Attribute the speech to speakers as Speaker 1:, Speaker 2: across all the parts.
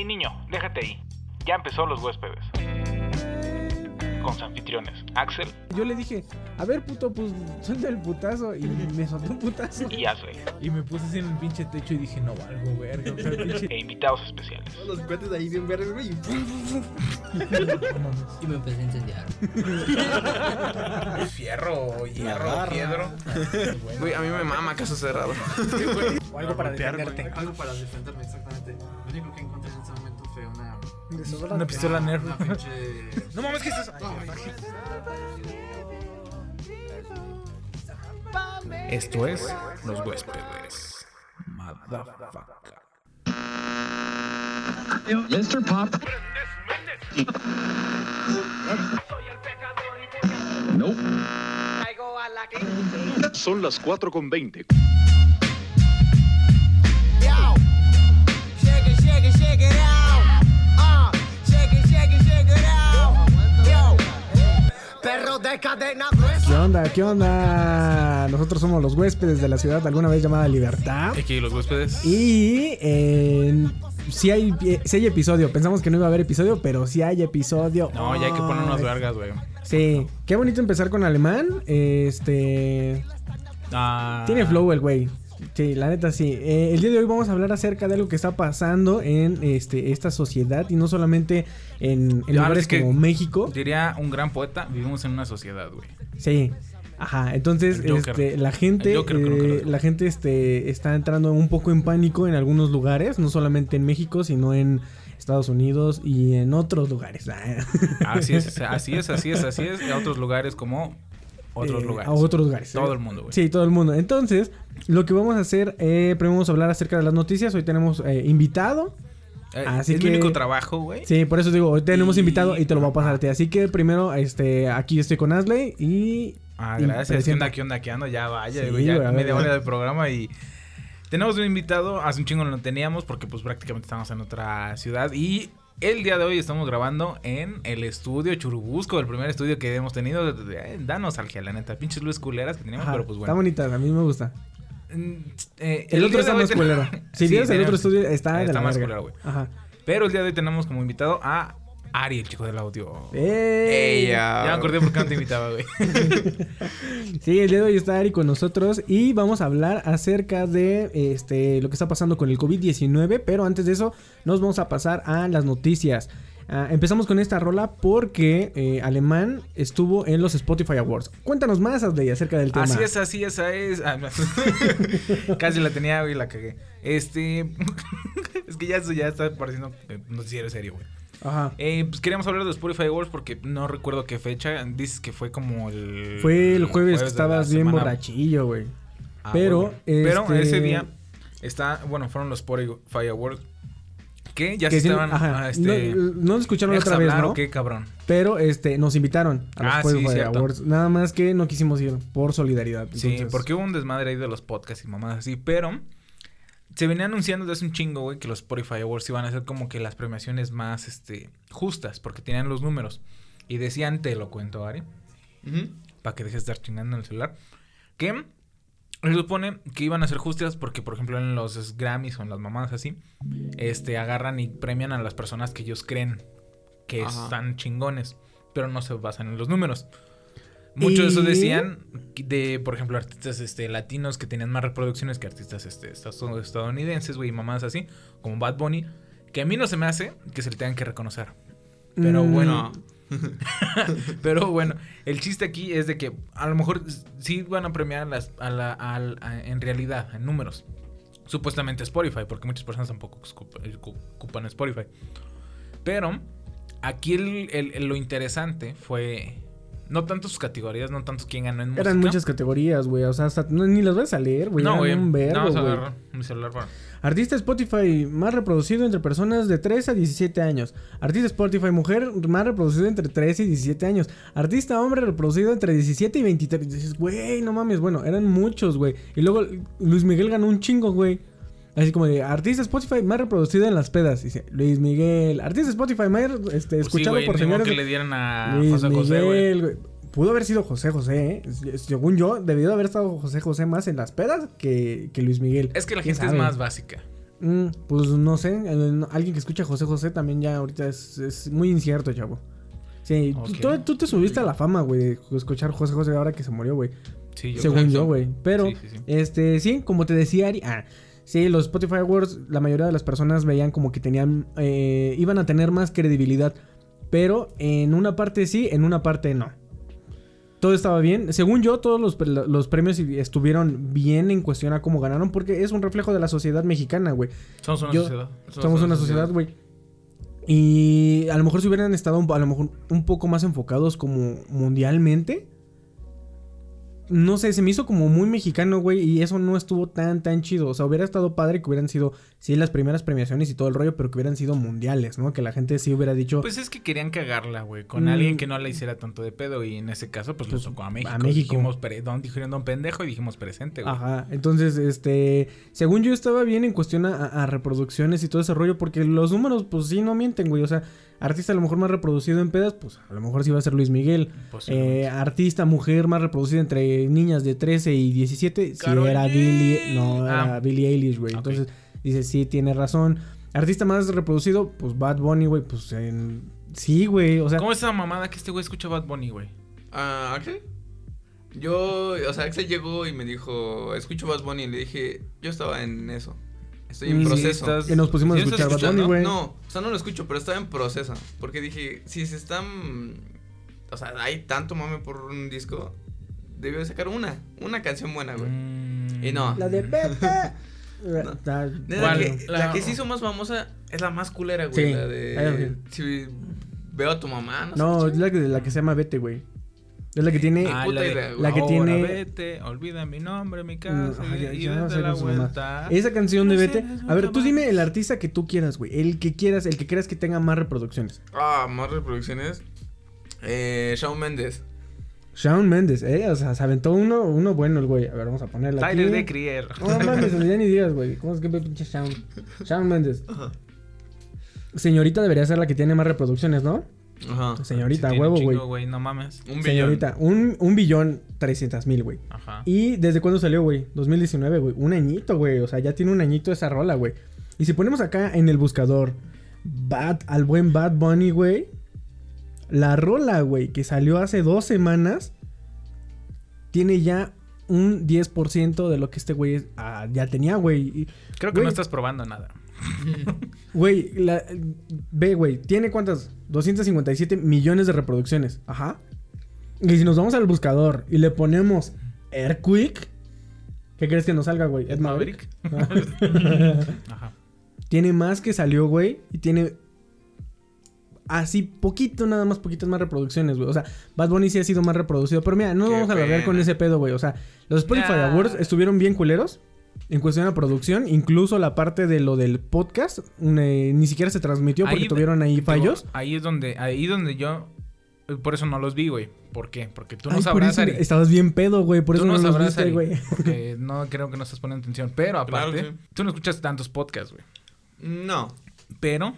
Speaker 1: Hey niño, déjate ahí. Ya empezó los huéspedes. Con sus anfitriones, Axel
Speaker 2: Yo le dije, a ver, puto, pues suelta el putazo. Y me soltó un putazo.
Speaker 1: y Ashley.
Speaker 3: Y me puse así en el pinche techo y dije, no valgo, verga. O sea, pinche.
Speaker 1: E invitados especiales.
Speaker 4: Todos los cuates ahí bien verdes, güey. y
Speaker 5: me empecé a incendiar.
Speaker 3: Fierro, hierro, piedro.
Speaker 4: Güey, a mí me mama caso cerrado.
Speaker 2: O algo para defenderte.
Speaker 4: Algo para defenderme, exactamente. Una.
Speaker 3: Una pistola Nerf.
Speaker 4: Una pinche.
Speaker 3: No mames, ¿qué es eso? Esto es Los Huéspedes. Motherfucker.
Speaker 6: Mr. Pop. Nope.
Speaker 7: Son las 4 con 20.
Speaker 8: Yo, shake it, shake it, shake it out. De cadena gruesa.
Speaker 2: ¿Qué onda? ¿Qué onda? Nosotros somos los huéspedes de la ciudad alguna vez llamada Libertad.
Speaker 3: Aquí Los Huéspedes.
Speaker 2: Y eh, si hay, si hay episodio. Pensamos que no iba a haber episodio, pero si hay episodio.
Speaker 3: No, ya hay que poner unas vergas, güey.
Speaker 2: Sí, qué bonito empezar con alemán. Este.
Speaker 3: Ah,
Speaker 2: Tiene flow el güey. Sí, la neta sí. Eh, el día de hoy vamos a hablar acerca de algo que está pasando en este, esta sociedad y no solamente en, en lugares
Speaker 3: que-
Speaker 2: como México.
Speaker 3: Diría un gran poeta, vivimos en una sociedad, güey.
Speaker 2: Sí. Ajá, entonces este, la gente,
Speaker 3: Joker
Speaker 2: eh, la gente este, está entrando un poco en pánico en algunos lugares, no solamente en México, sino en Estados Unidos y en otros lugares.
Speaker 3: Así es, así es, así es, así es. A otros lugares como otros
Speaker 2: Eh,
Speaker 3: lugares.
Speaker 2: A otros lugares.
Speaker 3: Todo
Speaker 2: eh.
Speaker 3: el mundo, güey.
Speaker 2: Sí, todo el mundo. Entonces, lo que vamos a hacer, eh, primero vamos a hablar acerca de las noticias. Hoy tenemos eh, invitado.
Speaker 3: Eh,
Speaker 2: Así
Speaker 3: es
Speaker 2: que-
Speaker 3: mi único trabajo, güey.
Speaker 2: Sí, por eso digo, hoy tenemos
Speaker 3: Y-
Speaker 2: invitado y te lo voy a pasar a ti. Así que primero, este, aquí estoy con Asley y...
Speaker 3: Ah, gracias. ¿Qué onda, qué onda, qué ando? Ya vaya,
Speaker 2: Sí,
Speaker 3: güey. Ya media hora del programa y... Tenemos un invitado, hace un chingo no lo teníamos porque pues prácticamente estamos en otra ciudad y el día de hoy estamos grabando en el estudio Churubusco, el primer estudio que hemos tenido. Eh, Da nostalgia, la neta. Pinches luces culeras que teníamos,
Speaker 2: Ajá,
Speaker 3: pero pues
Speaker 2: Está
Speaker 3: bueno.
Speaker 2: bonita, a mí me gusta.
Speaker 3: Mm, eh,
Speaker 2: El, otro está más culero. Si
Speaker 3: Sí,
Speaker 2: el otro estudio, está de
Speaker 3: está más culero, güey.
Speaker 2: Ajá.
Speaker 3: Pero el día de hoy tenemos como invitado a Ari, el chico del audio.
Speaker 2: ¡Ey!
Speaker 3: Ya me acordé por qué no te invitaba, güey.
Speaker 2: Sí, el día de hoy está Ari con nosotros y vamos a hablar acerca de este lo que está pasando con el COVID-19, pero antes de eso nos vamos a pasar a las noticias. Ah, empezamos con esta rola porque eh, Alemán estuvo en los Spotify Awards. Cuéntanos más, Asley, acerca del tema.
Speaker 3: Así es, así es, esa es. Ah, no. Casi la tenía, güey, la cagué. Este. es que ya eso ya está pareciendo eh, noticiero serio, güey.
Speaker 2: Ajá.
Speaker 3: Eh, pues queríamos hablar de Spotify Awards porque no recuerdo qué fecha. Dices que fue como el.
Speaker 2: Fue el jueves, que estabas bien
Speaker 3: semana-
Speaker 2: borrachillo, güey.
Speaker 3: Ah,
Speaker 2: Pero,
Speaker 3: bueno. Pero
Speaker 2: este-
Speaker 3: ese día está. Bueno, fueron los Spotify Awards. Ya
Speaker 2: Que
Speaker 3: se
Speaker 2: sí,
Speaker 3: estaban.
Speaker 2: ajá,
Speaker 3: ah, este,
Speaker 2: no, no lo escucharon
Speaker 3: ¿me
Speaker 2: otra vez,
Speaker 3: hablar
Speaker 2: ¿no?
Speaker 3: qué, cabrón?
Speaker 2: Pero este nos invitaron a los
Speaker 3: Ah, sí,
Speaker 2: Spotify. Awards. Nada más que no quisimos ir por solidaridad.
Speaker 3: Sí,
Speaker 2: entonces-
Speaker 3: porque hubo un desmadre ahí de los podcasts y mamadas así, pero se venía anunciando desde hace un chingo, güey, que los Spotify Awards iban a ser como que las premiaciones más, este, justas, porque tenían los números. Y decían, te lo cuento, Ari, para que dejes de estar chingando en el celular, que se supone que iban a ser justas porque, por ejemplo, en los Grammys o en las mamadas así, este, agarran y premian a las personas que ellos creen que
Speaker 4: Ajá.
Speaker 3: están chingones, pero no se basan en los números. Muchos de eso decían de, por ejemplo, artistas este, latinos que tenían más reproducciones que artistas este, estadounidenses, güey, mamadas así, como Bad Bunny, que a mí no se me hace que se le tengan que reconocer. Pero
Speaker 2: Mm,
Speaker 3: bueno, pero bueno, el chiste aquí es de que a lo mejor sí van a premiar en realidad, en números. Supuestamente Spotify, porque muchas personas tampoco ocup- ocupan Spotify. Pero aquí lo interesante fue no tanto sus categorías, no tanto quién ganó en música.
Speaker 2: Eran muchas categorías, güey. O sea, hasta no, ni las vas a leer, güey.
Speaker 3: No, güey. no, vamos a agarrar mi celular para...
Speaker 2: Artista Spotify más reproducido entre personas de 3 a 17 años. Artista Spotify mujer más reproducido entre 13 y 17 años. Artista hombre reproducido entre 17 y 23. Y dices, güey, no mames. Bueno, eran muchos, güey. Y luego Luis Miguel ganó un chingo, güey. Así como de artista Spotify más reproducido en las pedas. Dice Luis Miguel. Artista Spotify más este,
Speaker 3: Pues sí,
Speaker 2: escuchado
Speaker 3: güey,
Speaker 2: por señores.
Speaker 3: que le dieran a
Speaker 2: Luis
Speaker 3: José José, güey.
Speaker 2: Miguel. Pudo haber sido José José, ¿eh? Según yo, debió de haber estado José José más en las pedas que, que Luis Miguel.
Speaker 3: Es que la
Speaker 2: ¿Quién
Speaker 3: gente es más básica.
Speaker 2: Mm, pues no sé, eh, alguien que escucha a José José también ya ahorita es, es muy incierto, chavo. Sí, tú-
Speaker 3: Ok.
Speaker 2: tú, tú te subiste a la fama, güey, de escuchar José José ahora que se murió, güey.
Speaker 3: Sí, yo
Speaker 2: Según yo, güey. Pero,
Speaker 3: Sí, sí, sí.
Speaker 2: este, sí, como te decía Ari, ah, sí, los Spotify Awards, la mayoría de las personas veían como que tenían, eh, iban a tener más credibilidad. Pero en una parte sí, en una parte no. Todo estaba bien. Según yo, todos los, pre- los premios estuvieron bien en cuestión a cómo ganaron, porque es un reflejo de la sociedad mexicana, güey.
Speaker 3: Somos una
Speaker 2: Yo-
Speaker 3: sociedad.
Speaker 2: Somos una sociedad, güey. Y a lo mejor si hubieran estado a lo mejor un poco más enfocados como mundialmente. No sé, se me hizo como muy mexicano, güey, y eso no estuvo tan, tan chido. O sea, hubiera estado padre que hubieran sido, sí, las primeras premiaciones y todo el rollo, pero que hubieran sido mundiales, ¿no? Que la gente sí hubiera dicho,
Speaker 3: Pues es que querían cagarla, güey, con
Speaker 2: Mm.
Speaker 3: alguien que no la hiciera tanto de pedo y en ese caso pues,
Speaker 2: Pues,
Speaker 3: le tocó a México.
Speaker 2: a México.
Speaker 3: Dijimos, don, dijeron don pendejo y dijimos presente, güey.
Speaker 2: Ajá, entonces, este, según yo estaba bien en cuestión a, a reproducciones y todo ese rollo, porque los números, pues sí, no mienten, güey. O sea, artista a lo mejor más reproducido en pedas, pues a lo mejor sí va a ser Luis Miguel. Eh, artista, mujer más reproducida entre niñas de 13 y 17, si era
Speaker 3: G.
Speaker 2: Billie, no, era
Speaker 3: Ah.
Speaker 2: Billie Eilish, güey. Entonces, dice, sí, tiene razón. Artista más reproducido, pues Bad Bunny, güey, pues en... Sí, güey, o sea...
Speaker 3: ¿Cómo es esa mamada que este güey escucha Bad Bunny, güey?
Speaker 9: Ah, Axel. Yo, o sea, Axel llegó y me dijo, escucho Bad Bunny. Y le dije, yo estaba en eso. Estoy en proceso.
Speaker 3: estás-
Speaker 2: Que nos pusimos a
Speaker 3: ¿Sí lo estás
Speaker 2: escuchar Bad Bunny, güey.
Speaker 9: No, o sea, no lo escucho, pero estaba en proceso. Porque dije, si se están. O sea, hay tanto mame por un disco. Debió sacar una, una canción buena, güey.
Speaker 3: Mm.
Speaker 9: Y no.
Speaker 2: La de Beta.
Speaker 9: De La, que, la
Speaker 3: La-
Speaker 9: que se hizo más famosa es la más culera, güey.
Speaker 2: Sí,
Speaker 9: La de. Si veo a tu mamá, no,
Speaker 2: No,
Speaker 9: sé.
Speaker 2: es la que, la que se llama Vete, güey. Es la que tiene.
Speaker 3: Ah,
Speaker 9: puta
Speaker 3: la, de,
Speaker 2: que
Speaker 3: "Ahora
Speaker 2: tiene-
Speaker 3: vete, olvida mi nombre, mi casa
Speaker 2: ay, ya-
Speaker 3: y
Speaker 2: ya no sé
Speaker 3: la vuelta.
Speaker 2: Esa canción de
Speaker 3: No
Speaker 2: Vete. A ver, tú dime el artista que tú quieras, güey. El que quieras, el que creas que tenga más reproducciones.
Speaker 9: Ah, más reproducciones. Eh, Shawn Mendes.
Speaker 2: Shawn Mendes, ¿eh? O sea, se aventó uno, uno bueno el güey. A ver, vamos a ponerle aquí.
Speaker 3: Tyler de Crier.
Speaker 2: No no mames, ya ni digas, güey. ¿Cómo es que pinche Shawn? Shawn Mendes. Señorita debería ser la que tiene más reproducciones, ¿no?
Speaker 9: Ajá.
Speaker 2: Señorita,
Speaker 3: Sí,
Speaker 2: huevo,
Speaker 3: un
Speaker 2: güey.
Speaker 3: no mames.
Speaker 9: Un billón.
Speaker 2: Señorita, un, un billón trescientas mil, güey.
Speaker 3: Ajá.
Speaker 2: ¿Y desde cuándo salió, güey? 2019, güey. Un añito, güey. O sea, ya tiene un añito esa rola, güey. Y si ponemos acá en el buscador Bad, al buen Bad Bunny, güey. La rola, güey, que salió hace dos semanas, tiene ya un 10% de lo que este güey ah, ya tenía, güey.
Speaker 3: Creo que
Speaker 2: güey,
Speaker 3: no estás probando nada.
Speaker 2: Güey, la- ve, güey, tiene cuántas? 257 millones de reproducciones. Ajá. Y si nos vamos al buscador y le ponemos Airquick, ¿qué crees que nos salga, güey? ¿Ed Maverick?
Speaker 3: Ajá.
Speaker 2: tiene más que salió, güey, y tiene así poquito, nada más poquitas más reproducciones, güey. O sea, Bad Bunny sí ha sido más reproducido, pero mira, no
Speaker 9: Qué
Speaker 2: vamos a alargar con ese pedo, güey. O sea, los Spotify. Awards estuvieron bien culeros. En cuestión de producción, incluso la parte de lo del podcast, eh, ni siquiera se transmitió porque
Speaker 3: Ahí-
Speaker 2: tuvieron ahí fallos.
Speaker 3: Ahí es donde, ahí donde yo, por eso no los vi, güey. ¿Por qué? Porque tú no
Speaker 2: Ay, por
Speaker 3: sabrás,
Speaker 2: eso
Speaker 3: Ari.
Speaker 2: estabas bien pedo, güey. Por
Speaker 3: tú
Speaker 2: eso no,
Speaker 3: no
Speaker 2: los
Speaker 3: sabrás,
Speaker 2: viste,
Speaker 3: Ari,
Speaker 2: güey.
Speaker 3: Porque no creo que no estás poniendo atención. Pero aparte,
Speaker 9: Claro, sí.
Speaker 3: tú no escuchas tantos podcasts, güey.
Speaker 9: No.
Speaker 3: Pero,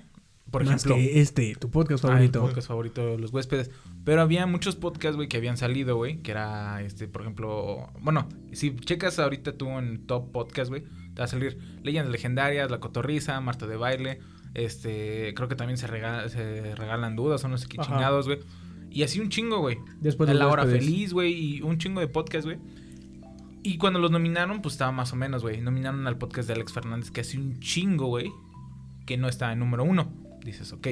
Speaker 3: por
Speaker 2: Más
Speaker 3: ejemplo,
Speaker 2: que este, tu podcast
Speaker 3: Ah, el
Speaker 2: favorito.
Speaker 3: podcast favorito de los huéspedes. Pero había muchos podcasts, güey, que habían salido, güey. Que era, este, por ejemplo... Bueno, si checas ahorita tú en Top Podcast, güey. Te va a salir Leyendas Legendarias, La Cotorriza, Marta de Baile. Este, creo que también se, regala- se regalan dudas o no sé qué chingados, güey. Y así un chingo, güey.
Speaker 2: Después de
Speaker 3: La Hora. Feliz, güey. Y un chingo de podcast, güey. Y cuando los nominaron, pues estaba más o menos, güey. Nominaron al podcast de Alex Fernández, que hace un chingo, güey. Que no está en número uno. Dices, ok.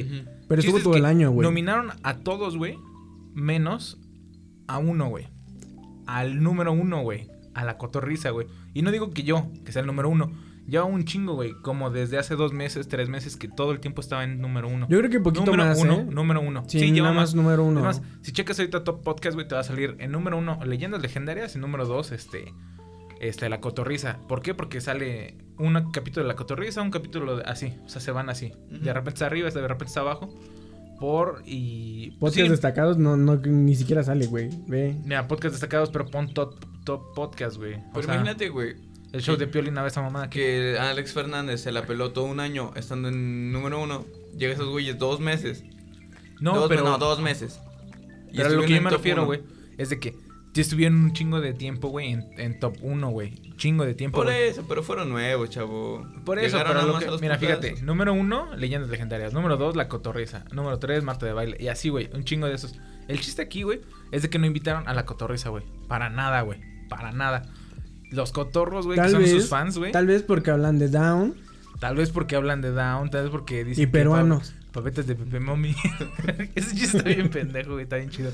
Speaker 2: Pero estuvo
Speaker 3: es
Speaker 2: todo el año, güey.
Speaker 3: Nominaron a todos, güey. Menos a uno, güey. Al número uno, güey. A la cotorriza, güey. Y no digo que yo, que sea el número uno. Lleva un chingo, güey. Como desde hace dos meses, tres meses, que todo el tiempo estaba en número uno.
Speaker 2: Yo creo que poquito
Speaker 3: número
Speaker 2: más,
Speaker 3: uno,
Speaker 2: ¿eh?
Speaker 3: número uno.
Speaker 2: Sí,
Speaker 3: Sí, lleva
Speaker 2: nada más número uno.
Speaker 3: Además, si checas ahorita Top Podcast, güey, te va a salir en número uno Leyendas Legendarias y número dos, este, este, La Cotorriza. ¿Por qué? Porque sale un capítulo de La Cotorriza, un capítulo de, así, o sea, se van así. De repente está arriba, de repente está abajo. Por y...
Speaker 2: Podcast
Speaker 3: sí,
Speaker 2: destacados no, no, ni siquiera sale, güey. Ve.
Speaker 3: Mira, podcast destacados, pero pon top, top podcast, güey.
Speaker 9: Pero
Speaker 3: sea,
Speaker 9: imagínate, güey,
Speaker 3: el show de Piolín a esa mamada que...
Speaker 9: Alex Fernández se la peló todo un año estando en número uno. Llega esos güeyes dos meses.
Speaker 3: No,
Speaker 9: dos,
Speaker 3: pero...
Speaker 9: no, dos meses. Y
Speaker 3: Pero a lo que yo me refiero, güey, es de que Sí estuvieron un chingo de tiempo, güey, en, en top 1, güey. Chingo de tiempo.
Speaker 9: Por eso, pero fueron nuevos, chavo.
Speaker 3: Por eso,
Speaker 9: Llegaron
Speaker 3: pero lo que- mira,
Speaker 9: putazos.
Speaker 3: fíjate, número uno, leyendas legendarias. Número dos, la cotorriza. Número tres, Marta de baile. Y así, güey, un chingo de esos. El chiste aquí, güey, es de que no invitaron a la cotorriza, güey. Para nada, güey. Para nada. Los cotorros, güey, que
Speaker 2: Tal
Speaker 3: son
Speaker 2: vez,
Speaker 3: sus fans, güey. Tal...
Speaker 2: Tal vez porque hablan de Down
Speaker 3: vez porque hablan de Down, tal vez porque dicen
Speaker 2: y
Speaker 3: que
Speaker 2: peruanos.
Speaker 3: pa- papetas de Pepe Mommy. Ese chiste está bien pendejo, güey, está bien chido.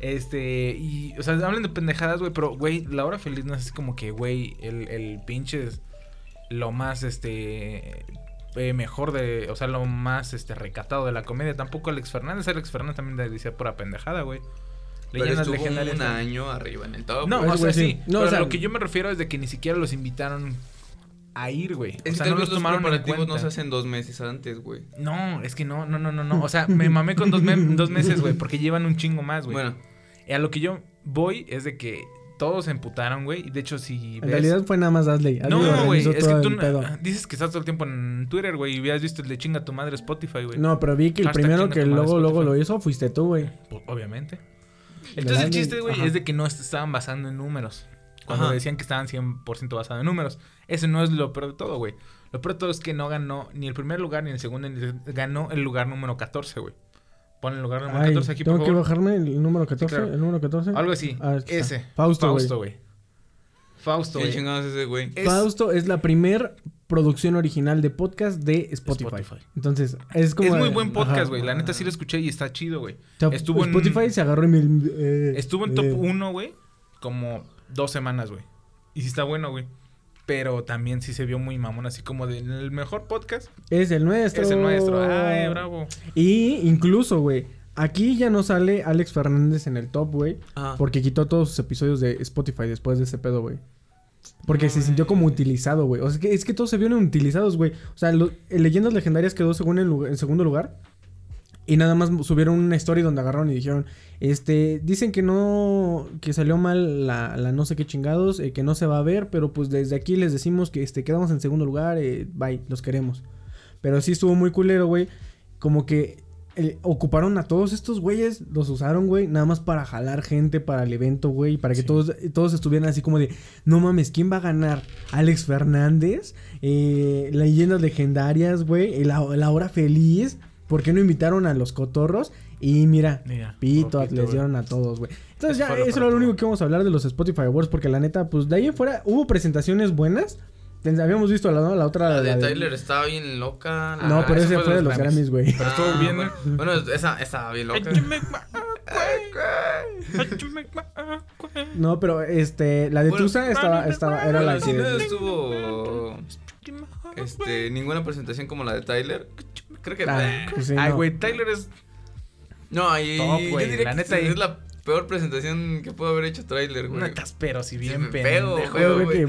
Speaker 3: Este, y, o sea, hablan de pendejadas, güey, pero, güey, la hora feliz no es así como que, güey, el, el pinche es lo más, este, eh, mejor de, o sea, lo más, este, recatado de la comedia. Tampoco Alex Fernández, Alex Fernández también decía pura pendejada, güey.
Speaker 9: Pero
Speaker 3: Leyendas legendarias.
Speaker 9: un
Speaker 3: ¿no?
Speaker 9: año arriba en el top.
Speaker 3: No,
Speaker 2: Ese
Speaker 3: o sea,
Speaker 2: sí. No,
Speaker 3: pero
Speaker 2: o sea-
Speaker 3: lo que yo me refiero es de que ni siquiera los invitaron a ir, güey.
Speaker 9: Es
Speaker 3: O
Speaker 9: que
Speaker 3: sea, no los
Speaker 9: los
Speaker 3: tomaron en
Speaker 9: preparativos
Speaker 3: cuenta.
Speaker 9: no se hacen dos meses antes, güey.
Speaker 3: No, es que no, no, no, no, no. O sea, me mamé con dos, me- dos meses, güey, porque llevan un chingo más, güey.
Speaker 9: Bueno,
Speaker 3: Y a lo que yo voy es de que todos se emputaron, güey. Y de hecho, si
Speaker 2: En
Speaker 3: ves...
Speaker 2: realidad fue nada más Asley. Asley
Speaker 3: No, güey, es que tú no- dices que estás todo el tiempo en Twitter, güey, y hubieras visto el de chinga tu madre Spotify, güey.
Speaker 2: No, pero vi que el
Speaker 3: Hashtag
Speaker 2: primero que luego, luego lo hizo fuiste tú, güey.
Speaker 3: Pues, obviamente. Entonces el chiste, güey, es de que no est- estaban basando en números. Cuando
Speaker 9: Ajá.
Speaker 3: decían que estaban 100% basados en números. Ese no es lo peor de todo, güey. Lo peor de todo es que no ganó ni el primer lugar ni el segundo, ni el- ganó el lugar número 14, güey. Pon el lugar número
Speaker 2: Ay,
Speaker 3: 14 aquí, por
Speaker 2: tengo que
Speaker 3: favor.
Speaker 2: bajarme el número 14.
Speaker 3: claro.
Speaker 2: El número 14.
Speaker 3: Algo así.
Speaker 2: Ah.
Speaker 3: Ese.
Speaker 2: Fausto, güey.
Speaker 3: Fausto, güey. Fausto,
Speaker 9: ¿qué
Speaker 3: güey.
Speaker 9: chingados es ese, güey?
Speaker 3: Es-
Speaker 2: Fausto es la primer producción original de podcast de Spotify.
Speaker 3: Spotify.
Speaker 2: Entonces, es como.
Speaker 3: es muy buen podcast, güey. La neta sí lo escuché y está chido, güey.
Speaker 2: O sea,
Speaker 3: Estuvo en-
Speaker 2: Spotify se agarró en mi. eh,
Speaker 3: Estuvo en top
Speaker 2: eh,
Speaker 3: 1, güey, como dos semanas, güey. Y sí está bueno, güey. Pero también sí se vio muy mamón, así como de el mejor podcast
Speaker 2: Es el nuestro.
Speaker 3: es el nuestro. Ay, bravo.
Speaker 2: Y incluso, güey. Aquí ya no sale Alex Fernández en el top, güey.
Speaker 9: Ajá.
Speaker 2: Porque quitó todos sus episodios de Spotify después de ese pedo, güey. Porque se sintió como utilizado, güey. O sea, es que, es que todos se vieron utilizados, güey. O sea, lo- el Leyendas Legendarias quedó según en, lugar- en segundo lugar. Y nada más subieron una story donde agarraron y dijeron, este, dicen que no, que salió mal la, la no sé qué chingados, eh, que no se va a ver, pero pues desde aquí les decimos que este, quedamos en segundo lugar, eh, bye, los queremos. Pero sí estuvo muy culero, güey. Como que eh, ocuparon a todos estos güeyes, los usaron, güey, nada más para jalar gente para el evento, güey, para que
Speaker 3: Sí.
Speaker 2: todos, todos estuvieran así como de, no mames, ¿quién va a ganar? Alex Fernández, eh, leyendas legendarias, güey, la, la hora feliz, ¿por qué no invitaron a los cotorros? Y mira,
Speaker 3: Mira,
Speaker 2: pito, les dieron a todos, güey. Entonces ya, eso era lo único que vamos a hablar de los Spotify Awards, porque la neta, pues de ahí en fuera hubo presentaciones buenas. Habíamos visto la, la otra...
Speaker 9: La de
Speaker 2: la de-
Speaker 9: Tyler estaba bien loca.
Speaker 2: No,
Speaker 9: Ah,
Speaker 2: pero
Speaker 9: esa
Speaker 2: ese fue de los Grammys, güey.
Speaker 3: Pero estuvo
Speaker 9: Ah,
Speaker 3: bien,
Speaker 9: bueno, bueno, esa estaba bien loca.
Speaker 2: No, pero este, la de
Speaker 9: Bueno,
Speaker 2: Tusa estaba, estaba, era la que...
Speaker 9: no estuvo este, ninguna presentación como la de Tyler. Creo que
Speaker 2: Ah, pues sí,
Speaker 3: Ay,
Speaker 2: no.
Speaker 3: güey, Tyler es.
Speaker 9: No, ahí
Speaker 3: Top,
Speaker 9: yo
Speaker 3: güey,
Speaker 9: diría
Speaker 3: la
Speaker 9: que
Speaker 3: neta,
Speaker 9: es la peor presentación que pudo haber hecho Tyler, güey.
Speaker 3: Una caspero, si bien
Speaker 9: Sí,
Speaker 3: pendejo.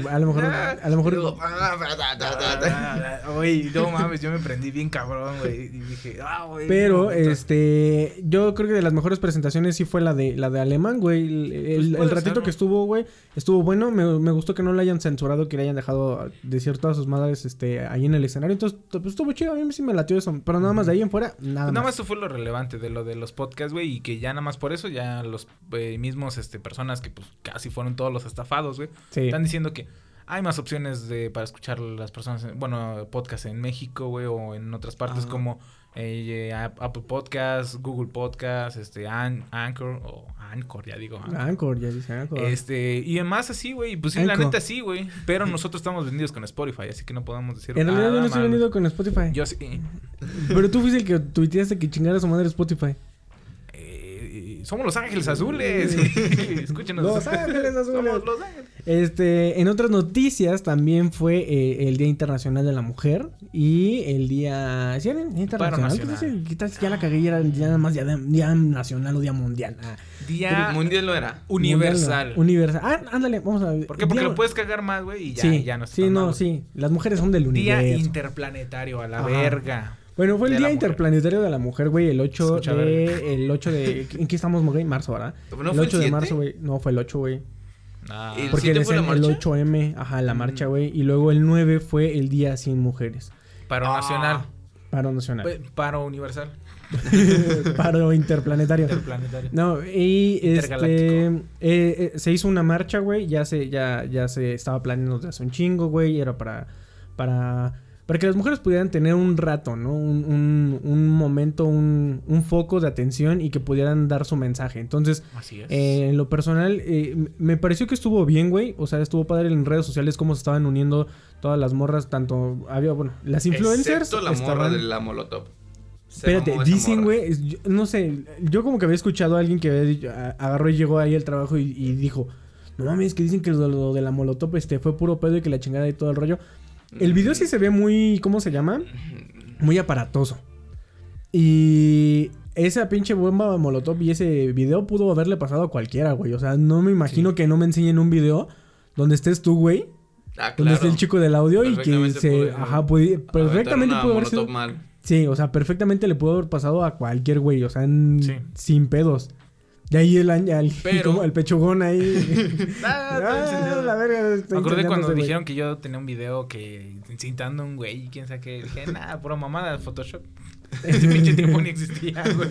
Speaker 2: a lo mejor,
Speaker 9: Ah,
Speaker 2: a lo mejor...
Speaker 9: ta.
Speaker 3: Güey, no mames, yo me prendí bien cabrón, güey. Y dije, ah, güey.
Speaker 2: Pero,
Speaker 3: no,
Speaker 2: este, yo creo que de las mejores presentaciones sí fue la de la de Alemán, güey. El, el-
Speaker 3: Pues
Speaker 2: el ratito
Speaker 3: ser,
Speaker 2: que
Speaker 3: ¿no?
Speaker 2: estuvo, güey, estuvo bueno. Me, me gustó que no le hayan censurado, que le hayan dejado decir todas sus madres, este, ahí en el escenario. Entonces, pues estuvo chido. A mí sí me latió eso. Pero nada más de ahí en fuera, nada
Speaker 3: Pues
Speaker 2: más.
Speaker 3: nada más eso fue lo relevante de lo de los podcasts, güey, y que ya nada más por eso ya los eh, mismos este personas que pues casi fueron todos los estafados, güey,
Speaker 2: Sí.
Speaker 3: están diciendo que hay más opciones de para escuchar las personas, en- bueno, podcast en México, güey, o en otras partes
Speaker 9: Ajá.
Speaker 3: como eh, App- Apple Podcast, Google Podcast, este An- Anchor o Anchor, ya digo. Anchor.
Speaker 2: Anchor, ya dice Anchor.
Speaker 3: Este, y además así, güey, pues sí, la
Speaker 2: Anchor.
Speaker 3: neta sí, güey, pero nosotros estamos vendidos con Spotify, así que no podemos decir
Speaker 2: En realidad yo no estoy
Speaker 3: mal.
Speaker 2: venido con Spotify.
Speaker 3: Yo sí.
Speaker 2: Pero tú fuiste el que tuiteaste que chingara su madre Spotify.
Speaker 3: Somos Los Ángeles Azules. Escúchenos.
Speaker 2: Los Ángeles Azules.
Speaker 3: Somos Los Ángeles.
Speaker 2: Este, en otras noticias también fue eh, el Día Internacional de la Mujer y el Día... ¿Sí era el Día Internacional?
Speaker 3: nacional.
Speaker 2: ¿Qué tal si- ¿Qué tal si ya la cagué y era ya nada más día, día nacional o día mundial? Ah,
Speaker 3: Día
Speaker 9: Mundial lo era.
Speaker 3: universal.
Speaker 2: mundial no. Universal. Ah, ándale, vamos a ver.
Speaker 3: ¿Por qué? Porque
Speaker 2: Día-
Speaker 3: lo puedes cagar más, güey, y ya,
Speaker 2: sí,
Speaker 3: ya no
Speaker 2: sí, no,
Speaker 3: mal.
Speaker 2: sí. Las mujeres son del
Speaker 3: Día
Speaker 2: universo.
Speaker 3: interplanetario, a la
Speaker 2: Ajá.
Speaker 3: verga.
Speaker 2: Bueno, fue el Día
Speaker 3: mujer.
Speaker 2: Interplanetario de la Mujer, güey, el 8
Speaker 3: Escucha,
Speaker 2: de... El 8 de... ¿En qué estamos, güey? Marzo, ¿verdad?
Speaker 9: ¿No
Speaker 2: el
Speaker 9: fue
Speaker 2: 8
Speaker 9: el
Speaker 2: de
Speaker 9: 7?
Speaker 2: marzo, güey. No, fue el 8, güey.
Speaker 3: Ah,
Speaker 9: El
Speaker 2: Porque
Speaker 9: 7 fue la
Speaker 2: el
Speaker 9: marcha?
Speaker 2: 8M, ajá, la marcha,
Speaker 3: Mm.
Speaker 2: güey. Y luego el 9 fue el Día Sin Mujeres.
Speaker 3: paro
Speaker 9: Ah.
Speaker 3: nacional.
Speaker 2: Paro nacional.
Speaker 3: Paro universal.
Speaker 2: Paro interplanetario.
Speaker 3: Interplanetario.
Speaker 2: No, y este eh, eh, se hizo una marcha, güey, ya se ya ya se estaba planeando desde hace un chingo, güey, era para para para que las mujeres pudieran tener un rato, ¿no? Un, un, un momento, un, un foco de atención y que pudieran dar su mensaje. Entonces,
Speaker 3: Así es.
Speaker 2: eh, en lo personal, eh, me pareció que estuvo bien, güey. O sea, estuvo padre en redes sociales cómo se estaban uniendo todas las morras, tanto había, bueno, las influencers.
Speaker 9: Excepto la morra
Speaker 2: estaban-
Speaker 9: de la Molotov. Se
Speaker 2: Espérate, dicen, güey, no sé, yo como que había escuchado a alguien que había dicho- a- agarró y llegó ahí al trabajo y, y dijo, no mames, que dicen que lo, lo de la molotov este, fue puro pedo y que la chingada y todo el rollo. El video sí se ve muy, ¿cómo se llama? Muy aparatoso. Y esa pinche bomba molotov y ese video pudo haberle pasado a cualquiera, güey. O sea, no me imagino que no me enseñen un video donde estés tú, güey.
Speaker 9: Ah,
Speaker 2: Donde
Speaker 9: claro.
Speaker 2: esté el chico del audio y que se...
Speaker 9: puede-
Speaker 2: Ajá, puede- perfectamente pudo haber sido...
Speaker 9: mal.
Speaker 2: Sí, o sea, perfectamente le pudo haber pasado a cualquier güey, o sea, en-
Speaker 3: Sí.
Speaker 2: sin pedos. De ahí el, el,
Speaker 9: Pero-
Speaker 2: el pechugón ahí.
Speaker 3: Ah,
Speaker 2: Ah,
Speaker 3: encendido.
Speaker 2: la verga, estoy
Speaker 3: Me acordé cuando dijeron que yo tenía un video que incitando a un güey y quién sabe qué. Dije, nada, pura mamada Photoshop. Ese pinche tiempo ni existía, güey.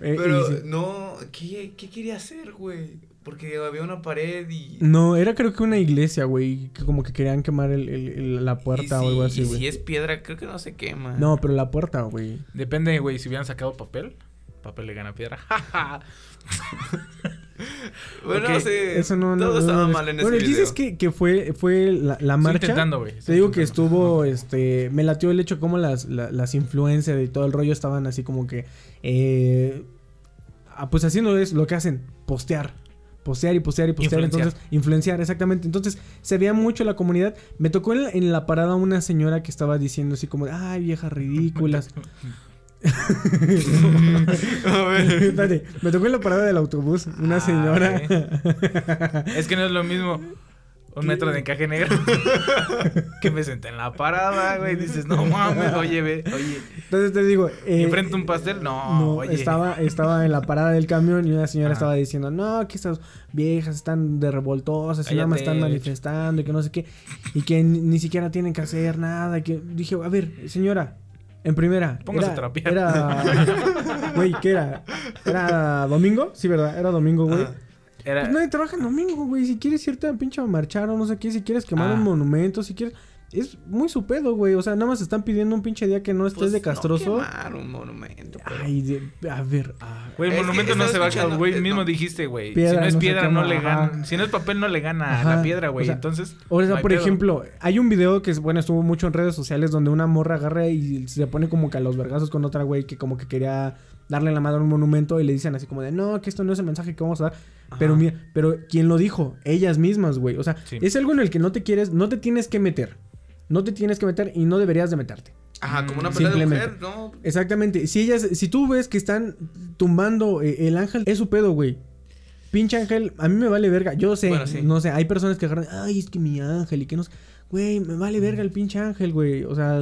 Speaker 2: Eh,
Speaker 9: Pero
Speaker 2: y
Speaker 9: no, ¿qué, ¿qué quería hacer, güey? Porque había una pared y...
Speaker 2: No, era creo que una iglesia, güey, que como que querían quemar el, el- el- la puerta
Speaker 9: si,
Speaker 2: o algo así,
Speaker 9: y
Speaker 2: güey.
Speaker 9: si es piedra, creo que no se quema.
Speaker 2: No, pero la puerta, güey.
Speaker 3: Depende, güey, si hubieran sacado papel. Papel le gana piedra.
Speaker 9: Bueno, sí,
Speaker 2: Eso no,
Speaker 9: todo
Speaker 2: no,
Speaker 9: estaba
Speaker 2: no,
Speaker 9: mal en ese
Speaker 2: Bueno, el
Speaker 9: video.
Speaker 2: chiste es que, que fue, fue la, la
Speaker 3: Estoy
Speaker 2: marcha.
Speaker 3: intentando, güey.
Speaker 2: Te
Speaker 3: estoy
Speaker 2: digo que estuvo, este, me latió el hecho como las, la- las influencers y todo el rollo estaban así como que, eh, ah, pues haciendo es lo que hacen, postear. Postear y postear y postear.
Speaker 3: Influenciar.
Speaker 2: Entonces, influenciar, exactamente. Entonces, se veía mucho la comunidad. Me tocó en la, en la parada una señora que estaba diciendo así como, ay, viejas ridículas.
Speaker 9: A ver.
Speaker 2: Espérate, me tocó en la parada del autobús una
Speaker 3: Ah,
Speaker 2: señora.
Speaker 3: Es que no es lo mismo un metro de encaje negro que me senté en la parada, güey. Dices, no mames, oye, ve, oye.
Speaker 2: Entonces te digo, eh,
Speaker 3: ¿Enfrente un pastel? No,
Speaker 2: No,
Speaker 3: oye.
Speaker 2: estaba, estaba en la parada del camión y una señora
Speaker 3: Ajá.
Speaker 2: estaba diciendo, no, que estas viejas están de revoltosas y nada más están manifestando y que no sé qué, y que ni, ni siquiera tienen que hacer nada, y que dije, a ver, señora, en primera,
Speaker 3: Póngase
Speaker 2: era,
Speaker 3: a trapear.
Speaker 2: era, güey, ¿qué era? ¿Era domingo? Sí, ¿verdad? Era domingo, güey.
Speaker 9: Ah.
Speaker 3: Era,
Speaker 2: Pues nadie trabaja en domingo, güey. Si quieres irte a pinche a marchar o no sé qué, si quieres quemar
Speaker 3: Ah.
Speaker 2: un monumento, si quieres. Es muy su pedo, güey. O sea, nada más están pidiendo un pinche día que no estés
Speaker 9: Pues
Speaker 2: de castroso.
Speaker 9: No quemar un monumento. pero-
Speaker 2: Ay, de- a ver. ah,
Speaker 3: Güey, el monumento no se va a güey,
Speaker 9: eh,
Speaker 3: mismo
Speaker 9: no.
Speaker 3: dijiste, güey. Si no es
Speaker 2: no
Speaker 3: piedra, no le
Speaker 2: ajá.
Speaker 3: gana. Si no es papel, no le gana a
Speaker 2: Ajá,
Speaker 3: la piedra, güey.
Speaker 2: o sea,
Speaker 3: Entonces.
Speaker 2: O sea, por
Speaker 3: pedo.
Speaker 2: ejemplo, hay un video que, es- bueno, estuvo mucho en redes sociales donde una morra agarra y se pone como que a los vergazos con otra güey que como que quería darle la madre a un monumento y le dicen así como de, no, que esto no es el mensaje que vamos a dar. Pero mira, pero ¿quién lo dijo? Ellas mismas, güey. O sea,
Speaker 3: Sí.
Speaker 2: es algo en el que no te quieres, no te tienes que meter. No te tienes que meter y no deberías de meterte.
Speaker 9: Ajá, como una pelea de mujer, ¿no?
Speaker 2: Exactamente. Si ellas, si tú ves que están tumbando eh, el ángel, es su pedo, güey. Pinche ángel, a mí me vale verga. Yo sé,
Speaker 9: Bueno, sí.
Speaker 2: no sé, hay personas que agarran, ay, es que mi ángel y que no sé. Güey, me vale verga el pinche ángel, güey. O sea,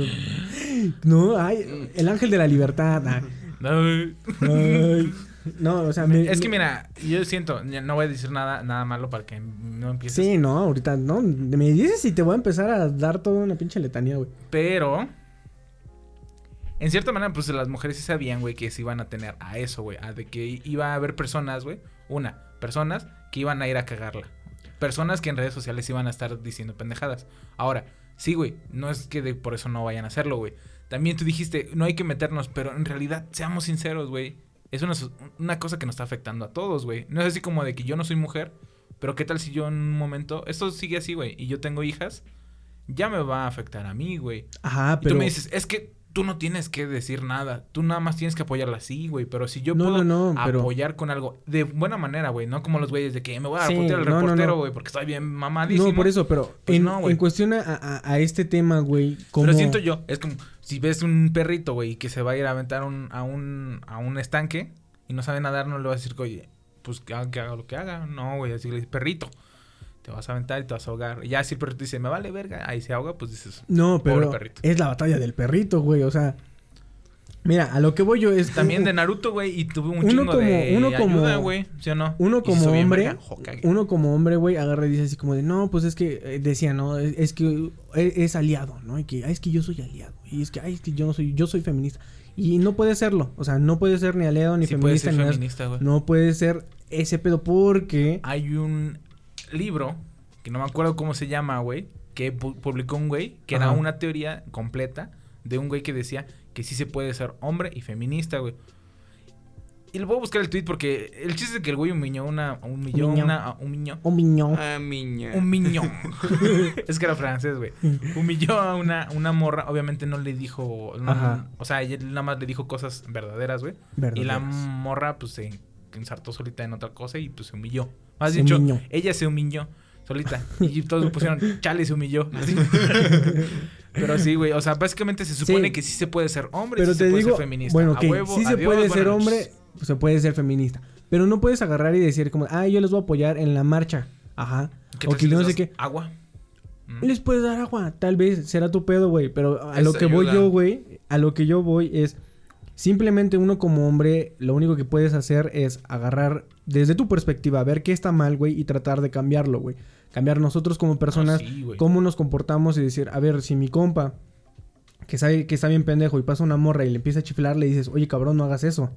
Speaker 2: no, ay, el ángel de la libertad. ah.
Speaker 3: Ay.
Speaker 2: Ay. No, o sea, me-
Speaker 3: Es que mira, yo siento, no voy a decir nada, nada malo para que no empieces.
Speaker 2: Sí, no, ahorita no. Me dices y te voy a empezar a dar toda una pinche letanía, güey.
Speaker 3: Pero. En cierta manera, pues las mujeres sí sabían, güey, que se iban a tener a eso, güey. A de que iba a haber personas, güey. Una, personas que iban a ir a cagarla. Personas que en redes sociales iban a estar diciendo pendejadas. Ahora, sí, güey, no es que de- por eso no vayan a hacerlo, güey. También tú dijiste, no hay que meternos, pero en realidad, seamos sinceros, güey. Es una, una cosa que nos está afectando a todos, güey. No es así como de que yo no soy mujer, pero qué tal si yo en un momento, esto sigue así, güey, y yo tengo hijas, ya me va a afectar a mí, güey.
Speaker 2: Ajá,
Speaker 3: Y
Speaker 2: pero.
Speaker 3: tú me dices, es que tú no tienes que decir nada. Tú nada más tienes que apoyarla así, güey. Pero si yo
Speaker 2: No,
Speaker 3: puedo
Speaker 2: no, no, pero-
Speaker 3: apoyar con algo de buena manera, güey. No como los güeyes de que me voy a
Speaker 2: Sí,
Speaker 3: putear al reportero, güey, porque estoy bien mamadísimo.
Speaker 2: No, por eso, pero
Speaker 3: Pues
Speaker 2: en, en cuestión a, a- a este tema, güey, como...
Speaker 3: Pero siento yo, es como si ves un perrito, güey, que se va a ir a aventar un- a, un, a un estanque y no sabe nadar, no le vas a decir que, oye, pues que haga, que haga lo que haga. No, güey, así le dices, perrito, te vas a aventar y te vas a ahogar. Y ya si el perrito dice, me vale verga, ahí se ahoga, pues dices,
Speaker 2: No,
Speaker 3: Pobre
Speaker 2: pero
Speaker 3: perrito.
Speaker 2: es la batalla del perrito, güey. O sea, Mira, a lo que voy yo es...
Speaker 3: También de Naruto, güey, y tuve un
Speaker 2: Uno
Speaker 3: chingo
Speaker 2: como-
Speaker 3: de
Speaker 2: uno como-
Speaker 3: ayuda, güey, ¿sí o no?
Speaker 2: Uno como hombre, uno como hombre, güey, agarra y dice así como de, no, pues es que, eh, decía, ¿no? Es, es que es, es aliado, ¿no? Y que, "Ay, es que yo soy aliado. Y es que, ay, es que yo no soy, yo soy feminista. Y no puede serlo. O sea, no puede ser ni aliado ni
Speaker 3: Sí puede
Speaker 2: feminista
Speaker 3: ser
Speaker 2: ni
Speaker 3: feminista, güey.
Speaker 2: No puede ser ese pedo porque...
Speaker 3: Hay un libro, que no me acuerdo cómo se llama, güey, que pu- publicó un güey, que era una teoría completa de un güey que decía que sí se puede ser hombre y feminista, güey. Y le voy a buscar el tweet porque el chiste es que el güey humilló una, humilló
Speaker 2: Humilló.
Speaker 3: una,
Speaker 2: Un miñón.
Speaker 9: Ah, miña.
Speaker 3: un miñón. es que era francés, güey. Humilló a una, una morra, obviamente no le dijo, no-
Speaker 2: Ajá.
Speaker 3: o sea, ella nada más le dijo cosas verdaderas, güey. Y la morra, pues, se ensartó solita en otra cosa y, pues, se humilló. Más
Speaker 2: Se
Speaker 3: dicho,
Speaker 2: humilló.
Speaker 3: ella se humilló solita. Y todos le pusieron, chale, se humilló. Así. Pero sí, güey. O sea, básicamente se supone
Speaker 2: Sí.
Speaker 3: que sí se puede ser hombre
Speaker 2: Pero
Speaker 3: sí
Speaker 2: te
Speaker 3: se puede
Speaker 2: digo,
Speaker 3: ser feminista.
Speaker 2: bueno,
Speaker 3: A
Speaker 2: que
Speaker 3: huevo,
Speaker 2: sí se
Speaker 3: adiós,
Speaker 2: puede ser hombre,
Speaker 3: noches.
Speaker 2: se puede ser feminista. Pero no puedes agarrar y decir como, ah, yo les voy a apoyar en la marcha. Ajá.
Speaker 3: ¿Qué
Speaker 2: O que no sé qué.
Speaker 3: Agua. Mm.
Speaker 2: Les puedes dar agua, tal vez será tu pedo, güey. Pero a lo que voy yo, güey, a lo que yo voy es simplemente uno como hombre, lo único que puedes hacer es agarrar desde tu perspectiva, ver qué está mal, güey, y tratar de cambiarlo, güey. Cambiar nosotros como personas,
Speaker 3: Ah, sí,
Speaker 2: cómo nos comportamos y decir, a ver, si mi compa que sabe que está bien pendejo y pasa una morra y le empieza a chiflar, le dices, oye cabrón, no hagas eso.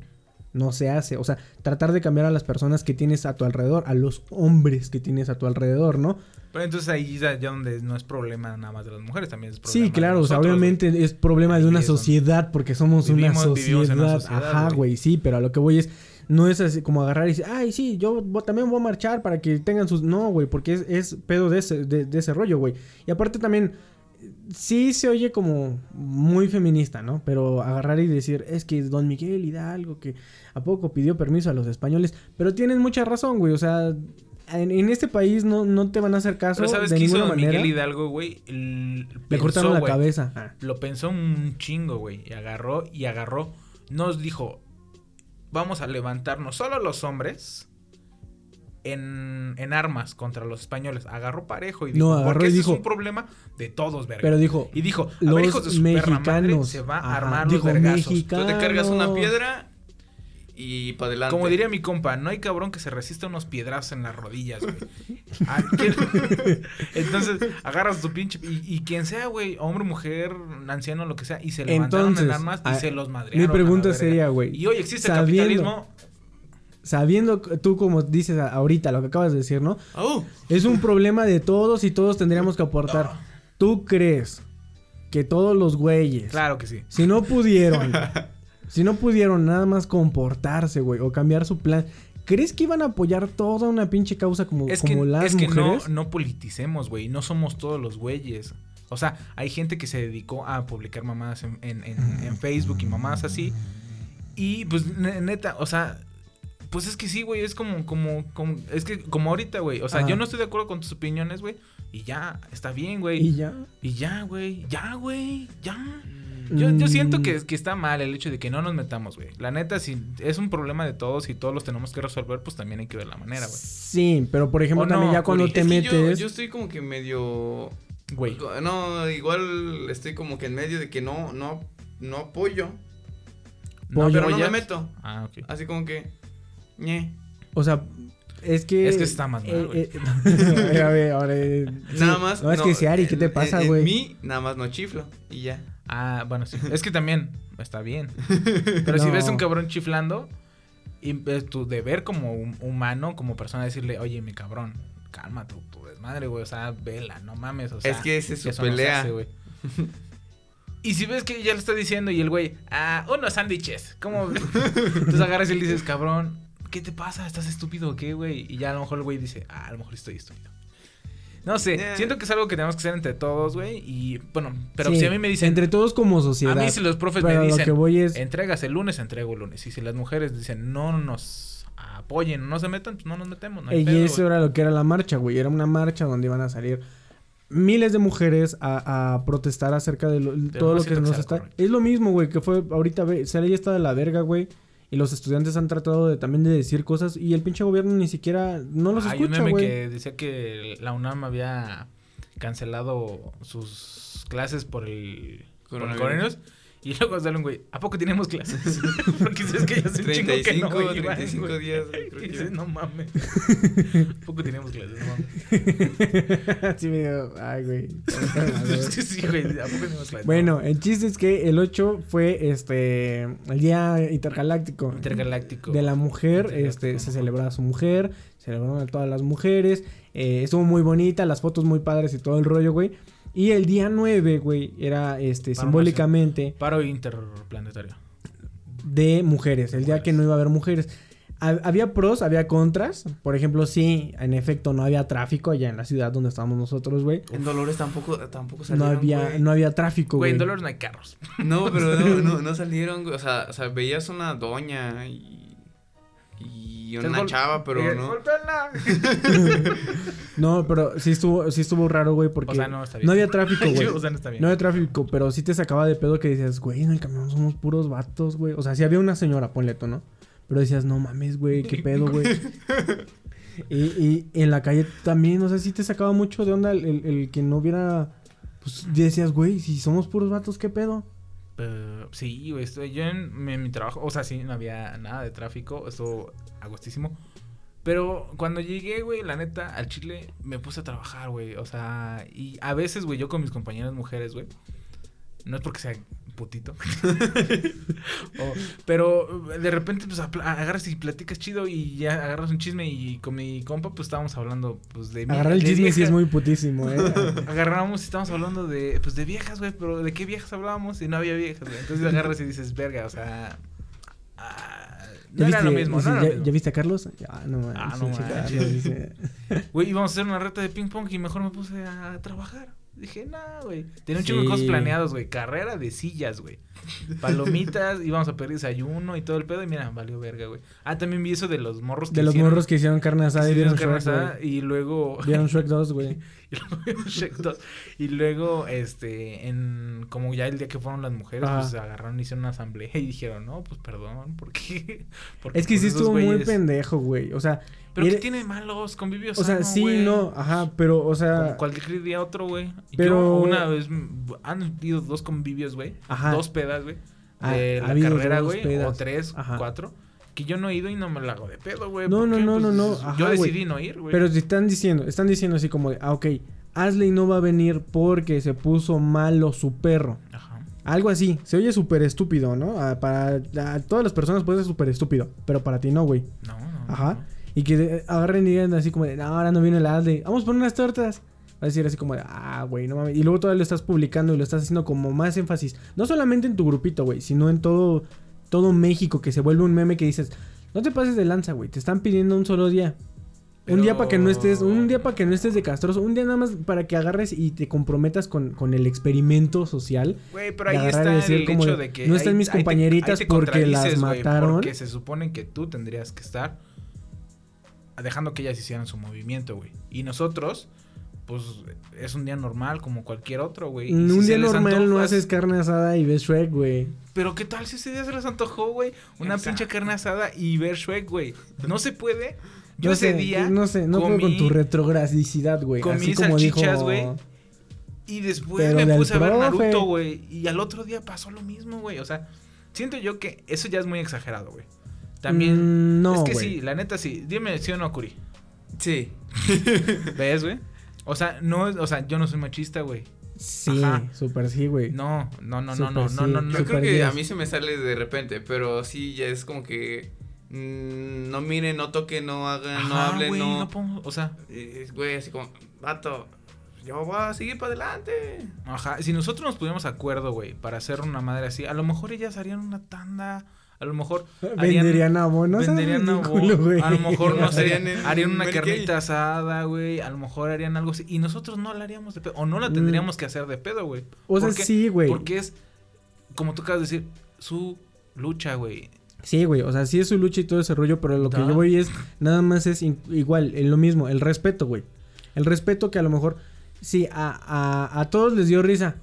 Speaker 2: No se hace. O sea, tratar de cambiar a las personas que tienes a tu alrededor, a los hombres que tienes a tu alrededor, ¿no?
Speaker 3: Pero entonces ahí ya, ya donde no es problema nada más de las mujeres, también es problema
Speaker 2: Sí,
Speaker 3: de
Speaker 2: claro, o sea, obviamente es problema de una sociedad porque somos una sociedad.
Speaker 3: una sociedad,
Speaker 2: Ajá,
Speaker 3: güey,
Speaker 2: sí, pero a lo que voy es no es así como agarrar y decir, ay, sí, yo también voy a marchar para que tengan sus... No, güey, porque es, es pedo de ese, de, de ese rollo, güey. Y aparte también, sí se oye como muy feminista, ¿no? Pero agarrar y decir, es que Don Miguel Hidalgo, que a poco pidió permiso a los españoles, pero tienen mucha razón, güey, o sea... En, en este país no, no te van a hacer caso
Speaker 3: Pero ¿sabes
Speaker 2: de
Speaker 3: qué hizo
Speaker 2: ninguna
Speaker 3: Don
Speaker 2: manera.
Speaker 3: Miguel Hidalgo, güey?
Speaker 2: Le
Speaker 3: pensó,
Speaker 2: cortaron la cabeza. Ah.
Speaker 3: Lo pensó un chingo, güey. Y agarró y agarró. Nos dijo, vamos a levantarnos solo los hombres en, en armas contra los españoles. Agarró parejo y dijo,
Speaker 2: No, agarró
Speaker 3: porque
Speaker 2: y dijo-
Speaker 3: es un problema de todos, verga.
Speaker 2: Pero dijo,
Speaker 3: y dijo, a
Speaker 2: los
Speaker 3: ver, hijos de su perra madre,
Speaker 2: mexicanos.
Speaker 3: se va a
Speaker 2: Ajá,
Speaker 3: armar
Speaker 2: dijo,
Speaker 3: los vergazos.
Speaker 2: mexicanos.
Speaker 9: Tú te cargas una piedra y para adelante.
Speaker 3: Como diría mi compa, no hay cabrón que se resista a unos piedrazos en las rodillas, güey. Ah. Entonces, agarras tu pinche. Y, y quien sea, güey, hombre, mujer, anciano, lo que sea, y se levantaron
Speaker 2: Entonces,
Speaker 3: en armas y
Speaker 2: ah,
Speaker 3: se los madrearon.
Speaker 2: mi pregunta sería, güey,
Speaker 3: Y hoy existe el capitalismo.
Speaker 2: Sabiendo tú como dices ahorita lo que acabas de decir, ¿no?
Speaker 9: Au.
Speaker 2: Es un problema de todos y todos tendríamos que aportar.
Speaker 3: Ah.
Speaker 2: ¿Tú crees que todos los güeyes,
Speaker 3: Claro que sí.
Speaker 2: si no pudieron, si no pudieron nada más comportarse, güey, o cambiar su plan, ¿crees que iban a apoyar toda una pinche causa como,
Speaker 3: Es que,
Speaker 2: como las
Speaker 3: es que no,
Speaker 2: mujeres?
Speaker 3: no politicemos, güey. No somos todos los güeyes. O sea, hay gente que se dedicó a publicar mamadas en, en- en- en Facebook y mamadas así. Y pues, ne- neta, o sea, pues es que sí, güey. Es como, como, como, es que como ahorita, güey. O sea,
Speaker 2: Ajá.
Speaker 3: yo no estoy de acuerdo con tus opiniones, güey. Y ya, está bien, güey.
Speaker 2: Y ya.
Speaker 3: Y ya, güey. Ya, güey. Ya. Yo, yo
Speaker 2: Mm.
Speaker 3: siento que, que está mal el hecho de que no nos metamos, güey. La neta, si es un problema de todos y todos los tenemos que resolver, pues también hay que ver la manera, güey.
Speaker 2: Sí, pero por ejemplo
Speaker 3: no,
Speaker 2: también ya cuando te metes...
Speaker 9: yo, yo estoy como que medio.
Speaker 3: Güey.
Speaker 9: No, igual estoy como que en medio de que no, no, no apoyo.
Speaker 3: No,
Speaker 9: pero no me meto.
Speaker 3: Ah, ok.
Speaker 9: Así como que. ñe.
Speaker 2: O sea, es que...
Speaker 3: Es que está más mal, güey.
Speaker 2: eh, eh, a ver, ahora... eh,
Speaker 9: Nada más.
Speaker 2: No, es que si Ari, ¿qué te pasa,
Speaker 9: en-
Speaker 2: güey?
Speaker 9: En mí, nada más no chiflo. Y ya.
Speaker 3: Ah, bueno, sí. Es que también está bien. Pero si ves un cabrón chiflando, y es tu deber como hum- humano, como persona, decirle, oye, mi cabrón, calma tu, tu desmadre, güey. O sea, vela, no mames. O sea,
Speaker 9: es que esa es su
Speaker 3: eso no se
Speaker 9: pelea.
Speaker 3: hace. Y si ves que ya le está diciendo y el güey, ah, unos sándwiches. ¿Cómo? Entonces agarras y le dices, cabrón, ¿qué te pasa? ¿Estás estúpido o qué, güey? Y ya a lo mejor el güey dice, ah, a lo mejor estoy estúpido. No sé,
Speaker 9: Yeah.
Speaker 3: siento que es algo que tenemos que hacer entre todos, güey. Y bueno, pero
Speaker 2: Sí,
Speaker 3: si a mí me dicen,
Speaker 2: Entre todos como sociedad.
Speaker 3: a mí si los profes
Speaker 2: pero
Speaker 3: me
Speaker 2: lo
Speaker 3: dicen,
Speaker 2: que voy es...
Speaker 3: entregas el lunes, entrego el lunes. Y si las mujeres dicen, no nos apoyen, no se metan, pues no nos metemos. No hay
Speaker 2: y
Speaker 3: pedo,
Speaker 2: eso era lo que era la marcha, güey. Era una marcha donde iban a salir miles de mujeres a, a protestar acerca de lo- todo lo que nos está...
Speaker 3: correcto.
Speaker 2: Es lo mismo, güey, que fue ahorita... ve- está de la verga, güey. Y los estudiantes han tratado de también de decir cosas y el pinche gobierno ni siquiera... No los
Speaker 3: Hay un
Speaker 2: escucha,
Speaker 3: meme
Speaker 2: güey.
Speaker 3: que decía que la UNAM había cancelado sus clases por el por el
Speaker 9: Coronavirus.
Speaker 3: Y luego sale un güey, ¿a poco tenemos clases? Porque dices que ya hace un chingo que
Speaker 9: 35,
Speaker 3: no iban,
Speaker 9: 35
Speaker 3: güey.
Speaker 9: días, güey, creo
Speaker 3: Y
Speaker 9: ya.
Speaker 3: no mames. ¿A poco teníamos clases? No mames.
Speaker 2: sí me dio... Ay, güey.
Speaker 3: sí, sí, güey, ¿a poco teníamos clases?
Speaker 2: Bueno, el chiste es que el 8 fue este el día intergaláctico.
Speaker 3: Intergaláctico.
Speaker 2: De la mujer, este, se celebraba a su mujer, celebraron a todas las mujeres, eh, estuvo muy bonita, las fotos muy padres y todo el rollo, güey. Y el día 9, güey, era este simbólicamente
Speaker 3: Paro interplanetario.
Speaker 2: de mujeres, el día que no iba a haber mujeres. Ha- Había pros, había contras. Por ejemplo, sí, en efecto, no había tráfico allá en la ciudad donde estábamos nosotros, güey.
Speaker 9: En Dolores tampoco, tampoco
Speaker 2: No
Speaker 9: salieron,
Speaker 2: había,
Speaker 9: güey.
Speaker 2: no había tráfico,
Speaker 3: Güey,
Speaker 2: güey.
Speaker 3: en Dolores no hay carros.
Speaker 9: No, pero no, no, no salieron, güey. O sea, o sea, veías una doña y. Y una
Speaker 3: Gol-
Speaker 9: chava, pero
Speaker 3: Eh,
Speaker 9: no.
Speaker 2: No, pero sí estuvo, sí estuvo raro, güey, porque
Speaker 3: O sea, no está bien.
Speaker 2: había tráfico, güey.
Speaker 3: o sea, no está bien.
Speaker 2: No había tráfico, pero sí te sacaba de pedo que decías, güey, en el camión somos puros vatos, güey. O sea, sí había una señora, ponle tú, ¿no? Pero decías, no mames, güey, qué pedo, güey. y, y en la calle también, o sea, sí te sacaba mucho de onda el, el- el que no hubiera. Pues decías, güey, si somos puros vatos, qué pedo.
Speaker 3: Sí, güey, estoy yo en mi, trabajo, o sea, sí, no había nada de tráfico, estuvo agostísimo. Pero cuando llegué, güey, la neta, al Chile, me puse a trabajar, güey. O sea, y a veces, güey, yo con mis compañeras mujeres, güey. No es porque sea putito. O- pero de repente, pues, agarras y platicas chido y ya agarras un chisme y con mi compa, pues, estábamos hablando, pues, de...
Speaker 2: Agarrar el chisme sí
Speaker 3: viejas.
Speaker 2: es muy putísimo, eh.
Speaker 3: Agarramos y estábamos hablando de, pues, de viejas, güey, pero ¿de qué viejas hablábamos? Y no había viejas, güey. Entonces agarras y dices, verga, o sea... ah, no
Speaker 2: ¿Ya
Speaker 3: era lo mismo, no era lo
Speaker 2: ¿ya,
Speaker 3: mismo.
Speaker 2: ya viste a Carlos? Ah, no manches.
Speaker 3: Ah, no. Güey, íbamos a hacer una reta de ping pong y mejor me puse a trabajar. Dije, nah, güey. Tenía un chingo de
Speaker 2: Sí.
Speaker 3: cosas planeados, güey. Carrera de sillas, güey. Palomitas, íbamos a pedir desayuno y todo el pedo. Y mira, valió verga, güey. Ah, también vi eso de los morros que
Speaker 2: De los
Speaker 3: hicieron-
Speaker 2: morros que hicieron carne asada y vieron
Speaker 3: carne
Speaker 2: Shrek,
Speaker 3: asada. Y luego...
Speaker 2: Vieron Shrek 2, güey.
Speaker 3: Y luego vieron Shrek 2. Y luego, este, en como ya el día que fueron las mujeres,
Speaker 2: Ajá.
Speaker 3: pues agarraron, hicieron una asamblea y dijeron, no, pues perdón, ¿por qué? Porque,
Speaker 2: Es que sí estuvo muy pendejo, güey. O sea,
Speaker 3: Pero ¿qué tiene de malos? Convivios
Speaker 2: o sea, sí, no, ajá, pero, o sea,
Speaker 3: Como cualquier día otro, güey.
Speaker 2: Pero-
Speaker 3: Yo una vez han habido dos convivios, güey.
Speaker 2: Ajá.
Speaker 3: Dos pedas, güey.
Speaker 2: Ah,
Speaker 3: De
Speaker 2: ha
Speaker 3: la carrera, güey. O tres,
Speaker 2: Ajá.
Speaker 3: cuatro. Que yo no he ido y no me la hago de pedo, güey.
Speaker 2: No,
Speaker 3: ¿Por
Speaker 2: no, no, no,
Speaker 3: Pues,
Speaker 2: no.
Speaker 3: yo
Speaker 2: Ajá, güey.
Speaker 3: decidí no ir, güey.
Speaker 2: pero si están diciendo, están diciendo así como de, ah, ok, Asley no va a venir porque se puso malo su perro.
Speaker 3: Ajá.
Speaker 2: Algo así, se oye súper estúpido, ¿no? Ah, para a todas las personas puede ser súper estúpido, pero para ti no, güey.
Speaker 3: No, no.
Speaker 2: Ajá.
Speaker 3: no.
Speaker 2: Y que agarren y digan así como de, no, ahora no viene el Asley, vamos por unas tortas. Va a decir así como de, ah, güey, no mames. Y luego todavía lo estás publicando y lo estás haciendo como más énfasis. No solamente en tu grupito, güey, sino en todo, todo México, que se vuelve un meme que dices, no te pases de lanza, güey, te están pidiendo un solo día. Un día para que no estés, un día para que no estés de castroso, un día nada más para que agarres y te comprometas con, con el experimento social.
Speaker 3: Güey, pero ahí está
Speaker 2: decir
Speaker 3: el
Speaker 2: como
Speaker 3: hecho
Speaker 2: de,
Speaker 3: que...
Speaker 2: no están
Speaker 3: ahí-
Speaker 2: mis compañeritas
Speaker 3: te
Speaker 2: porque las mataron.
Speaker 3: Porque se supone que tú tendrías que estar dejando que ellas hicieran su movimiento, güey. Y nosotros, pues, es un día normal como cualquier otro, güey.
Speaker 2: En
Speaker 3: si
Speaker 2: un día normal no haces carne asada y ves Shrek, güey.
Speaker 3: Pero ¿qué tal si ese día se les antojó, güey? Una
Speaker 9: Exacto.
Speaker 3: pinche carne asada y ver Shrek, güey. No se puede. Yo
Speaker 2: no
Speaker 3: ese
Speaker 2: sé,
Speaker 3: día
Speaker 2: No sé, no puedo con
Speaker 3: comí-
Speaker 2: tu retrogradicidad, güey.
Speaker 3: comí
Speaker 2: Así como dijo.
Speaker 3: salchichas, güey. Y después
Speaker 2: Pero
Speaker 3: me puse a ver
Speaker 2: profe.
Speaker 3: Naruto, güey. Y al otro día pasó lo mismo, güey. O sea, siento yo que eso ya es muy exagerado, güey. También.
Speaker 2: Mm, no,
Speaker 3: es que
Speaker 2: güey.
Speaker 3: sí, la neta sí. Dime si o no, Curi.
Speaker 9: Sí.
Speaker 3: ¿Ves, güey? O sea, no, es- o sea, yo no soy machista, güey.
Speaker 2: Sí,
Speaker 3: Ajá.
Speaker 2: súper sí, güey.
Speaker 3: No, no, no, no, no,
Speaker 2: sí.
Speaker 3: no, no, no.
Speaker 9: Yo
Speaker 2: Super
Speaker 9: creo que a mí se me sale de repente, pero sí, ya es como que. mm, no miren, no toquen, no hagan, no hablen,
Speaker 3: güey,
Speaker 9: no.
Speaker 3: no pongo, o sea,
Speaker 9: Eh, Güey, así como, vato, yo voy a seguir para adelante.
Speaker 3: ajá, si nosotros nos pudiéramos acuerdo, güey, para hacer una madre así, a lo mejor ellas harían una tanda, a lo mejor harían-
Speaker 2: Venderían abonos.
Speaker 3: venderían
Speaker 2: a
Speaker 3: abo-
Speaker 2: güey.
Speaker 3: a lo mejor no sé,
Speaker 9: Harían
Speaker 3: una carnita asada, güey, a lo mejor harían algo así y nosotros no la haríamos de pedo o no la
Speaker 2: Mm.
Speaker 3: tendríamos que hacer de pedo, güey.
Speaker 2: O sea, sí, güey.
Speaker 3: Porque es como tú acabas de decir, su lucha, güey.
Speaker 2: Sí, güey. O sea, sí es su lucha y todo ese rollo, pero lo que yo voy es. Nada más es igual, en lo mismo, el respeto, güey. El respeto que a lo mejor. Sí, a, a, a todos les dio risa.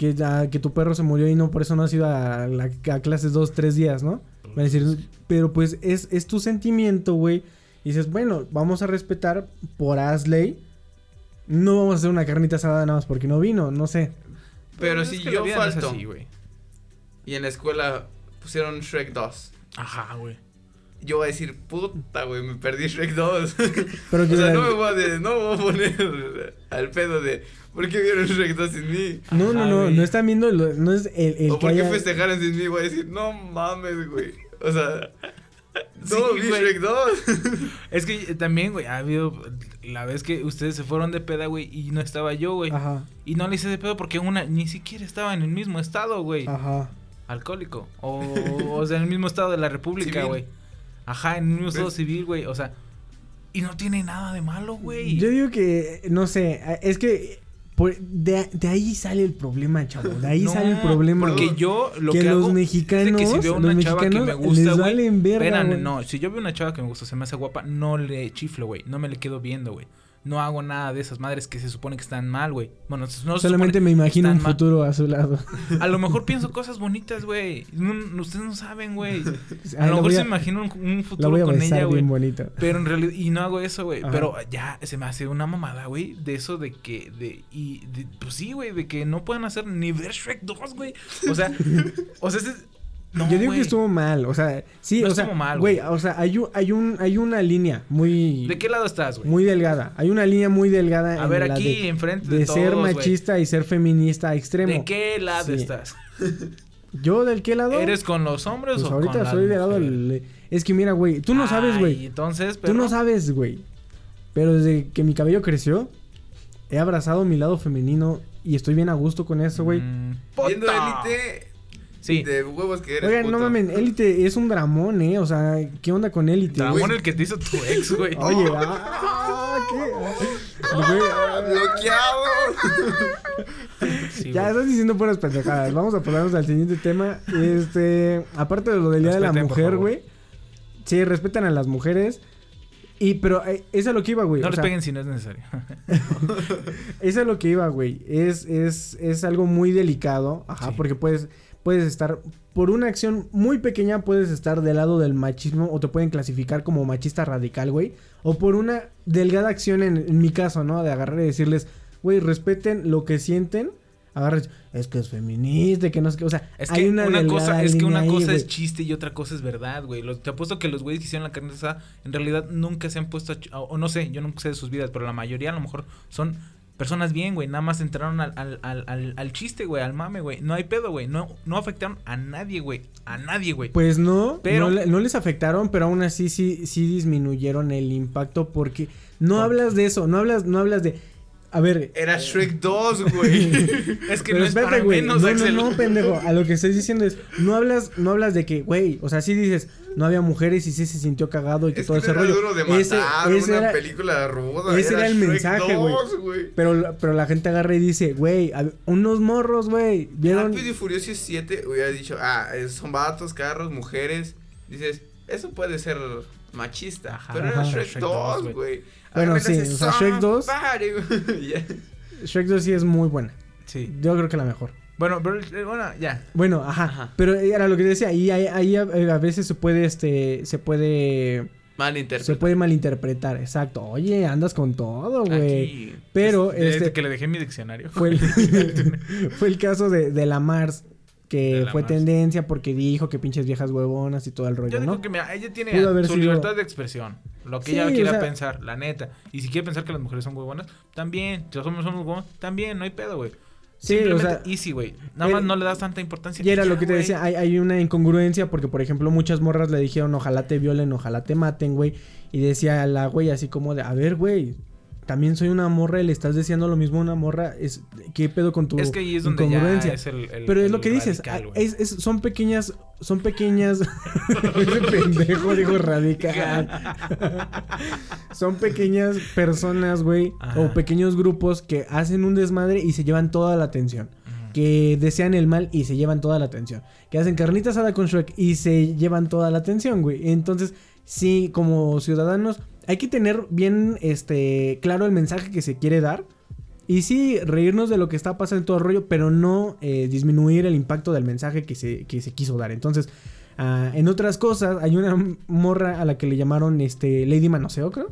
Speaker 2: Que, a- que tu perro se murió y no por eso no has ido a, la- a clases dos, tres días, ¿no? Van a decir, pero pues es, es tu sentimiento, güey. Y dices, bueno, vamos a respetar por Asley. No vamos a hacer una carnita asada nada más porque no vino, no sé.
Speaker 9: Pero si yo falto.
Speaker 3: así, güey.
Speaker 9: y en la escuela pusieron Shrek 2.
Speaker 3: Ajá, güey.
Speaker 9: Yo voy a decir, puta, güey, me perdí Shrek 2.
Speaker 2: Pero
Speaker 9: o sea,
Speaker 2: la-
Speaker 9: no me voy a, de- no me voy a poner al pedo de, ¿por qué vieron Shrek 2 sin mí?
Speaker 2: No, no,
Speaker 3: Ajá,
Speaker 2: no, no están viendo, lo- no es el, el
Speaker 9: o
Speaker 2: que
Speaker 9: por qué
Speaker 2: haya...
Speaker 9: festejaron sin mí, voy a decir, no mames, güey. O sea,
Speaker 3: Sí,
Speaker 9: no vi. Shrek 2.
Speaker 3: Es que también, güey, ha habido la vez que ustedes se fueron de peda, güey, y no estaba yo, güey.
Speaker 2: Ajá,
Speaker 3: Y no le hice de pedo porque una ni siquiera estaba en el mismo estado, güey.
Speaker 2: ajá.
Speaker 3: Alcohólico. O, o sea, en el mismo estado de la República, güey. Ajá, en mismo estado
Speaker 9: ¿Ves?
Speaker 3: civil, güey. O sea, y no tiene nada de malo, güey.
Speaker 2: Yo digo que, no sé, es que por- de, de ahí sale el problema, chavo. De ahí
Speaker 3: No,
Speaker 2: sale el problema.
Speaker 3: Porque yo lo
Speaker 2: que
Speaker 3: que,
Speaker 2: los
Speaker 3: hago
Speaker 2: mexicanos,
Speaker 3: es que si veo
Speaker 2: los
Speaker 3: una chava que me
Speaker 2: mexicanos
Speaker 3: gusta,
Speaker 2: les
Speaker 3: güey.
Speaker 2: valen verga,
Speaker 3: espérame,
Speaker 2: güey.
Speaker 3: no, si yo veo una chava que me gusta, se me hace guapa, no le chiflo, güey. No me le quedo viendo, güey. No hago nada de esas madres que se supone que están mal, güey. Bueno, no se
Speaker 2: Solamente me imagino un
Speaker 3: mal.
Speaker 2: futuro a su lado.
Speaker 3: A lo mejor pienso cosas bonitas, güey. No- ustedes no saben, güey. A
Speaker 2: Ay,
Speaker 3: lo mejor
Speaker 2: voy
Speaker 3: se
Speaker 2: a-
Speaker 3: imagina un, un futuro
Speaker 2: voy a
Speaker 3: con ella, güey. Pero en realidad, y no hago eso, güey. Pero ya se me hace una mamada, güey. De eso de que, de, y, de- pues sí, güey, de que no puedan hacer ni ver Shrek 2, güey. O sea, o sea, ese- no,
Speaker 2: Yo digo que estuvo mal, o sea, sí,
Speaker 3: No
Speaker 2: o sea,
Speaker 3: estuvo mal,
Speaker 2: güey, o sea, hay un, hay un, hay una línea muy,
Speaker 3: ¿De qué lado estás, güey?
Speaker 2: muy delgada. Hay una línea muy delgada
Speaker 3: A
Speaker 2: en
Speaker 3: ver,
Speaker 2: la
Speaker 3: aquí,
Speaker 2: de,
Speaker 3: enfrente de,
Speaker 2: de
Speaker 3: todos,
Speaker 2: ser machista y ser feminista extremo.
Speaker 3: ¿De qué lado
Speaker 2: Sí.
Speaker 3: estás?
Speaker 2: ¿Yo del qué lado?
Speaker 3: ¿Eres con los hombres
Speaker 2: Pues
Speaker 3: o
Speaker 2: ahorita
Speaker 3: con
Speaker 2: soy del lado del... Es que mira, güey, tú no sabes, güey.
Speaker 3: entonces,
Speaker 2: Tú
Speaker 3: pero
Speaker 2: no sabes, güey. Pero desde que mi cabello creció, he abrazado mi lado femenino y estoy bien a gusto con eso, güey.
Speaker 3: Mm,
Speaker 9: Viendo élite
Speaker 3: Sí.
Speaker 9: de huevos que eres.
Speaker 2: Oigan, no mames, Élite es un dramón, ¿eh? O sea, ¿qué onda con Élite?
Speaker 3: Dramón
Speaker 2: güey?
Speaker 3: el que te hizo tu ex, güey.
Speaker 2: Oye, ah, ¿qué? Ah,
Speaker 9: Bloqueado.
Speaker 3: Sí,
Speaker 2: ya
Speaker 3: güey.
Speaker 2: estás diciendo puras pendejadas. Vamos a pasarnos al siguiente tema. Este, aparte de lo del Día de la Mujer, güey. Sí, respetan a las mujeres. Y, pero, eh, eso es lo que iba, güey.
Speaker 3: No
Speaker 2: o
Speaker 3: les
Speaker 2: sea,
Speaker 3: peguen si no es necesario.
Speaker 2: Eso es lo que iba, güey. Es, es, es algo muy delicado. Ajá,
Speaker 3: Sí.
Speaker 2: porque puedes, puedes estar. Por una acción muy pequeña, puedes estar del lado del machismo. O te pueden clasificar como machista radical, güey. O por una delgada acción, en, en mi caso, ¿no? De agarrar y decirles, güey, respeten lo que sienten. Agarras, es que es feminista, que no sé qué. O sea,
Speaker 3: Es
Speaker 2: hay
Speaker 3: que
Speaker 2: una,
Speaker 3: una,
Speaker 2: delgada
Speaker 3: cosa, es que una
Speaker 2: ahí,
Speaker 3: cosa es chiste y otra cosa es verdad, güey. Te apuesto que los güeyes que hicieron la carne asada, en realidad nunca se han puesto a o no sé, yo nunca sé de sus vidas, pero la mayoría a lo mejor son personas bien, güey. Nada más entraron al, al, al, al, al chiste, güey, al mame, güey. No hay pedo, güey. No, no afectaron a nadie, güey. A nadie, güey.
Speaker 2: Pues no,
Speaker 3: Pero-
Speaker 2: no, le- no les afectaron, pero aún así sí, sí disminuyeron el impacto porque no
Speaker 3: ¿Por
Speaker 2: hablas de eso, no hablas, no hablas de, a ver,
Speaker 9: Era Shrek 2, güey.
Speaker 3: es que
Speaker 2: pero
Speaker 3: no es
Speaker 2: espérate,
Speaker 3: para
Speaker 2: güey,
Speaker 3: menos,
Speaker 2: no,
Speaker 3: Axel.
Speaker 2: no, no, pendejo, a lo que estoy diciendo es, no hablas, no hablas de que, güey, o sea, sí dices, no había mujeres y sí se sintió cagado y que
Speaker 9: Es
Speaker 2: todo
Speaker 9: que
Speaker 2: ese
Speaker 9: era
Speaker 2: rollo.
Speaker 9: duro de matar,
Speaker 2: ese, ese
Speaker 9: una
Speaker 2: era,
Speaker 9: película ruda.
Speaker 2: ese era el
Speaker 9: Shrek
Speaker 2: mensaje, güey.
Speaker 9: 2, güey.
Speaker 2: pero, pero la gente agarra y dice, güey, unos morros, güey, vieron,
Speaker 9: Rápido y Furioso 7 hubiera dicho, ah, es- son vatos, carros, mujeres. Dices, eso puede ser machista.
Speaker 3: Ajá,
Speaker 9: pero era. Shrek,
Speaker 3: Shrek
Speaker 9: 2,
Speaker 3: 2,
Speaker 9: güey.
Speaker 2: Bueno, sí, o sea, Shrek 2.
Speaker 9: somebody, güey. Ya.
Speaker 2: Shrek 2 sí es muy buena,
Speaker 3: Sí.
Speaker 2: yo creo que la mejor.
Speaker 3: Bueno, pero eh, bueno, ya.
Speaker 2: Bueno, ajá,
Speaker 9: Ajá.
Speaker 2: pero era lo que decía, ahí, ahí, ahí a, a veces se puede, este, se puede...
Speaker 9: Mal
Speaker 2: Se puede malinterpretar, exacto. Oye, andas con todo, güey. Pero
Speaker 3: Desde
Speaker 2: este
Speaker 3: que le dejé mi diccionario.
Speaker 2: fue el, fue el caso de, de la Mars que fue tendencia porque dijo que pinches viejas huevonas y todo el rollo,
Speaker 3: Yo digo
Speaker 2: ¿no?
Speaker 3: que mira, ella tiene su
Speaker 2: sido-
Speaker 3: libertad de expresión. Lo que
Speaker 2: Sí,
Speaker 3: ella
Speaker 2: o
Speaker 3: quiera
Speaker 2: sea-
Speaker 3: pensar, la neta. Y si quiere pensar que las mujeres son muy buenas, también. Si los hombres somos buenos, también, no hay pedo, güey.
Speaker 2: Sí, o sea,
Speaker 3: easy, güey. Nada más no le das tanta importancia.
Speaker 2: Y era
Speaker 3: ya,
Speaker 2: lo que te decía, hay, hay una incongruencia porque, por ejemplo, muchas morras le dijeron, ojalá te violen, ojalá te maten, güey. Y decía la güey así como de, a ver, güey, también soy una morra y le estás diciendo lo mismo a una morra. Es, ¿Qué pedo con tu
Speaker 3: Es que ahí es donde ya es el, el-
Speaker 2: Pero es
Speaker 3: el
Speaker 2: lo que dices,
Speaker 3: radical,
Speaker 2: ah,
Speaker 3: güey.
Speaker 2: es, es- son pequeñas, son pequeñas, ese pendejo dijo radical. son pequeñas personas, güey, o pequeños grupos que hacen un desmadre y se llevan toda la atención. Que desean el mal y se llevan toda la atención. Que hacen carnita asada con Shrek y se llevan toda la atención, güey. Entonces, sí, como ciudadanos, hay que tener bien este claro el mensaje que se quiere dar. Y sí, reírnos de lo que está pasando en todo el rollo, pero no eh, disminuir el impacto del mensaje que se, que se quiso dar. Entonces, ah, en otras cosas, hay una morra a la que le llamaron este Lady Manoseo, creo.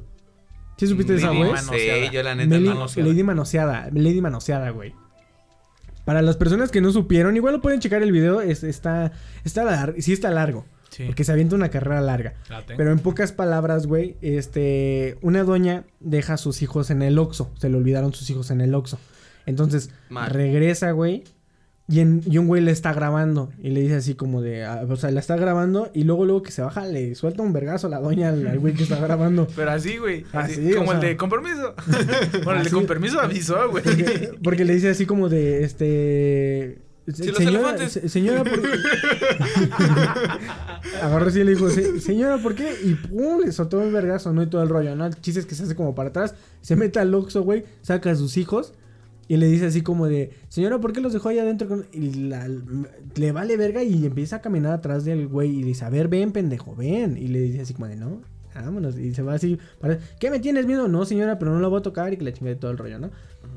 Speaker 2: ¿Sí supiste de esa,
Speaker 3: Lady
Speaker 2: güey?
Speaker 9: Sé, yo la neta
Speaker 2: Meli-
Speaker 9: no lo sé.
Speaker 2: Lady Manoseada, Lady Manoseada, güey. Para las personas que no supieron, igual lo pueden checar el video, es- está, está lar- sí está largo.
Speaker 3: Sí.
Speaker 2: Porque se avienta una carrera larga.
Speaker 3: La.
Speaker 2: Pero en pocas palabras, güey, este, una doña deja a sus hijos en el Oxxo. Se le olvidaron sus hijos en el Oxxo. Entonces,
Speaker 9: Mal.
Speaker 2: regresa, güey. Y, en- y un güey le está grabando. Y le dice así como de... ah, o sea, la está grabando. Y luego, luego que se baja, le suelta un vergazo a la doña al al güey que está grabando.
Speaker 3: Pero así, güey. Así,
Speaker 2: Así,
Speaker 3: como
Speaker 2: o
Speaker 3: el
Speaker 2: sea.
Speaker 3: de con permiso. bueno, el de con permiso avisó, güey.
Speaker 2: Porque, porque le dice así como de... Este...
Speaker 9: Los
Speaker 2: señora,
Speaker 9: elefantes.
Speaker 2: señora, ¿por qué? Agarró así y le dijo, "Se- señora, ¿por qué? Y pum, le soltó un vergazo, ¿no? Y todo el rollo, ¿no? El chiste es que se hace como para atrás, se mete al Oxxo, güey, saca a sus hijos y le dice así como de, señora, ¿por qué los dejó ahí adentro? con-?" Y la- le vale verga y empieza a caminar atrás del güey y dice, a ver, ven, pendejo, ven. Y le dice así como de, no, vámonos. Y se va así, para, ¿qué me tienes miedo? No, señora, pero no la voy a tocar y que le chingue todo el rollo, ¿no?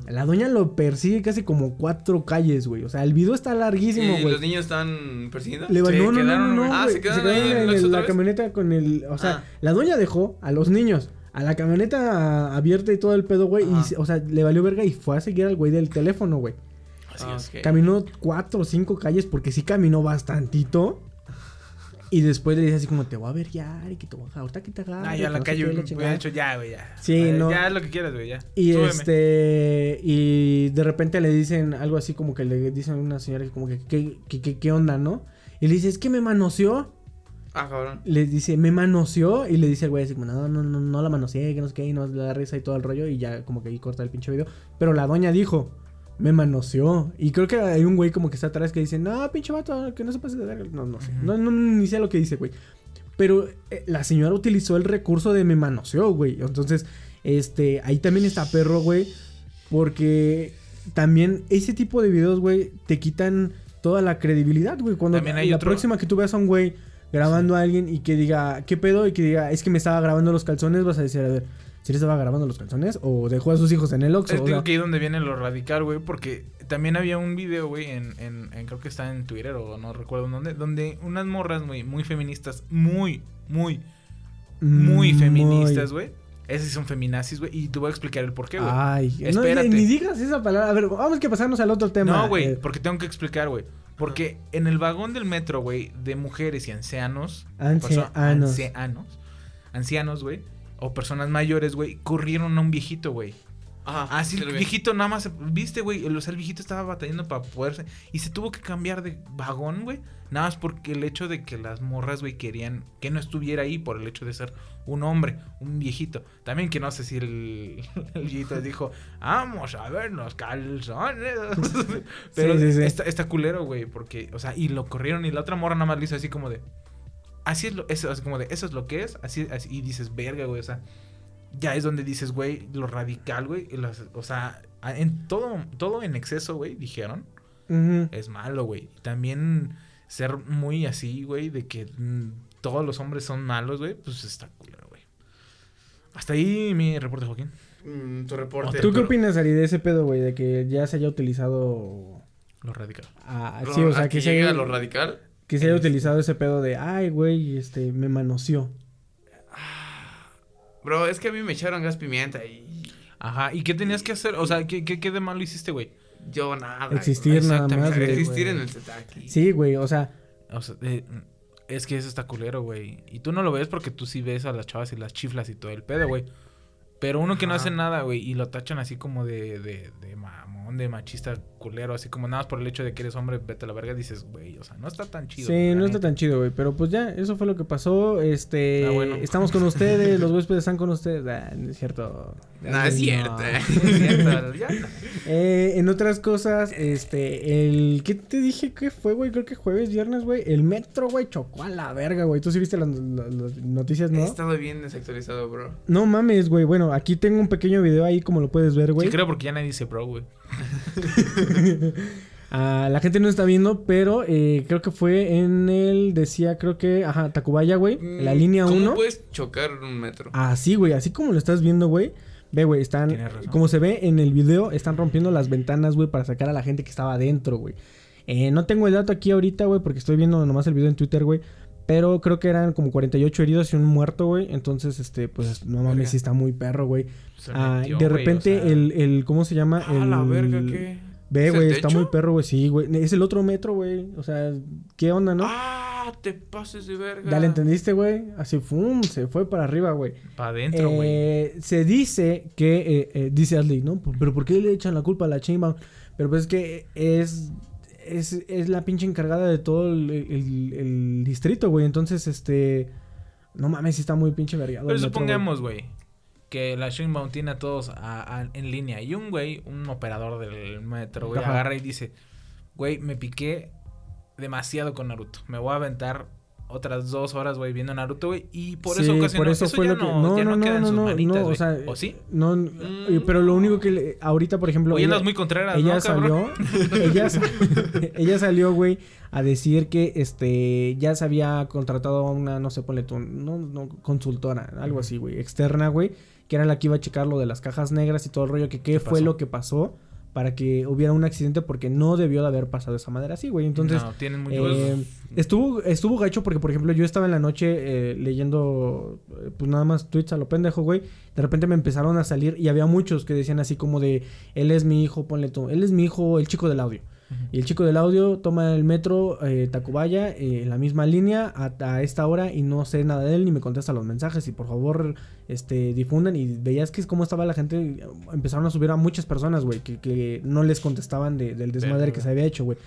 Speaker 2: La doña lo persigue casi como cuatro calles, güey. O sea, el video está larguísimo,
Speaker 9: ¿Y
Speaker 2: güey.
Speaker 9: los niños están persiguiendo?
Speaker 2: Le va-
Speaker 3: Sí,
Speaker 2: no, no, no,
Speaker 3: quedaron,
Speaker 2: no,
Speaker 3: güey.
Speaker 2: no,
Speaker 9: Ah,
Speaker 2: güey.
Speaker 9: ¿se quedaron ahí en
Speaker 2: la camioneta con el... O sea,
Speaker 9: Ah.
Speaker 2: la doña dejó a los niños a la camioneta abierta y todo el pedo, güey. Y, o sea, le valió verga y fue a seguir al güey del teléfono, güey.
Speaker 3: Así
Speaker 9: Ah,
Speaker 3: es.
Speaker 9: ok.
Speaker 2: Caminó cuatro o cinco calles porque sí caminó bastantito. Y después le dice así como, te voy a ver ya, y que te voy a ahorita que te agarre,
Speaker 3: Ah,
Speaker 2: no
Speaker 3: la calle
Speaker 2: la
Speaker 3: hubiera
Speaker 2: chingada".
Speaker 3: hecho ya, güey, ya.
Speaker 2: Sí,
Speaker 3: Eh,
Speaker 2: no.
Speaker 3: Ya lo que quieras, güey, ya.
Speaker 2: Y
Speaker 3: Súbeme.
Speaker 2: este. Y de repente le dicen algo así como que le dicen a una señora como que, ¿qué, qué, qué, qué onda, no? Y le dice, es que me manoseó.
Speaker 9: Ah, cabrón.
Speaker 2: Le dice, me manoseó. Y le dice el güey así como, no, no, no, no la manoseé, que no sé qué. Y no le da risa y todo el rollo. Y ya como que ahí corta el pinche video. Pero la doña dijo, me manoseó. Y creo que hay un güey como que está atrás que dice, no, pinche vato, que no se pase de verga. No, no sé. No, no, ni sé lo que dice, güey. Pero eh, la señora utilizó el recurso de me manoseó, güey. Entonces, este, ahí también está perro, güey. Porque también ese tipo de videos, güey, te quitan toda la credibilidad, güey. Cuando
Speaker 3: También hay
Speaker 2: la
Speaker 3: otro-
Speaker 2: próxima que tú veas a un güey grabando a alguien y que diga, ¿qué pedo? Y que diga, es que me estaba grabando los calzones, vas a decir, a ver, ¿si le estaba grabando los calzones? ¿O dejó a sus hijos en el Oxxo?
Speaker 3: Es
Speaker 2: O
Speaker 3: digo
Speaker 2: sea,
Speaker 3: que ahí donde viene lo radical, güey, porque también había un video, güey, en, en, en- creo que está en Twitter o no recuerdo dónde, donde unas morras, güey, muy feministas, muy, muy, muy
Speaker 2: mm,
Speaker 3: feministas, güey. Esas son feminazis, güey, y te voy a explicar el por qué, güey.
Speaker 2: Ay, no,
Speaker 3: Espérate.
Speaker 2: ni digas esa palabra. A ver, vamos que pasarnos al otro tema.
Speaker 3: No, güey,
Speaker 2: Eh,
Speaker 3: porque tengo que explicar, güey. Porque en el vagón del metro, güey, de mujeres y ancianos,
Speaker 2: ancianos,
Speaker 3: ancianos, güey, o personas mayores, güey, corrieron a un viejito, güey.
Speaker 9: Ajá.
Speaker 3: Así
Speaker 9: sí
Speaker 3: el viejito nada más, viste, güey, el, o sea, el viejito estaba batallando para poderse y se tuvo que cambiar de vagón, güey, nada más porque el hecho de que las morras, güey, querían que no estuviera ahí por el hecho de ser un hombre, un viejito. También que no sé si el, el viejito dijo, vamos a ver los calzones. Pero
Speaker 2: Sí, sí, sí.
Speaker 3: Está, está culero, güey, porque, o sea, y lo corrieron y la otra morra nada más le hizo así como de, así es lo, eso, así como de, eso es lo que es, así, así y dices, verga, güey, o sea, ya es donde dices, güey, lo radical, güey. O sea, en todo, todo en exceso, güey, dijeron, es malo, güey. Y También ser muy así, güey, de que mm, todos los hombres son malos, güey, pues está culero, güey. Hasta ahí mi reporte, Joaquín.
Speaker 9: Mm, tu reporte.
Speaker 2: ¿Tú qué
Speaker 9: pero-
Speaker 2: opinas, Ari, de ese pedo, güey? De que ya se haya utilizado.
Speaker 3: Lo radical.
Speaker 2: ah, sí, o sea, que se
Speaker 9: llegue
Speaker 2: haya,
Speaker 9: a lo radical.
Speaker 2: Que se haya
Speaker 3: Este.
Speaker 2: utilizado ese pedo de, ay, güey, este, me manoseó.
Speaker 9: Bro, es que a mí me echaron gas pimienta y
Speaker 3: Ajá, ¿y qué tenías que hacer? O sea, ¿qué, qué, qué de malo hiciste, güey?
Speaker 9: yo nada.
Speaker 2: Existir nada
Speaker 3: Exactamente,
Speaker 2: más, güey.
Speaker 9: Existir en el Setaki.
Speaker 2: Sí, güey, o sea,
Speaker 3: O sea, eh, es que eso está culero, güey. Y tú no lo ves porque tú sí ves a las chavas y las chiflas y todo el pedo, güey. Pero uno que no hace nada, güey, y lo tachan así como de, de, de de machista culero, así como nada más por el hecho de que eres hombre, vete a la verga, dices, güey, o sea, no está tan chido.
Speaker 2: sí, no está tan chido, güey. Pero pues ya, eso fue lo que pasó. Este,
Speaker 3: Ah, bueno.
Speaker 2: estamos con ustedes, los huéspedes están con ustedes. Ah, no es cierto.
Speaker 9: No, es cierto.
Speaker 2: No.
Speaker 3: Es cierto, ya.
Speaker 2: Eh, en otras cosas, este, el... ¿Qué te dije que fue, güey? Creo que jueves, viernes, güey. El metro, güey, chocó a la verga, güey. ¿Tú sí viste las, las- las noticias,
Speaker 9: He
Speaker 2: no?
Speaker 9: estado bien desactualizado, bro.
Speaker 2: No mames, güey. Bueno, aquí tengo un pequeño video ahí, como lo puedes ver, güey.
Speaker 3: Sí, creo porque ya nadie dice bro, güey.
Speaker 2: Ah, la gente no está viendo, pero eh, creo que fue en el, decía, creo que, ajá, Tacubaya, güey. La
Speaker 9: Mm,
Speaker 2: línea
Speaker 9: ¿Cómo
Speaker 2: 1.
Speaker 9: puedes chocar un metro?
Speaker 2: Así, güey, así como lo estás viendo, güey. Ve, güey, están, como se ve en el video, están rompiendo las ventanas, güey, para sacar a la gente que estaba adentro, güey. Eh, no tengo el dato aquí ahorita, güey, porque estoy viendo nomás el video en Twitter, güey. Pero creo que eran como 48 heridos y un muerto, güey. Entonces, este, pues, no mames, sí está muy perro, güey. Ah, de repente,
Speaker 3: o sea.
Speaker 2: el, el, ¿cómo se llama?
Speaker 9: Ah,
Speaker 2: el,
Speaker 9: la verga, ¿qué?
Speaker 2: Ve,
Speaker 9: ¿Es el
Speaker 2: güey, está muy perro, güey. Sí, güey. Es el otro metro, güey. O sea, ¿qué onda, no?
Speaker 9: Ah, te pases de verga.
Speaker 2: ¿Ya le entendiste, güey? Así, ¡fum! Se fue para arriba, güey.
Speaker 3: Para adentro, güey.
Speaker 2: Eh, se dice que, eh, eh, dice Ashley, ¿no? Pero ¿por qué le echan la culpa a la Chainbound? Pero pues es que es, es, es la pinche encargada de todo el, el- el distrito, güey. Entonces, este... No mames, está muy pinche vergado.
Speaker 3: Pero
Speaker 2: metro,
Speaker 3: supongamos, güey, que la Shinbound tiene a todos a- a- en línea. Y un güey, un operador del metro, güey,
Speaker 2: Ajá.
Speaker 3: agarra y dice, güey, me piqué demasiado con Naruto. Me voy a aventar otras dos horas, güey, viendo Naruto, güey. Y por
Speaker 2: Sí,
Speaker 3: eso ocasionó...
Speaker 2: por eso fue
Speaker 3: ya
Speaker 2: lo que...
Speaker 3: no,
Speaker 2: No,
Speaker 3: ya
Speaker 2: no,
Speaker 3: no,
Speaker 2: no,
Speaker 3: queda en
Speaker 2: no,
Speaker 3: sus
Speaker 2: no,
Speaker 3: manitas,
Speaker 2: no,
Speaker 3: güey.
Speaker 2: o sea...
Speaker 3: ¿O sí?
Speaker 2: No, eh, pero lo único que... le- ahorita, por ejemplo...
Speaker 3: Oye,
Speaker 2: ella-
Speaker 3: muy
Speaker 2: ella
Speaker 3: ¿no,
Speaker 2: salió ella, sa- ella salió güey a decir que este ya se había contratado a una no sé ponle tú no, no consultora algo así güey externa güey que era la que iba a checar lo de las cajas negras y todo el rollo que qué,
Speaker 3: ¿Qué
Speaker 2: fue lo que pasó para que hubiera un accidente porque no debió de haber pasado de esa manera así güey entonces
Speaker 3: No, tienen muy...
Speaker 2: eh, estuvo, estuvo gacho porque, por ejemplo, yo estaba en la noche eh, leyendo, eh, pues nada más tweets a lo pendejo, güey. De repente me empezaron a salir y había muchos que decían así como de, él es mi hijo, ponle tú, él es mi hijo, el chico del audio. Y el chico del audio toma el metro eh, Tacubaya eh, en la misma línea a, a esta hora y no sé nada de él ni me contesta los mensajes y por favor este difundan y veías que es como estaba la gente empezaron a subir a muchas personas güey que, que no les contestaban de- del desmadre
Speaker 3: Verga.
Speaker 2: que se había hecho güey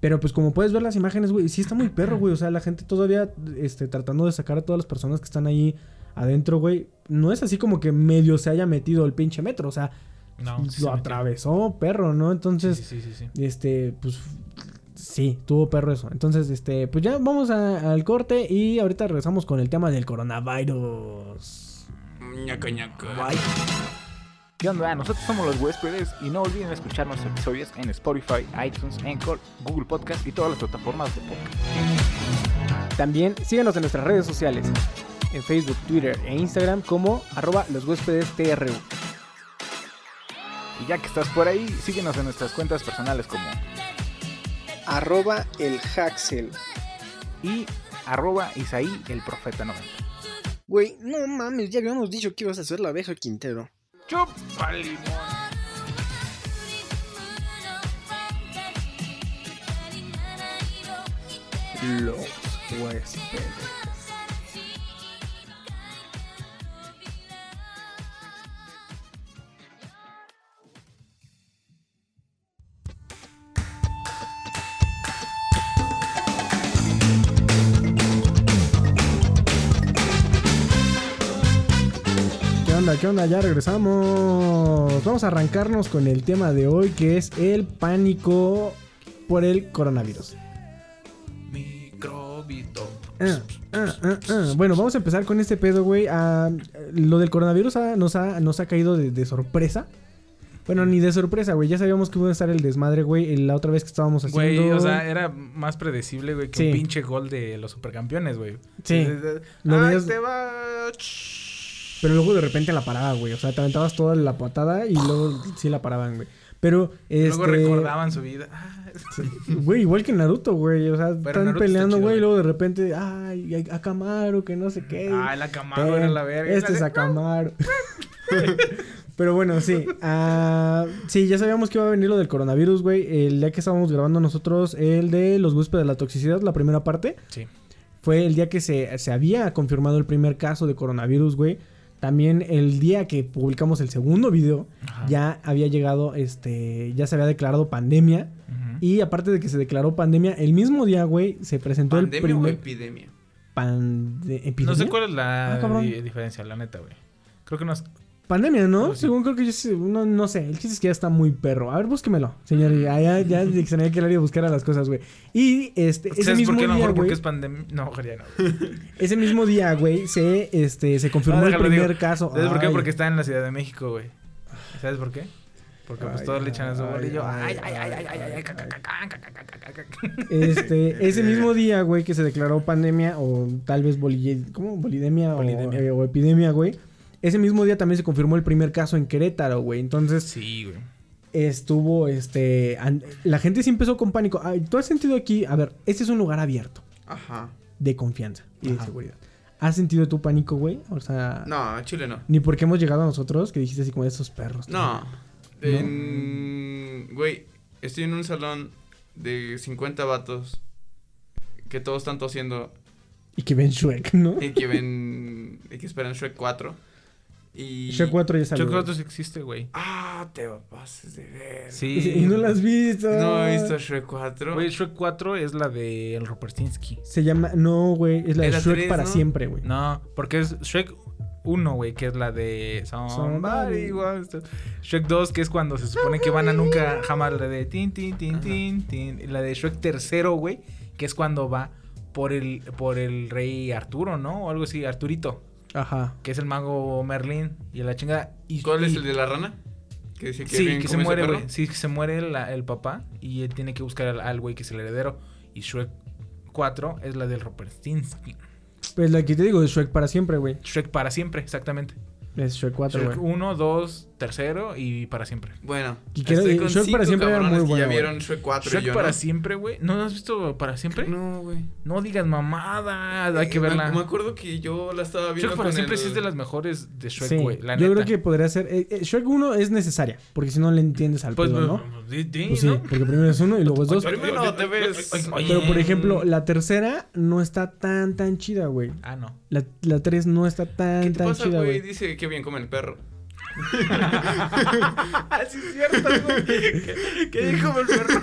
Speaker 2: pero pues como puedes ver las imágenes, güey, sí está muy perro, güey. O sea, la gente todavía este, tratando de sacar a todas las personas que están ahí adentro, güey. No es así como que medio se haya metido el pinche metro. O sea,
Speaker 3: No,
Speaker 2: lo atravesó, perro, ¿no? Entonces,
Speaker 3: Sí, sí, sí, sí, sí.
Speaker 2: este, pues sí, tuvo perro eso. Entonces, este, pues ya vamos a- al corte y ahorita regresamos con el tema del coronavirus.
Speaker 9: Ñaca, ñaca.
Speaker 1: ¿Qué onda? Nosotros somos los huéspedes y no olviden escuchar nuestros episodios en Spotify, iTunes, Anchor, Google Podcast y todas las plataformas de podcast.
Speaker 2: También síguenos en nuestras redes sociales, en Facebook, Twitter e Instagram como arroba los huéspedes TRU.
Speaker 1: Y ya que estás por ahí, síguenos en nuestras cuentas personales como
Speaker 2: Arroba el Haxel.
Speaker 1: y arroba Isaí el Profeta 90.
Speaker 10: Güey, no mames, ya habíamos dicho que ibas a hacer la abeja Quintero.
Speaker 1: ¡Chupa limón!
Speaker 2: Los huéspedes. ¿Qué onda? Ya regresamos. Vamos a arrancarnos con el tema de hoy que es el pánico por el coronavirus.
Speaker 3: Microbito.
Speaker 2: Ah, ah, ah, ah. Bueno, vamos a empezar con este pedo, güey. Ah, lo del coronavirus ah, nos, ha, nos ha caído de, de sorpresa. Bueno, ni de sorpresa, güey. Ya sabíamos que iba a estar el desmadre, güey. La otra vez que estábamos haciendo...
Speaker 3: Güey, o sea, era más predecible, güey, que
Speaker 2: Sí.
Speaker 3: un pinche gol de los supercampeones, güey.
Speaker 2: Sí. Lo veías-
Speaker 3: te va...
Speaker 2: Pero luego de repente la paraba, güey. O sea, te aventabas toda la patada y luego sí la paraban, güey. Pero, este...
Speaker 3: Luego recordaban su vida.
Speaker 2: Güey, igual que Naruto, güey. O sea,
Speaker 3: Pero
Speaker 2: están
Speaker 3: Naruto
Speaker 2: peleando, güey. Y luego de repente, ay, Akamaru, que no sé qué.
Speaker 3: Ah, el Akamaru era la verga.
Speaker 2: Este es Akamaru. Pero bueno, sí. ah, sí, ya sabíamos que iba a venir lo del coronavirus, güey. El día que estábamos grabando nosotros, el de los huéspedes de la toxicidad, la primera parte.
Speaker 3: Sí.
Speaker 2: Fue el día que se, se había confirmado el primer caso de coronavirus, güey. También el día que publicamos el segundo video,
Speaker 3: Ajá.
Speaker 2: ya había llegado, este, ya se había declarado pandemia. Y aparte de que se declaró pandemia, el mismo día, güey, se presentó el
Speaker 9: ¿Pandemia o
Speaker 2: primer...
Speaker 9: epidemia?
Speaker 2: Pande-
Speaker 3: No
Speaker 2: ¿Epidemia?
Speaker 3: sé cuál es la
Speaker 2: Ah,
Speaker 3: di- diferencia, la neta, güey. Creo que no es...
Speaker 2: Pandemia, ¿no? Según creo que yo sé, no, no, sé. El chiste es que ya está muy perro. A ver, búsquemelo, señor. Ya, ya, ya se me que buscar a las cosas, güey. Y este. Ese mismo
Speaker 3: por qué?
Speaker 2: Día,
Speaker 3: mejor wey,
Speaker 2: porque
Speaker 3: es pandemia. No, ojalá no.
Speaker 2: ese mismo día, güey, se, este, se confirmó el primer caso.
Speaker 3: ¿Sabes por qué? Porque está en la Ciudad de México, güey. ¿Sabes por qué? Porque pues todos le echan a su bolillo.
Speaker 2: Ay,
Speaker 3: ay, ay, ay,
Speaker 2: ay,
Speaker 3: ay,
Speaker 2: Este, ese mismo día, güey, que se declaró pandemia o tal vez bolille, ¿cómo? Bolidemia,
Speaker 3: Bolidemia.
Speaker 2: O, eh, o epidemia, güey ese mismo día también se confirmó el primer caso en Querétaro, güey. Entonces
Speaker 3: Sí, güey.
Speaker 2: estuvo, este, la gente sí empezó con pánico. Ay, ¿Tú has sentido aquí? A ver, este es un lugar abierto
Speaker 9: Ajá.
Speaker 2: de confianza y de seguridad. ¿Has sentido tu pánico, güey? O sea,
Speaker 9: No, Chile no.
Speaker 2: ni porque hemos llegado a nosotros que dijiste así como de esos perros.
Speaker 9: No. En- Güey, estoy en un salón de 50 vatos que todos están tosiendo
Speaker 2: Y que ven Shrek, ¿no?
Speaker 9: y que ven y que esperan Shrek 4 y
Speaker 2: Shrek 4 ya salió.
Speaker 3: Que
Speaker 2: güey.
Speaker 3: sí existe, güey.
Speaker 9: ah, te pases de ver.
Speaker 3: Sí.
Speaker 2: Y no la has visto.
Speaker 9: No he visto Shrek 4.
Speaker 3: Güey, Shrek 4 es la de el Rupertinsky.
Speaker 2: Se llama. No, güey. Es la de
Speaker 9: Era
Speaker 2: Shrek
Speaker 9: tres,
Speaker 2: para
Speaker 9: ¿no?
Speaker 2: siempre, güey.
Speaker 3: No, porque es Shrek 1, güey, que es la de Somebody
Speaker 2: Somebody.
Speaker 3: wants to- Shrek 2, que es cuando se supone que van a nunca jamás la de tin tin tin tin tin. Y la de Shrek tercero, güey, que es cuando va por el por el rey Arturo, ¿no? O algo así, Arturito,
Speaker 2: Ajá.
Speaker 3: que es el mago Merlín y la chingada. Y,
Speaker 9: ¿Cuál es el de la rana? Que dice que
Speaker 3: Sí,
Speaker 9: bien
Speaker 3: que se muere, güey. Sí, que se muere la- el papá y él tiene que buscar al- güey que es el heredero. Y Shrek 4 es la del Rupertinsky.
Speaker 2: Pues la que te digo es Shrek para siempre, güey.
Speaker 3: Shrek para siempre, exactamente.
Speaker 2: Es Shrek 4,
Speaker 3: Shrek
Speaker 2: güey.
Speaker 3: 1, 2, tercero y para siempre.
Speaker 9: Bueno,
Speaker 2: Y quiero-
Speaker 9: estoy con
Speaker 2: Shrek para siempre era muy
Speaker 9: que
Speaker 2: bueno,
Speaker 9: ya vieron Shrek 4
Speaker 3: Shrek
Speaker 9: y yo
Speaker 3: para
Speaker 9: no.
Speaker 3: siempre, güey. ¿No has visto para siempre? No,
Speaker 9: No, güey.
Speaker 3: digas mamada. Hay que
Speaker 9: Eh, me-
Speaker 3: verla.
Speaker 9: Me, acuerdo que yo la estaba viendo
Speaker 3: Shrek para
Speaker 9: con
Speaker 3: siempre
Speaker 9: el-
Speaker 3: sí es de las mejores de Shrek,
Speaker 2: Sí,
Speaker 3: güey.
Speaker 2: Yo creo que podría ser. eh, eh, Shrek 1 es necesaria, porque si no le entiendes al
Speaker 3: Pues,
Speaker 2: pedo, ¿no?
Speaker 3: pues, di- di,
Speaker 2: Pues sí,
Speaker 3: ¿no?
Speaker 2: porque primero es uno y luego es dos.
Speaker 9: Primero te ves.
Speaker 2: Pero por ejemplo, la tercera no está tan, tan chida, güey.
Speaker 3: Ah, no.
Speaker 2: La, la 3 no está tan,
Speaker 9: ¿Qué te
Speaker 2: tan
Speaker 9: pasa,
Speaker 2: chida,
Speaker 9: güey?
Speaker 2: güey.
Speaker 9: Dice que bien come el perro.
Speaker 3: Así es cierto, güey. ¿Qué, qué dijo el perro?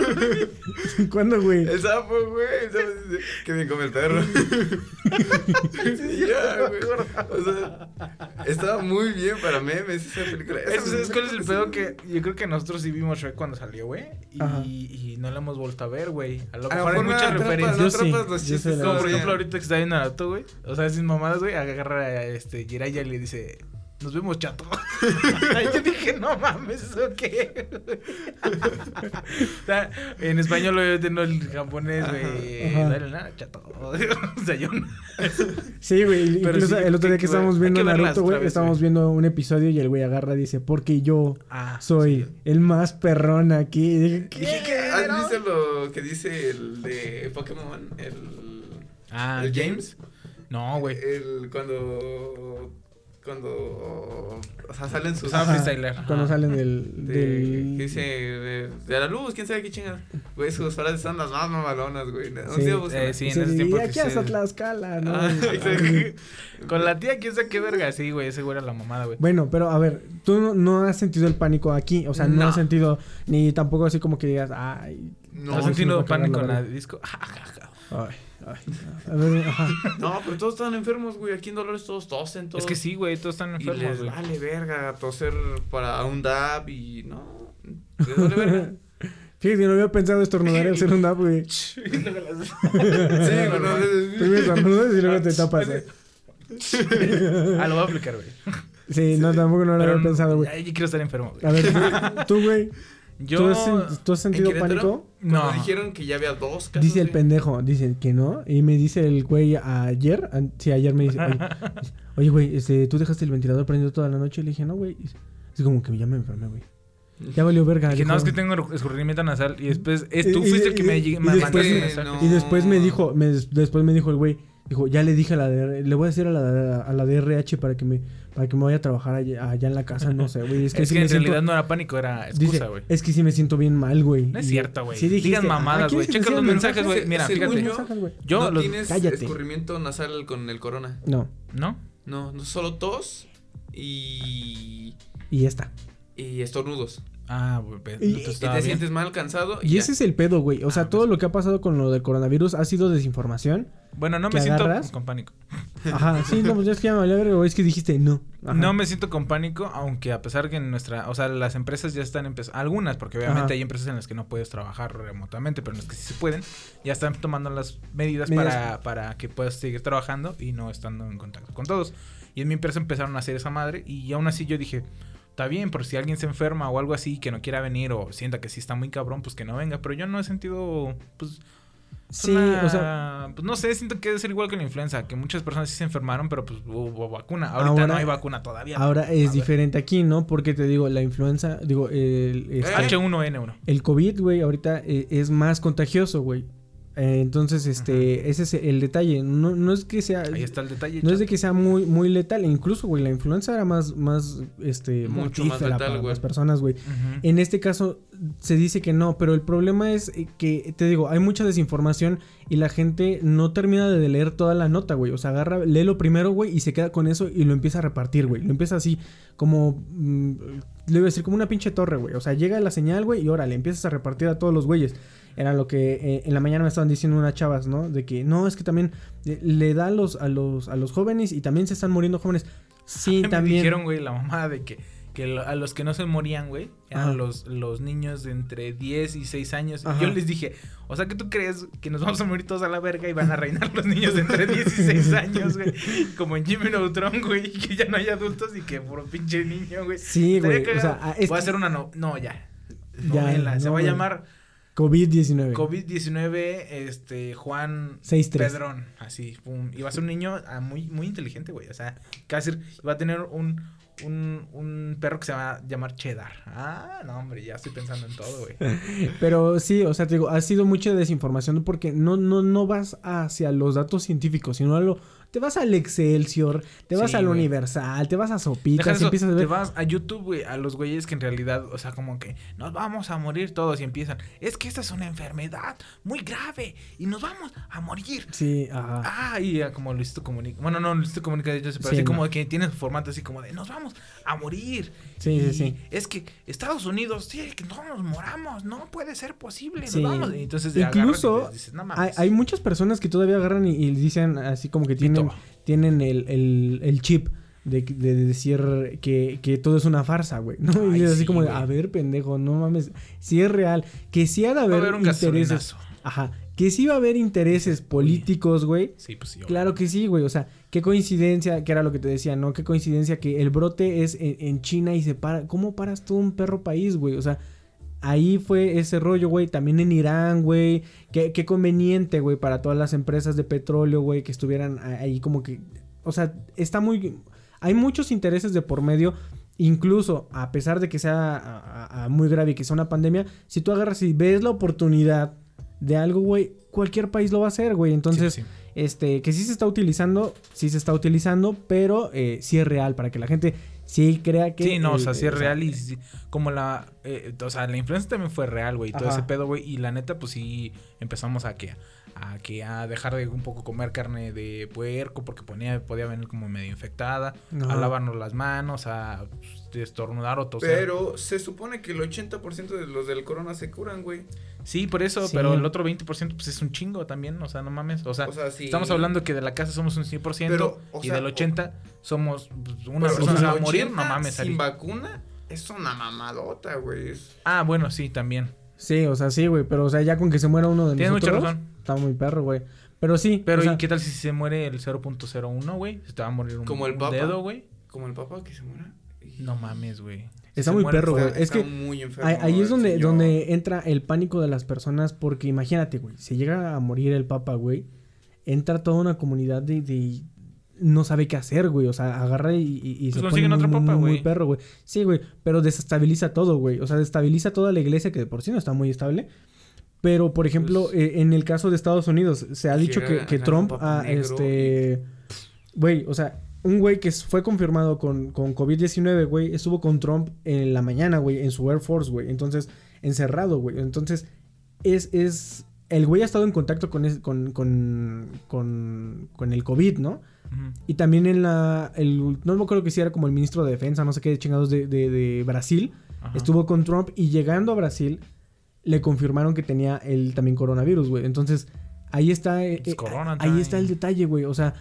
Speaker 2: ¿Cuándo, güey?
Speaker 9: El sapo, güey. El sapo dice bien come el perro. sí, ya, güey. O sea, estaba muy bien para memes esa película. Esa
Speaker 3: Es, es, ¿Cuál es el pedo que yo creo que nosotros sí vimos Shrek cuando salió, güey? Y, y no la hemos vuelto a ver, güey. A lo mejor hay muchas referencias.
Speaker 9: no
Speaker 2: Yo sí,
Speaker 9: los
Speaker 2: yo
Speaker 9: chistes
Speaker 3: Como por ejemplo ahorita que está viendo Naruto, güey. O sea, sin mamadas, güey, agarra a este Jiraiya y le dice, nos vemos chato. Yo dije, no mames, ¿eso qué? o sea, en español lo tengo el japonés, güey. Dale nada, chato. o sea, yo no.
Speaker 2: Sí, güey. Incluso
Speaker 3: sí,
Speaker 2: el otro día
Speaker 3: que
Speaker 2: que estábamos viendo
Speaker 3: que
Speaker 2: Naruto, güey, estábamos viendo un episodio y el güey agarra y dice, porque yo
Speaker 3: Ah,
Speaker 2: soy
Speaker 3: sí.
Speaker 2: el más perrón aquí. Y dije, ¿qué?
Speaker 9: ¿Has visto lo que dice el de Pokémon? El.
Speaker 3: Ah,
Speaker 9: el
Speaker 3: James. No, güey.
Speaker 9: El. Cuando. Cuando. O sea, salen sus.
Speaker 2: Ajá,
Speaker 3: freestyler.
Speaker 2: Cuando
Speaker 3: Ajá.
Speaker 2: salen del...
Speaker 9: De,
Speaker 2: del...
Speaker 9: dice de, de la luz, quién sabe qué chingada. Güey, sus frases son las más mamalonas, güey.
Speaker 2: Sí.
Speaker 3: Eh, sí, en ese
Speaker 2: "Y
Speaker 3: tiempo.
Speaker 2: aquí
Speaker 3: que
Speaker 2: hasta. Tlaxcala, ¿no?
Speaker 9: Ah.
Speaker 3: Con la tía, quién sabe qué verga. Sí, güey, ese güey era la mamada, güey.
Speaker 2: Bueno, pero a ver, tú no, no has sentido el pánico aquí, o sea, no,
Speaker 9: No.
Speaker 2: has sentido ni tampoco así como que digas, ay,
Speaker 9: No,
Speaker 3: ¿Has
Speaker 2: sí me
Speaker 3: sentido pánico en la disco?
Speaker 2: ay, ay. A ver, ajá.
Speaker 9: No, pero todos están enfermos, güey. Aquí en Dolores todos tosen, todos.
Speaker 3: Es que sí, güey, todos están
Speaker 9: Y
Speaker 3: enfermos,
Speaker 9: les
Speaker 3: güey.
Speaker 9: vale verga toser para un dab y no. Les vale verga.
Speaker 2: Fíjate, no había pensado estornudar al hacer un dab, güey.
Speaker 9: sí, cuando
Speaker 2: Primero estornudas y luego te tapas, güey.
Speaker 3: Ah, lo voy a aplicar, güey.
Speaker 2: Sí, no, tampoco no lo
Speaker 3: Pero
Speaker 2: había pensado, güey.
Speaker 3: Ay, yo quiero estar enfermo, güey.
Speaker 2: A ver, tú, güey,
Speaker 3: Yo...
Speaker 2: ¿tú, has, sen- tú has sentido pánico?
Speaker 9: Cuando
Speaker 3: No.
Speaker 9: dijeron que ya había dos casos.
Speaker 2: Dice el
Speaker 9: de-
Speaker 2: pendejo, dice que no. Y me dice el güey ayer, sí, ayer me dice, oye, oye, güey, este, ¿tú dejaste el ventilador prendido toda la noche? Y le dije, no, güey. Es como que ya me enfermé, güey. Ya valió verga.
Speaker 3: Que no, es que tengo escurrimiento nasal y después es, tú
Speaker 2: Y-
Speaker 3: fuiste
Speaker 2: y-
Speaker 3: el que me,
Speaker 2: y-
Speaker 3: me
Speaker 2: después
Speaker 3: mandaste
Speaker 9: me- no.
Speaker 2: Y después me dijo, me, después me dijo el güey, dijo, ya le dije a la de, le voy a decir a la, a la DRH para que me, para que me vaya a trabajar allá, allá en la casa, no sé, güey. Es que,
Speaker 3: Es
Speaker 2: sí
Speaker 3: que
Speaker 2: me
Speaker 3: en
Speaker 2: siento-
Speaker 3: realidad no era pánico, era
Speaker 2: dice,
Speaker 3: excusa, güey.
Speaker 2: es que sí me siento bien mal, güey.
Speaker 3: No es cierto, güey.
Speaker 2: Sí dijiste,
Speaker 3: Digan mamadas, güey.
Speaker 2: ¿quieres
Speaker 3: Checa los mensajes, güey. Mira,
Speaker 9: según
Speaker 3: fíjate.
Speaker 9: yo?
Speaker 3: Yo
Speaker 9: no
Speaker 3: los...
Speaker 9: tienes
Speaker 2: cállate.
Speaker 9: escurrimiento nasal con el corona.
Speaker 2: No,
Speaker 3: ¿No?
Speaker 9: No, no solo tos y.
Speaker 2: y ya está.
Speaker 9: y estornudos.
Speaker 3: Ah, güey,
Speaker 2: Y-
Speaker 3: te
Speaker 9: Y sientes mal, cansado.
Speaker 2: Y ese es el pedo, güey. O sea,
Speaker 3: Ah,
Speaker 2: todo
Speaker 3: pues.
Speaker 2: lo que ha pasado con lo del coronavirus ha sido desinformación.
Speaker 3: Bueno, no
Speaker 2: ¿Que
Speaker 3: me siento con pánico.
Speaker 2: Ajá, sí, no, pues ya es que ya me güey. Es que dijiste no. Ajá.
Speaker 3: No me siento con pánico, aunque a pesar que en nuestra, o sea, las empresas ya están empezando, algunas, porque obviamente
Speaker 2: Ajá.
Speaker 3: hay empresas en las que no puedes trabajar remotamente, pero en las que sí se pueden, ya están tomando las medidas,
Speaker 2: Medidas.
Speaker 3: Para, para que puedas seguir trabajando y no estando en contacto con todos. Y en mi empresa empezaron a hacer esa madre y aún así yo dije, está bien, por si alguien se enferma o algo así que no quiera venir o sienta que sí está muy cabrón, pues que no venga, pero yo no he sentido, pues...
Speaker 2: Sí,
Speaker 3: una-
Speaker 2: o sea,
Speaker 3: pues no sé, siento que debe ser igual que la influenza, que muchas personas sí se enfermaron, pero pues hubo vacuna. Ahorita
Speaker 2: Ahora-
Speaker 3: no hay vacuna todavía.
Speaker 2: ahora es diferente aquí, ¿no? Porque te digo, la influenza, digo, el, este,
Speaker 9: Eh.
Speaker 3: H1N1.
Speaker 2: el COVID, güey, ahorita eh, es más contagioso, güey. Eh, entonces, este, ese es el detalle. No, no es que sea.
Speaker 3: Ahí está el detalle.
Speaker 2: No es de que sea muy, muy letal. Incluso, güey, la influenza era más, más, este,
Speaker 9: Mucho más letal,
Speaker 2: para las personas, güey. En este caso se dice que no, pero el problema es eh, que, te digo, hay mucha desinformación y la gente no termina de leer toda la nota, güey. O sea, agarra, lee lo primero, güey, y se queda con eso y lo empieza a repartir, güey. Lo empieza así, como, mm, le iba a decir, como una pinche torre, güey. O sea, llega la señal, güey, y órale, empiezas a repartir a todos los güeyes. Era lo que eh, en la mañana me estaban diciendo unas chavas, ¿no? De que no, es que también eh, le da a los, a los, a los jóvenes y también se están muriendo jóvenes. Sí,
Speaker 3: Me
Speaker 2: también.
Speaker 3: dijeron, güey, la mamá de que, que a los que no se morían, güey, eran
Speaker 2: Ajá.
Speaker 3: los, los niños de entre 10 y 6 años.
Speaker 2: Ajá.
Speaker 3: Yo les dije, o sea, que tú crees que nos vamos a morir todos a la verga y van a reinar los niños de entre 10 y 6 años, güey? Como en Jimmy Neutron, güey, que ya no hay adultos y que puro pinche niño, güey.
Speaker 2: Sí, güey. O sea, es
Speaker 3: Voy a hacer una no, no ya.
Speaker 2: Ya,
Speaker 3: Novela, se
Speaker 2: no,
Speaker 3: va a llamar
Speaker 2: COVID-19.
Speaker 3: COVID-19, este, Juan
Speaker 2: 6-3.
Speaker 3: Pedrón, así, pum. Y va a ser un niño ah, muy, muy inteligente, güey. O sea, casi va a tener un, un, un perro que se va a llamar Cheddar. Ah, no, hombre, ya estoy pensando en todo, güey.
Speaker 2: Pero sí, o sea, te digo, ha sido mucha desinformación porque no, no, no vas hacia los datos científicos, sino a lo, te vas al Excelsior, te vas
Speaker 3: Sí,
Speaker 2: al
Speaker 3: güey.
Speaker 2: Universal, te vas a Sopitas y empiezas a
Speaker 3: te
Speaker 2: ver.
Speaker 3: vas a YouTube, güey, a los güeyes que en realidad, o sea, como que nos vamos a morir todos y empiezan. Es que esta es una enfermedad muy grave y nos vamos a morir.
Speaker 2: Sí, ajá.
Speaker 3: Ah, y ya como Luisito Comunica. Bueno, no, Luisito Comunica, de hecho, pero
Speaker 2: Sí,
Speaker 3: así
Speaker 2: no.
Speaker 3: como que tiene su formato así como de nos vamos a morir.
Speaker 2: Sí, sí,
Speaker 3: Y
Speaker 2: sí.
Speaker 3: Es que Estados Unidos, sí, que no nos moramos, no puede ser posible. nos
Speaker 2: Sí.
Speaker 3: vamos. Y entonces
Speaker 2: Incluso
Speaker 3: dices, no
Speaker 2: hay,
Speaker 3: mames.
Speaker 2: hay muchas personas que todavía agarran y, y dicen así como que tienen, tienen el, el, el chip de, de decir que, que todo es una farsa, güey. ¿no?
Speaker 3: Ay,
Speaker 2: y es así
Speaker 3: sí,
Speaker 2: como de, a ver, pendejo, no mames. Si es real, que sí ha de
Speaker 3: Va a
Speaker 2: haber,
Speaker 3: haber un
Speaker 2: intereses.
Speaker 3: gasolinazo.
Speaker 2: Ajá. Que sí va a haber intereses políticos, güey.
Speaker 3: Sí, pues sí.
Speaker 2: Claro que sí, güey. O sea, qué coincidencia, que era lo que te decía, ¿no? Qué coincidencia que el brote es en, en China y se para. ¿Cómo paras tú un perro país, güey? O sea, ahí fue ese rollo, güey. También en Irán, güey. Qué, qué conveniente, güey, para todas las empresas de petróleo, güey, que estuvieran ahí como que. O sea, está muy. Hay muchos intereses de por medio. Incluso, a pesar de que sea a- a- a muy grave y que sea una pandemia, si tú agarras y ves la oportunidad de algo, güey, cualquier país lo va a hacer, güey. Entonces,
Speaker 3: Sí, sí.
Speaker 2: Este, que sí se está utilizando, sí se está utilizando, pero eh, sí es real, para que la gente sí crea que...
Speaker 3: Sí, no, o sea, sí es real y sí, como la, eh, o sea, la influencia también fue real, güey, todo ese pedo, güey, y la neta, pues sí, empezamos a que, a que, a dejar de un poco comer carne de puerco, porque ponía, podía venir como medio infectada, a lavarnos las manos, a pues, estornudar o toser.
Speaker 9: Pero se supone que el 80% de los del corona se curan, güey.
Speaker 3: Sí, por eso,
Speaker 2: Sí.
Speaker 3: pero el otro 20% pues es un chingo también, o sea, no mames, o sea,
Speaker 9: O sea, sí.
Speaker 3: estamos hablando que de la casa somos un 100%
Speaker 9: Pero, o
Speaker 3: y
Speaker 9: sea,
Speaker 3: del
Speaker 9: o-
Speaker 3: 80 somos pues, una
Speaker 9: Pero,
Speaker 3: persona
Speaker 9: o
Speaker 3: se
Speaker 9: sea,
Speaker 3: va a morir,
Speaker 9: 80
Speaker 3: no mames.
Speaker 9: Sin
Speaker 3: Ari.
Speaker 9: vacuna es una mamadota, güey.
Speaker 3: Ah, bueno, sí, también.
Speaker 2: Sí, o sea, sí, güey, pero o sea, ya con que se muera uno de
Speaker 3: Tienes mucha
Speaker 2: nosotros...
Speaker 3: razón.
Speaker 2: Está muy perro, güey. Pero sí,
Speaker 3: Pero
Speaker 2: o sea,
Speaker 3: ¿y qué tal si se muere el 0.01, güey? Se te va a morir un,
Speaker 9: Como el
Speaker 3: un
Speaker 9: Papa.
Speaker 3: dedo, güey.
Speaker 9: Como el papá que se muera.
Speaker 3: No mames, güey.
Speaker 2: Está
Speaker 3: Se
Speaker 2: muy perro, güey. Es
Speaker 9: está
Speaker 2: que
Speaker 9: muy enfermo
Speaker 2: ahí, ahí es donde,
Speaker 9: señor.
Speaker 2: donde entra el pánico de las personas, porque imagínate, güey, se llega a morir el papa, güey, entra toda una comunidad de... de- no sabe qué hacer, güey. O sea, agarra y, y- y
Speaker 3: Pues
Speaker 2: se pone
Speaker 3: consiguen
Speaker 2: muy,
Speaker 3: otro
Speaker 2: muy,
Speaker 3: papa,
Speaker 2: muy
Speaker 3: güey.
Speaker 2: perro, güey. Sí, güey. Pero desestabiliza todo, güey. O sea, destabiliza toda la iglesia que de por sí no está muy estable. Pero, por ejemplo,
Speaker 9: Pues-
Speaker 2: eh, en el caso de Estados Unidos, se ha dicho que, Trump,
Speaker 9: papa
Speaker 2: ah, este... Güey, o sea, un güey que fue confirmado con, con COVID-19, güey, estuvo con Trump en la mañana, güey, en su Air Force, güey. Entonces, encerrado, güey. Entonces, es, es... El güey ha estado en contacto con, es- con, con, con, con el COVID, ¿no? Y también en la... El, no me acuerdo que si era como el ministro de Defensa, no sé qué chingados de, de, de Brasil.
Speaker 3: Ajá.
Speaker 2: Estuvo con Trump y llegando a Brasil le confirmaron que tenía el también coronavirus, güey. Entonces, ahí está... eh,
Speaker 3: It's
Speaker 2: eh, ahí está el detalle, güey. O sea,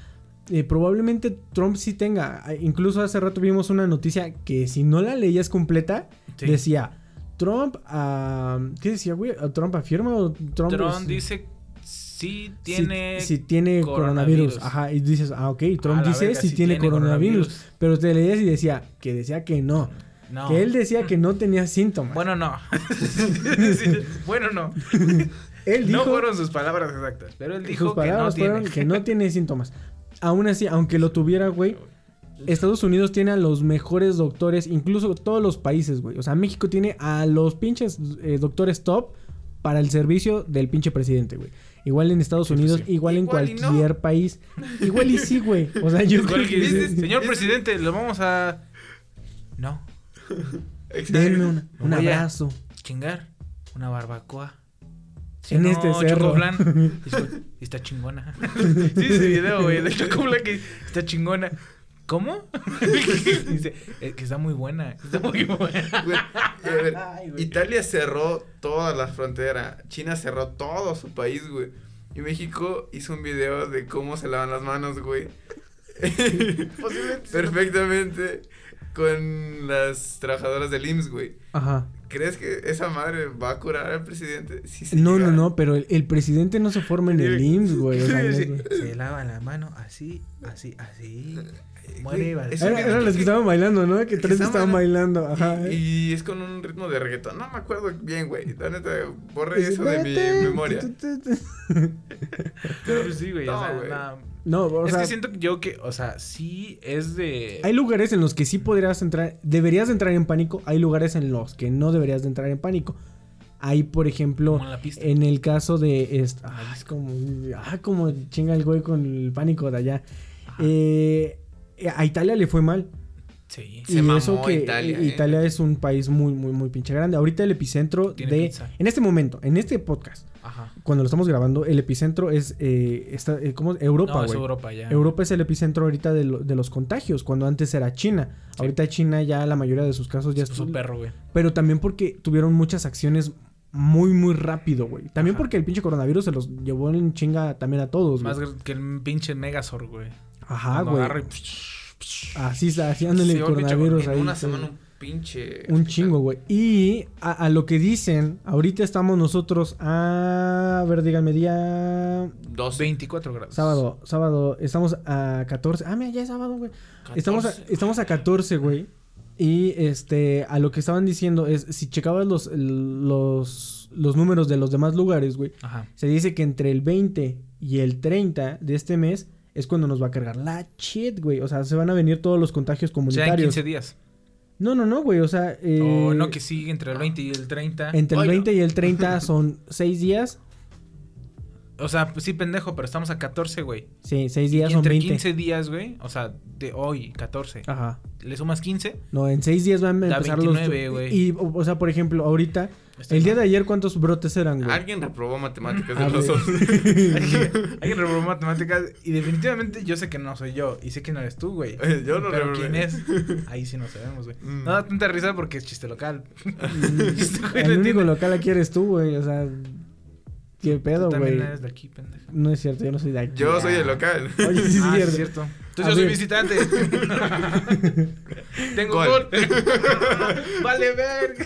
Speaker 2: eh, probablemente Trump sí tenga... eh, Incluso hace rato vimos una noticia que si no la leías completa,
Speaker 3: Sí.
Speaker 2: decía... Trump, ah, ¿qué decía, güey? ¿Trump afirma o Trump,
Speaker 3: Trump
Speaker 2: es-
Speaker 3: dice sí tiene
Speaker 2: si, tiene coronavirus.
Speaker 3: coronavirus.
Speaker 2: Ajá, y dices, ah, ok, Trump dice
Speaker 3: verga,
Speaker 2: si
Speaker 3: sí
Speaker 2: tiene,
Speaker 3: tiene
Speaker 2: coronavirus,
Speaker 3: coronavirus.
Speaker 2: Pero te leías y decía que decía que no.
Speaker 3: No.
Speaker 2: Que él decía que no tenía síntomas.
Speaker 3: Bueno, no. Bueno, no.
Speaker 2: él dijo,
Speaker 3: No fueron sus palabras exactas, pero él dijo
Speaker 2: sus palabras
Speaker 3: que no
Speaker 2: fueron
Speaker 3: tiene.
Speaker 2: que no tiene síntomas. Aún así, aunque lo tuviera, güey, Estados Unidos tiene a los mejores doctores, incluso todos los países, güey. O sea, México tiene a los pinches eh, doctores top para el servicio del pinche presidente, güey. Igual en Estados
Speaker 3: pues
Speaker 2: Unidos,
Speaker 3: sí.
Speaker 2: igual, en
Speaker 9: Igual no.
Speaker 2: cualquier país. Igual y sí, güey. O sea, yo creo
Speaker 3: que señor presidente, lo vamos a... No,
Speaker 2: Denme una- un
Speaker 3: Voy a-
Speaker 2: abrazo.
Speaker 3: chingar una barbacoa. Sí,
Speaker 2: En
Speaker 3: no,
Speaker 2: este cerro.
Speaker 3: Chocoflan. Está chingona. sí, ese video, güey, del Chocoflan que está chingona. ¿Cómo? dice, "Es que está muy buena. Está muy buena.
Speaker 9: Güey, y a ver, Italia cerró toda la frontera. China cerró todo su país, güey. Y México hizo un video de cómo se lavan las manos, güey. Perfectamente con las trabajadoras del IMSS, güey.
Speaker 2: Ajá.
Speaker 9: ¿Crees que esa madre va a curar al presidente? Sí,
Speaker 2: No,
Speaker 9: llega.
Speaker 2: no, no, pero el, el presidente no se forma en el IMSS, güey. O sea, no-
Speaker 3: Sí, Se lava la mano así, así, así. Muere así.
Speaker 2: Era, eran las que estaban bailando, ¿no? Que tres
Speaker 9: estaban
Speaker 2: estaban bailando. Ajá.
Speaker 9: Y, y es con un ritmo de reggaetón. No me acuerdo bien, güey. La neta, borré eso de mi memoria.
Speaker 3: Pero sí, güey. o
Speaker 9: No,
Speaker 3: sea,
Speaker 9: güey.
Speaker 3: nada.
Speaker 2: No, o
Speaker 3: es
Speaker 2: sea,
Speaker 3: que siento que yo que, o sea, sí es de.
Speaker 2: hay lugares en los que sí podrías entrar, deberías de entrar en pánico, hay lugares en los que no deberías de entrar en pánico. Hay, por ejemplo,
Speaker 3: en la pista.
Speaker 2: en el caso de... est- ah, es como... Ah, como chinga el güey con el pánico de allá. Eh, a Italia le fue mal.
Speaker 3: Sí.
Speaker 9: Se
Speaker 2: y
Speaker 9: mamó
Speaker 2: eso que
Speaker 9: Italia,
Speaker 2: eh,
Speaker 9: eh.
Speaker 2: Italia es un país muy, muy, muy pinche grande. Ahorita el epicentro
Speaker 3: Tiene
Speaker 2: de...
Speaker 3: pizza.
Speaker 2: En este momento, en este podcast,
Speaker 3: Ajá.
Speaker 2: cuando lo estamos grabando, el epicentro es... Eh, está, eh, ¿cómo? Europa,
Speaker 3: no, es. Europa ya.
Speaker 2: Europa es el epicentro ahorita de, lo- de los contagios, cuando antes era China.
Speaker 3: Sí.
Speaker 2: Ahorita China ya la mayoría de sus casos ya
Speaker 3: Es un perro, güey.
Speaker 2: Pero también porque tuvieron muchas acciones muy, muy rápido, güey. También
Speaker 3: Ajá.
Speaker 2: porque el pinche coronavirus se los llevó en chinga también a todos.
Speaker 3: Más que el pinche Megazord, güey.
Speaker 2: Ajá,
Speaker 3: Cuando
Speaker 2: güey.
Speaker 3: y-
Speaker 2: Así así
Speaker 9: Sí,
Speaker 2: el coronavirus
Speaker 9: en
Speaker 2: ahí.
Speaker 9: una semana un pinche.
Speaker 2: Un
Speaker 9: hospital.
Speaker 2: chingo, güey. Y a, a lo que dicen, ahorita estamos nosotros a... A ver, díganme, día...
Speaker 9: Dos.
Speaker 3: 24 grados.
Speaker 2: Sábado, sábado, estamos a 14. Ah, mira, ya es sábado, güey. Estamos a,
Speaker 9: 14.
Speaker 2: estamos a 14, güey. Y este, a lo que estaban diciendo es, si checabas los, los, los números de los demás lugares, güey,
Speaker 3: Ajá.
Speaker 2: se dice que entre el 20 y el 30 de este mes es cuando nos va a cargar la shit, güey. O sea, se van a venir todos los contagios
Speaker 3: O sea, en
Speaker 2: comunitarios.
Speaker 3: 15 días.
Speaker 2: No, no, no, güey. O sea, eh,
Speaker 3: o no, que sí, entre el 20 y el 30.
Speaker 2: entre el
Speaker 9: Oiga.
Speaker 2: 20 y el 30 son 6 días.
Speaker 3: O sea, pues sí, pendejo, pero estamos a 14, güey.
Speaker 2: Sí, 6
Speaker 3: Y
Speaker 2: días son
Speaker 3: entre
Speaker 2: 20.
Speaker 3: 15 días, güey. O sea, de hoy, 14.
Speaker 2: Ajá.
Speaker 3: Le sumas 15.
Speaker 2: No, en 6 días van a empezar
Speaker 3: 29,
Speaker 2: los...
Speaker 3: güey.
Speaker 2: Y, o o sea, por ejemplo, ahorita...
Speaker 3: Estoy
Speaker 2: El día de ayer, ¿cuántos brotes eran, güey?
Speaker 9: Alguien reprobó matemáticas de los
Speaker 2: ver.
Speaker 9: dos.
Speaker 3: Alguien alguien reprobó matemáticas. Y definitivamente yo sé que no soy yo. Y sé que no eres tú, güey.
Speaker 9: Yo no
Speaker 3: Pero
Speaker 9: reprobé.
Speaker 3: quién es, ahí sí no sabemos, güey.
Speaker 9: Mm.
Speaker 3: No da tanta risa porque es chiste local. Este güey
Speaker 2: el único local aquí eres tú, güey. O sea, qué pedo,
Speaker 3: Tú también
Speaker 2: güey.
Speaker 3: eres de aquí, pendejo.
Speaker 2: No es cierto, yo no soy de aquí.
Speaker 9: Yo soy el local.
Speaker 2: Oye, sí,
Speaker 3: ah,
Speaker 2: es cierto.
Speaker 3: Entonces
Speaker 2: A
Speaker 3: yo soy
Speaker 2: ver.
Speaker 3: visitante. Tengo
Speaker 9: Gol.
Speaker 3: gol. vale, verga.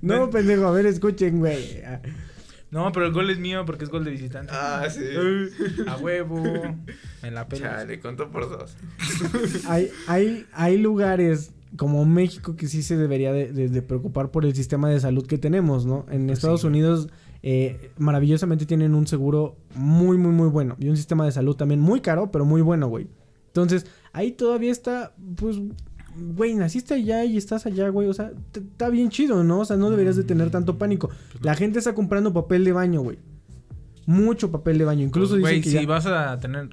Speaker 2: No, pendejo, a ver, escuchen, güey.
Speaker 3: No, pero el gol es mío porque es gol de visitante.
Speaker 9: Ah, sí.
Speaker 3: A huevo. En la pela.
Speaker 9: Chale, contó por dos.
Speaker 2: Hay, hay, hay lugares como México que sí se debería de, de- de preocupar por el sistema de salud que tenemos, ¿no? En
Speaker 3: Pues
Speaker 2: Estados
Speaker 3: sí.
Speaker 2: Unidos eh, maravillosamente tienen un seguro muy, muy, muy bueno. Y un sistema de salud también muy caro, pero muy bueno, güey. Entonces, ahí todavía está, pues, güey, naciste allá y estás allá, güey. O sea, está bien chido, ¿no? O sea, no deberías de tener tanto pánico.
Speaker 3: Pues
Speaker 2: La gente está comprando papel de baño, güey. Mucho papel de baño. Incluso
Speaker 3: Pues,
Speaker 2: dicen
Speaker 3: güey,
Speaker 2: que
Speaker 3: si
Speaker 2: ya-
Speaker 3: vas a tener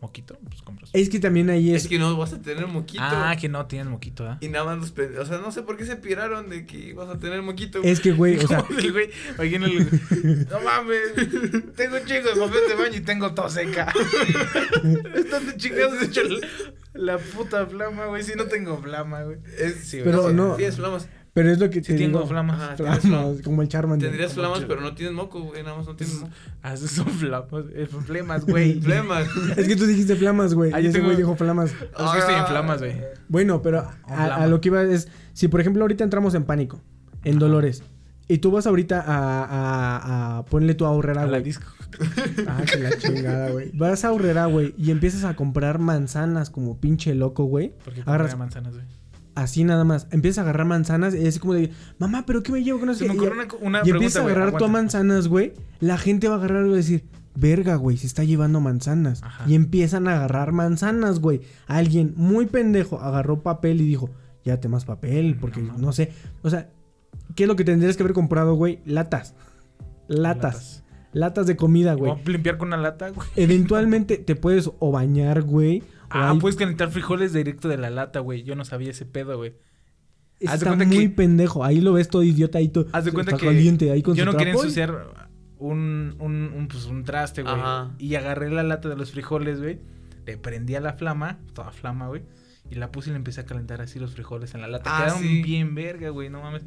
Speaker 3: moquito, pues compras.
Speaker 2: Es que también ahí es...
Speaker 9: Es que no vas a tener moquito.
Speaker 3: Ah, que no tienes moquito, ¿ah?
Speaker 9: Y nada más los pen- O sea, no sé por qué se piraron de que ibas a tener moquito.
Speaker 2: Es que, güey, o sea...
Speaker 3: El güey, No mames, tengo un chingo de papel de baño y tengo tos seca. Están de chingados hecho la, la puta flama, güey. Si no tengo flama, güey.
Speaker 9: Es,
Speaker 3: Sí,
Speaker 2: Pero
Speaker 3: güey.
Speaker 2: no-
Speaker 9: Tienes flamas.
Speaker 2: Pero es lo que
Speaker 3: Sí
Speaker 2: te
Speaker 3: tengo
Speaker 2: digo.
Speaker 3: flamas.
Speaker 2: Como el Charmander.
Speaker 9: Tendrías flamas, pero no tienes moco, güey. Nada más no tienes moco.
Speaker 3: Ah, esos son flamas, eh, flemas, güey.
Speaker 9: Flemas.
Speaker 2: Es que tú dijiste flamas, güey.
Speaker 3: Ah,
Speaker 2: y
Speaker 3: yo
Speaker 2: ese
Speaker 3: tengo-
Speaker 2: güey dijo flamas.
Speaker 3: Es que estoy en flamas, güey.
Speaker 2: Bueno, pero a, lo que iba es... Si, por ejemplo, ahorita entramos en pánico, en dolores, y tú vas ahorita a, a, a ponerle tu ahorrera,
Speaker 3: A la
Speaker 2: güey.
Speaker 3: disco.
Speaker 2: Ah, que la chingada, güey. Vas a ahorrera, güey, y empiezas a comprar manzanas como pinche loco, güey.
Speaker 3: Porque
Speaker 2: Agarras
Speaker 3: comía manzanas, güey.
Speaker 2: Así nada más. Empiezas a agarrar manzanas y es como de, mamá, ¿pero qué me llevo con eso?
Speaker 3: Se me ocurre una, una
Speaker 2: y
Speaker 3: pregunta,
Speaker 2: empiezas a agarrar tú a manzanas, güey. La gente va a agarrar y va a decir, verga, güey, se está llevando manzanas.
Speaker 3: Ajá.
Speaker 2: Y empiezan a agarrar manzanas, güey. Alguien muy pendejo agarró papel y dijo, llévate más papel, porque no, sé. O sea, ¿qué es lo que tendrías que haber comprado, güey? Latas. Latas. Latas de comida, güey.
Speaker 3: Limpiar con una lata, güey.
Speaker 2: Eventualmente te puedes o bañar, güey.
Speaker 3: Ah,
Speaker 2: hay-
Speaker 3: puedes calentar frijoles directo de la lata, güey. Yo no sabía ese pedo, güey. haz de
Speaker 2: Está
Speaker 3: cuenta
Speaker 2: muy
Speaker 3: que-
Speaker 2: pendejo. Ahí lo ves todo idiota ahí todo.
Speaker 3: Haz de cuenta
Speaker 2: está
Speaker 3: que
Speaker 2: caliente ahí con
Speaker 3: yo no quería ensuciar un, un, un, pues, un traste, güey. Y agarré la lata de los frijoles, güey. Le prendí a la flama, toda flama, güey. Y la puse y le empecé a calentar así los frijoles en la lata.
Speaker 9: Ah,
Speaker 3: Quedaron
Speaker 9: sí.
Speaker 3: bien verga, güey, no mames.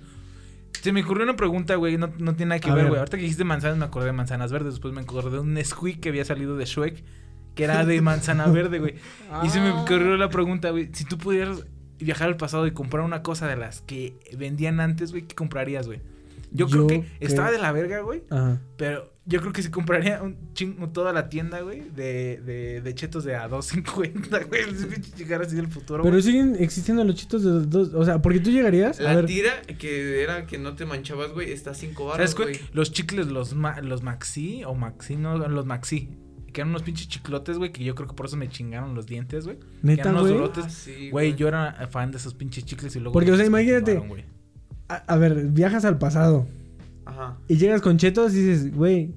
Speaker 3: Se me ocurrió una pregunta, güey, no, no tiene nada que
Speaker 2: A
Speaker 3: ver. güey. Ahorita que dijiste manzanas me acordé de manzanas verdes. Después me acordé de un Nesquik que había salido de Shrek, que era de manzana verde, güey. Y se me
Speaker 2: Ah.
Speaker 3: ocurrió la pregunta, güey. Si tú pudieras viajar al pasado y comprar una cosa de las que vendían antes, güey, ¿qué comprarías, güey? Yo,
Speaker 2: Yo
Speaker 3: creo que estaba de la verga, güey.
Speaker 2: Ajá.
Speaker 3: Pero yo creo que sí compraría un chingo toda la tienda, güey, de, de, de chetos de a 2.50, güey. Es pinche llegar así del futuro,
Speaker 2: Pero
Speaker 3: güey.
Speaker 2: siguen existiendo los chitos de dos. O sea, porque tú llegarías. A
Speaker 9: La
Speaker 2: ver,
Speaker 9: tira que era que no te manchabas, güey, está a 5 baros,
Speaker 3: ¿Sabes
Speaker 9: güey.
Speaker 3: Los chicles, los, ma- los maxi o maxi, no, los maxi. Que eran unos pinches chiclotes, güey, que yo creo que por eso me chingaron los dientes, güey. Que
Speaker 2: neta,
Speaker 3: eran unos
Speaker 2: güey.
Speaker 9: Ah, sí,
Speaker 3: Güey, yo era fan de esos pinches chicles y luego...
Speaker 2: Porque, o sea, imagínate.
Speaker 3: güey.
Speaker 2: A, a ver, viajas al pasado
Speaker 9: Ajá.
Speaker 2: y llegas con chetos y dices, güey.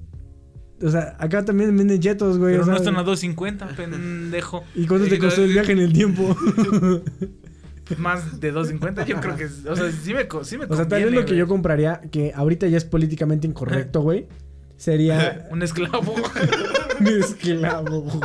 Speaker 2: O sea, acá también venden chetos, güey.
Speaker 3: Pero
Speaker 2: o
Speaker 3: no están a 2.50, pendejo.
Speaker 2: ¿Y cuánto te costó el viaje en el tiempo?
Speaker 3: Más de 2.50, yo creo que... O sea, sí me, co- sí me
Speaker 2: o sea, tal vez lo que
Speaker 3: güey.
Speaker 2: yo compraría, que ahorita ya es políticamente incorrecto, güey, sería
Speaker 3: Un esclavo.
Speaker 2: un esclavo, güey.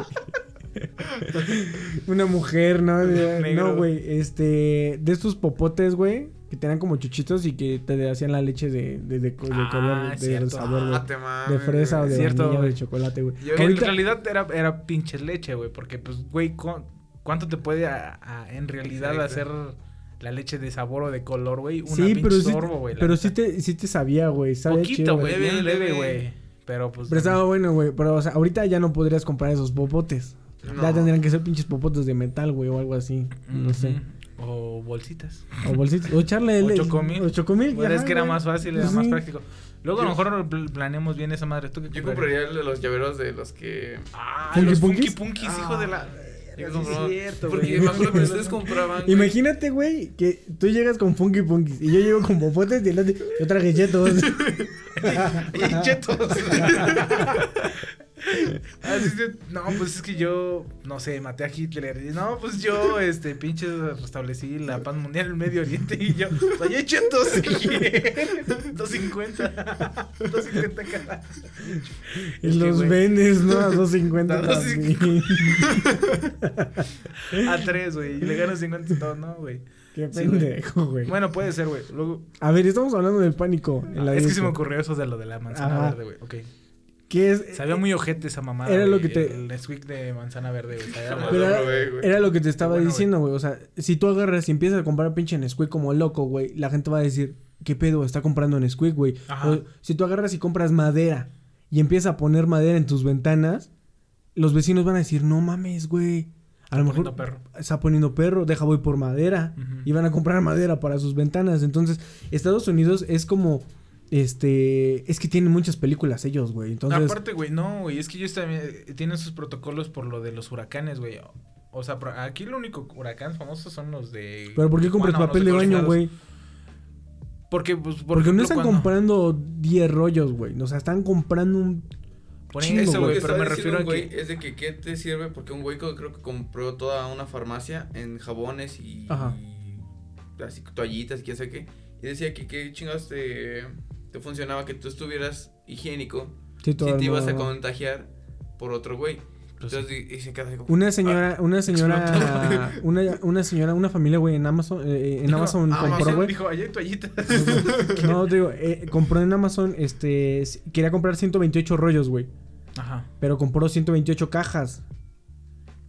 Speaker 2: Una mujer, ¿no? De-. No, güey. Este. De estos popotes, güey. Que tenían como chuchitos y que te hacían la leche de, de, de, co- de
Speaker 3: Ah,
Speaker 2: color,
Speaker 3: es
Speaker 2: de
Speaker 3: cierto.
Speaker 2: sabor.
Speaker 9: Ah, te mames,
Speaker 2: De fresa o de.
Speaker 3: Cierto,
Speaker 2: de chocolate, güey.
Speaker 9: Yo-
Speaker 3: Que en realidad era, era pinche leche, güey. Porque, pues, güey, cu- ¿cuánto te puede a- a- en realidad
Speaker 9: Exacto.
Speaker 3: hacer la leche de sabor o de color, güey? Una
Speaker 2: Sí,
Speaker 3: pinche
Speaker 2: pero sí,
Speaker 3: sorbo, güey.
Speaker 2: pero
Speaker 3: neta.
Speaker 2: sí te, sí te sabía, güey. Sabía
Speaker 3: Poquito,
Speaker 2: chido,
Speaker 3: güey. Bien
Speaker 9: leve.
Speaker 3: güey. Pero, pues...
Speaker 2: Pero estaba bueno, güey. Pero, o sea, ahorita ya no podrías comprar esos popotes.
Speaker 9: No.
Speaker 2: Ya tendrían que ser pinches popotes de metal, güey, o algo así. No sé.
Speaker 3: Ujú. O bolsitas.
Speaker 2: O bolsitas. O echarle
Speaker 3: O chocomil.
Speaker 2: O chocomil.
Speaker 3: Pero es
Speaker 2: ajá,
Speaker 3: que era más fácil, era
Speaker 2: Pues
Speaker 3: más
Speaker 2: sí.
Speaker 3: práctico. Luego a lo mejor pl- planeamos bien esa madre. ¿Tú qué
Speaker 9: Yo compraría los llaveros de los que.
Speaker 3: Ah,
Speaker 2: ¿Funky
Speaker 3: los
Speaker 2: Punkis?
Speaker 3: Funky Punkis, hijo de la...
Speaker 9: Yo
Speaker 3: Sí,
Speaker 9: compraba-
Speaker 3: es cierto,
Speaker 9: Porque
Speaker 3: güey.
Speaker 9: me acuerdo que ustedes compraban. güey.
Speaker 2: Imagínate, güey, que tú llegas con Funky Punkis y yo llego con popotes y el otro- yo traje chetos.
Speaker 3: Y chetos. Así de, no, pues es que yo, no sé, maté a Hitler. Y no, pues yo, este, pinche, restablecí la paz mundial en el Medio Oriente. Y yo, pues ahí hay chetos. 250. 250 cada.
Speaker 2: y
Speaker 3: Es que,
Speaker 2: los
Speaker 3: güey,
Speaker 2: vendes, ¿no? A 250
Speaker 3: A
Speaker 2: también.
Speaker 3: A tres, güey. Y le gano 50 centavos, no, güey.
Speaker 2: Qué
Speaker 3: güey.
Speaker 2: pendejo, güey.
Speaker 3: Bueno, puede ser, güey. Luego,
Speaker 2: A ver, estamos hablando del pánico. en la
Speaker 3: es que se me ocurrió eso de lo de la manzana
Speaker 2: Ajá.
Speaker 3: verde, güey. Ok.
Speaker 2: ¿Qué es?
Speaker 3: Sabía muy ojete esa mamada.
Speaker 2: Era lo que te-
Speaker 3: El Nesquik de manzana verde, güey.
Speaker 2: era, lo que te estaba
Speaker 3: bueno,
Speaker 2: diciendo, güey. O sea, si tú agarras y empiezas a comprar pinche Nesquik como loco, güey, la gente va a decir, ¿qué pedo? Está comprando Nesquik, güey. O si tú agarras y compras madera y empiezas a poner madera en tus ventanas, los vecinos van a decir, no mames, güey. A lo mejor
Speaker 3: poniendo perro.
Speaker 2: está poniendo perro, deja voy por madera. Y van a comprar madera para sus ventanas. Entonces, Estados Unidos es como, este, es que tienen muchas películas ellos, güey. Entonces,
Speaker 3: Aparte, güey, no, güey, es que ellos también eh, tienen sus protocolos por lo de los huracanes, güey. O sea, por- aquí lo único huracán famosos son los de...
Speaker 2: pero ¿por qué compras
Speaker 3: Tijuana o
Speaker 2: papel de
Speaker 3: sé
Speaker 2: baño, güey?
Speaker 3: Porque, pues, por
Speaker 2: Porque no están
Speaker 3: cuando-
Speaker 2: comprando 10 rollos, güey. O sea, están comprando un
Speaker 3: Ponen
Speaker 2: chingo,
Speaker 3: eso, güey, pero me refiero a
Speaker 9: güey
Speaker 3: que...
Speaker 9: es de que qué te sirve porque un güey creo que compró toda una farmacia en jabones y,
Speaker 2: Ajá.
Speaker 9: y así toallitas y quién sabe qué y decía que qué chingados te, te funcionaba que tú estuvieras higiénico
Speaker 2: Sí, todo
Speaker 9: si te ibas a contagiar por otro güey.
Speaker 3: Pues
Speaker 9: Entonces y, y se queda como
Speaker 2: Una señora,
Speaker 3: Ah,
Speaker 2: una señora, una, una señora, una familia, güey, en Amazon, eh, en Amazon
Speaker 9: Amazon
Speaker 2: compró, güey.
Speaker 3: dijo, allá hay toallitas.
Speaker 2: No, te digo, eh, compró en Amazon, este, quería comprar 128 rollos, güey.
Speaker 3: Ajá.
Speaker 2: Pero compró 128 cajas.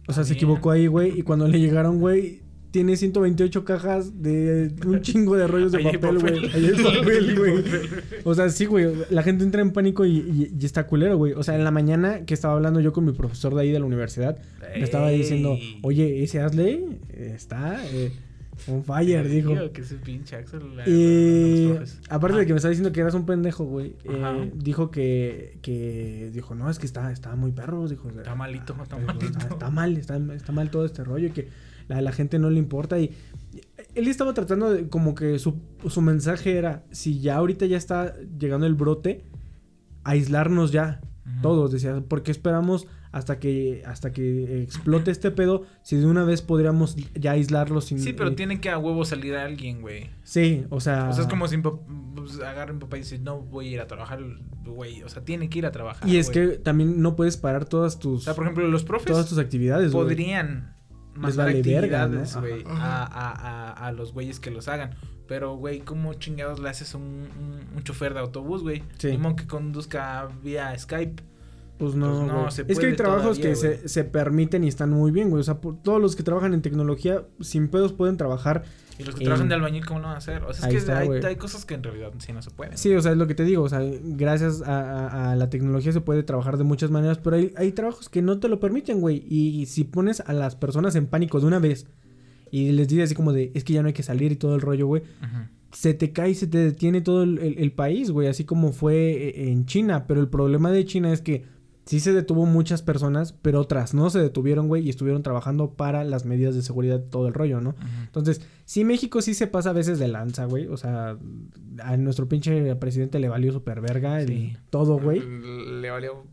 Speaker 2: O sea, se
Speaker 3: También.
Speaker 2: equivocó ahí, güey. Y cuando le llegaron, güey, tiene 128 cajas de un chingo de rollos de
Speaker 3: Ahí
Speaker 2: papel, güey. Ahí hay papel, güey. O sea, sí, güey. La gente entra en pánico y, y- y está culero, güey. O sea, en la mañana que estaba hablando yo con mi profesor de ahí de la universidad, me estaba diciendo, oye, ese Asley está eh, on fire, dijo.
Speaker 3: Que ese pinche Axel. la-
Speaker 2: Y aparte de
Speaker 3: Ah.
Speaker 2: que me estaba diciendo que eras un pendejo, güey, eh, dijo que, que dijo, no, es que está, está muy perro, dijo.
Speaker 3: Está malito, está
Speaker 2: dijo,
Speaker 3: malito.
Speaker 2: está mal, está, está mal todo este rollo y que a la gente no le importa y él estaba tratando de, como que su, su mensaje era, si ya ahorita ya está llegando el brote, aislarnos ya. Todos, decía, ¿por qué esperamos hasta que, hasta que explote este pedo? Si de una vez podríamos ya aislarlo sin...
Speaker 3: Sí, pero
Speaker 2: eh,
Speaker 3: tiene que a huevo salir a alguien, güey.
Speaker 2: Sí, o sea...
Speaker 3: O sea, es como si pues, agarra mi papá y dice, no voy a ir a trabajar, güey. O sea, tiene que ir a trabajar.
Speaker 2: Y es
Speaker 3: güey.
Speaker 2: que también no puedes parar todas
Speaker 3: O
Speaker 2: tus...
Speaker 3: sea, por ejemplo, los profes
Speaker 2: todas tus actividades, güey.
Speaker 3: Mandar
Speaker 2: vale
Speaker 3: actividades, güey, a, a, a, a los güeyes que los hagan. Pero, güey, ¿cómo chingados le haces un, un, un chofer de autobús, güey?
Speaker 2: Sí.
Speaker 3: Que conduzca vía Skype.
Speaker 2: Pues no,
Speaker 3: Pues no, se
Speaker 2: Es que
Speaker 3: puede
Speaker 2: hay trabajos
Speaker 3: todavía,
Speaker 2: que se, se permiten y están muy bien, güey. O sea, por- todos los que trabajan en tecnología sin pedos pueden trabajar.
Speaker 3: Y los que trabajan de albañil, ¿cómo lo van a hacer? O sea, es que
Speaker 2: está,
Speaker 3: hay, hay cosas que en realidad sí no se pueden.
Speaker 2: Sí, o sea, es lo que te digo. O sea, gracias a, a- a la tecnología se puede trabajar de muchas maneras, pero hay, hay trabajos que no te lo permiten, güey. Y si pones a las personas en pánico de una vez y les dices así como de, es que ya no hay que salir y todo el rollo, güey. Se te cae y se te detiene todo el, el- el país, güey, así como fue eh, en China. Pero el problema de China es que sí se detuvo muchas personas, pero otras no se detuvieron, güey, y estuvieron trabajando para las medidas de seguridad, todo el rollo, ¿no? Entonces, sí, México sí se pasa a veces de lanza, güey. O sea, a nuestro pinche presidente le valió super verga el
Speaker 3: Sí.
Speaker 2: todo, güey.
Speaker 9: Le valió.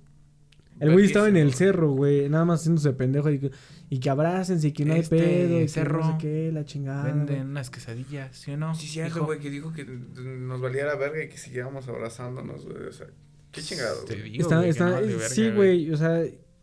Speaker 2: El güey estaba en el cerro, güey, nada más haciéndose pendejo y que, y que abrácense y que no hay
Speaker 3: Este
Speaker 2: pedo y que
Speaker 3: cerro
Speaker 2: no sé qué, la chingada.
Speaker 3: Venden unas quesadillas, ¿sí o no?
Speaker 9: Sí, cierto, güey, que dijo que nos valiera verga y que siguiéramos abrazándonos, güey. O sea, qué chingado.
Speaker 3: Te
Speaker 9: güey.
Speaker 3: digo,
Speaker 2: Está,
Speaker 3: güey, que
Speaker 2: está-
Speaker 3: no
Speaker 2: eh,
Speaker 3: verga,
Speaker 2: sí, güey, o sea,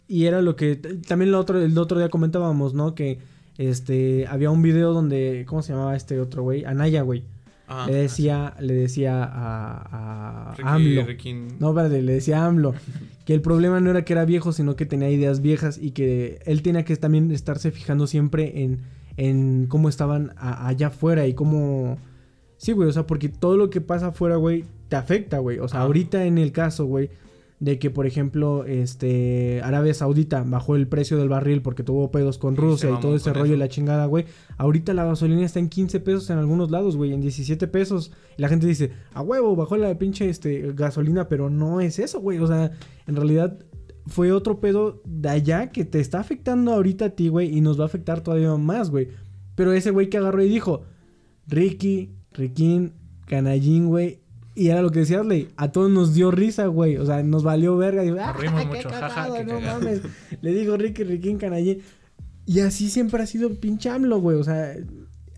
Speaker 2: y era lo que también lo otro, el otro día comentábamos, ¿no? Que este había un video donde, ¿cómo se llamaba este otro güey? Anaya, güey.
Speaker 9: Ajá.
Speaker 2: le decía, le decía a, a
Speaker 9: Ricky-
Speaker 2: AMLO.
Speaker 9: Ricky-
Speaker 2: No, espérate, le decía a AMLO que el problema no era que era viejo, sino que tenía ideas viejas y que él tenía que también estarse fijando siempre en, en cómo estaban a- allá afuera y cómo... Sí, güey, o sea, porque todo lo que pasa afuera, güey, te afecta, güey. O sea,
Speaker 3: Ah.
Speaker 2: ahorita en el caso, güey, de que, por ejemplo, este, Arabia Saudita bajó el precio del barril porque tuvo pedos con Rusia y todo ese rollo y la chingada, güey. Ahorita la gasolina está en 15 pesos en algunos lados, güey, en 17 pesos. Y la gente dice, a huevo, bajó la pinche este, gasolina, pero no es eso, güey. O sea, en realidad fue otro pedo de allá que te está afectando ahorita a ti, güey, y nos va a afectar todavía más, güey. Pero ese güey que agarró y dijo, Ricky, Riquín, Canallín, güey. Y era lo que decías, Ley. A todos nos dio risa, güey. O sea, nos valió verga. Y, ah, qué
Speaker 3: mucho, jaja,
Speaker 2: cagado,
Speaker 3: qué
Speaker 2: no mames. Le digo Ricky, Riquín, Canallín. Y así siempre ha sido pinche AMLO, güey. O sea,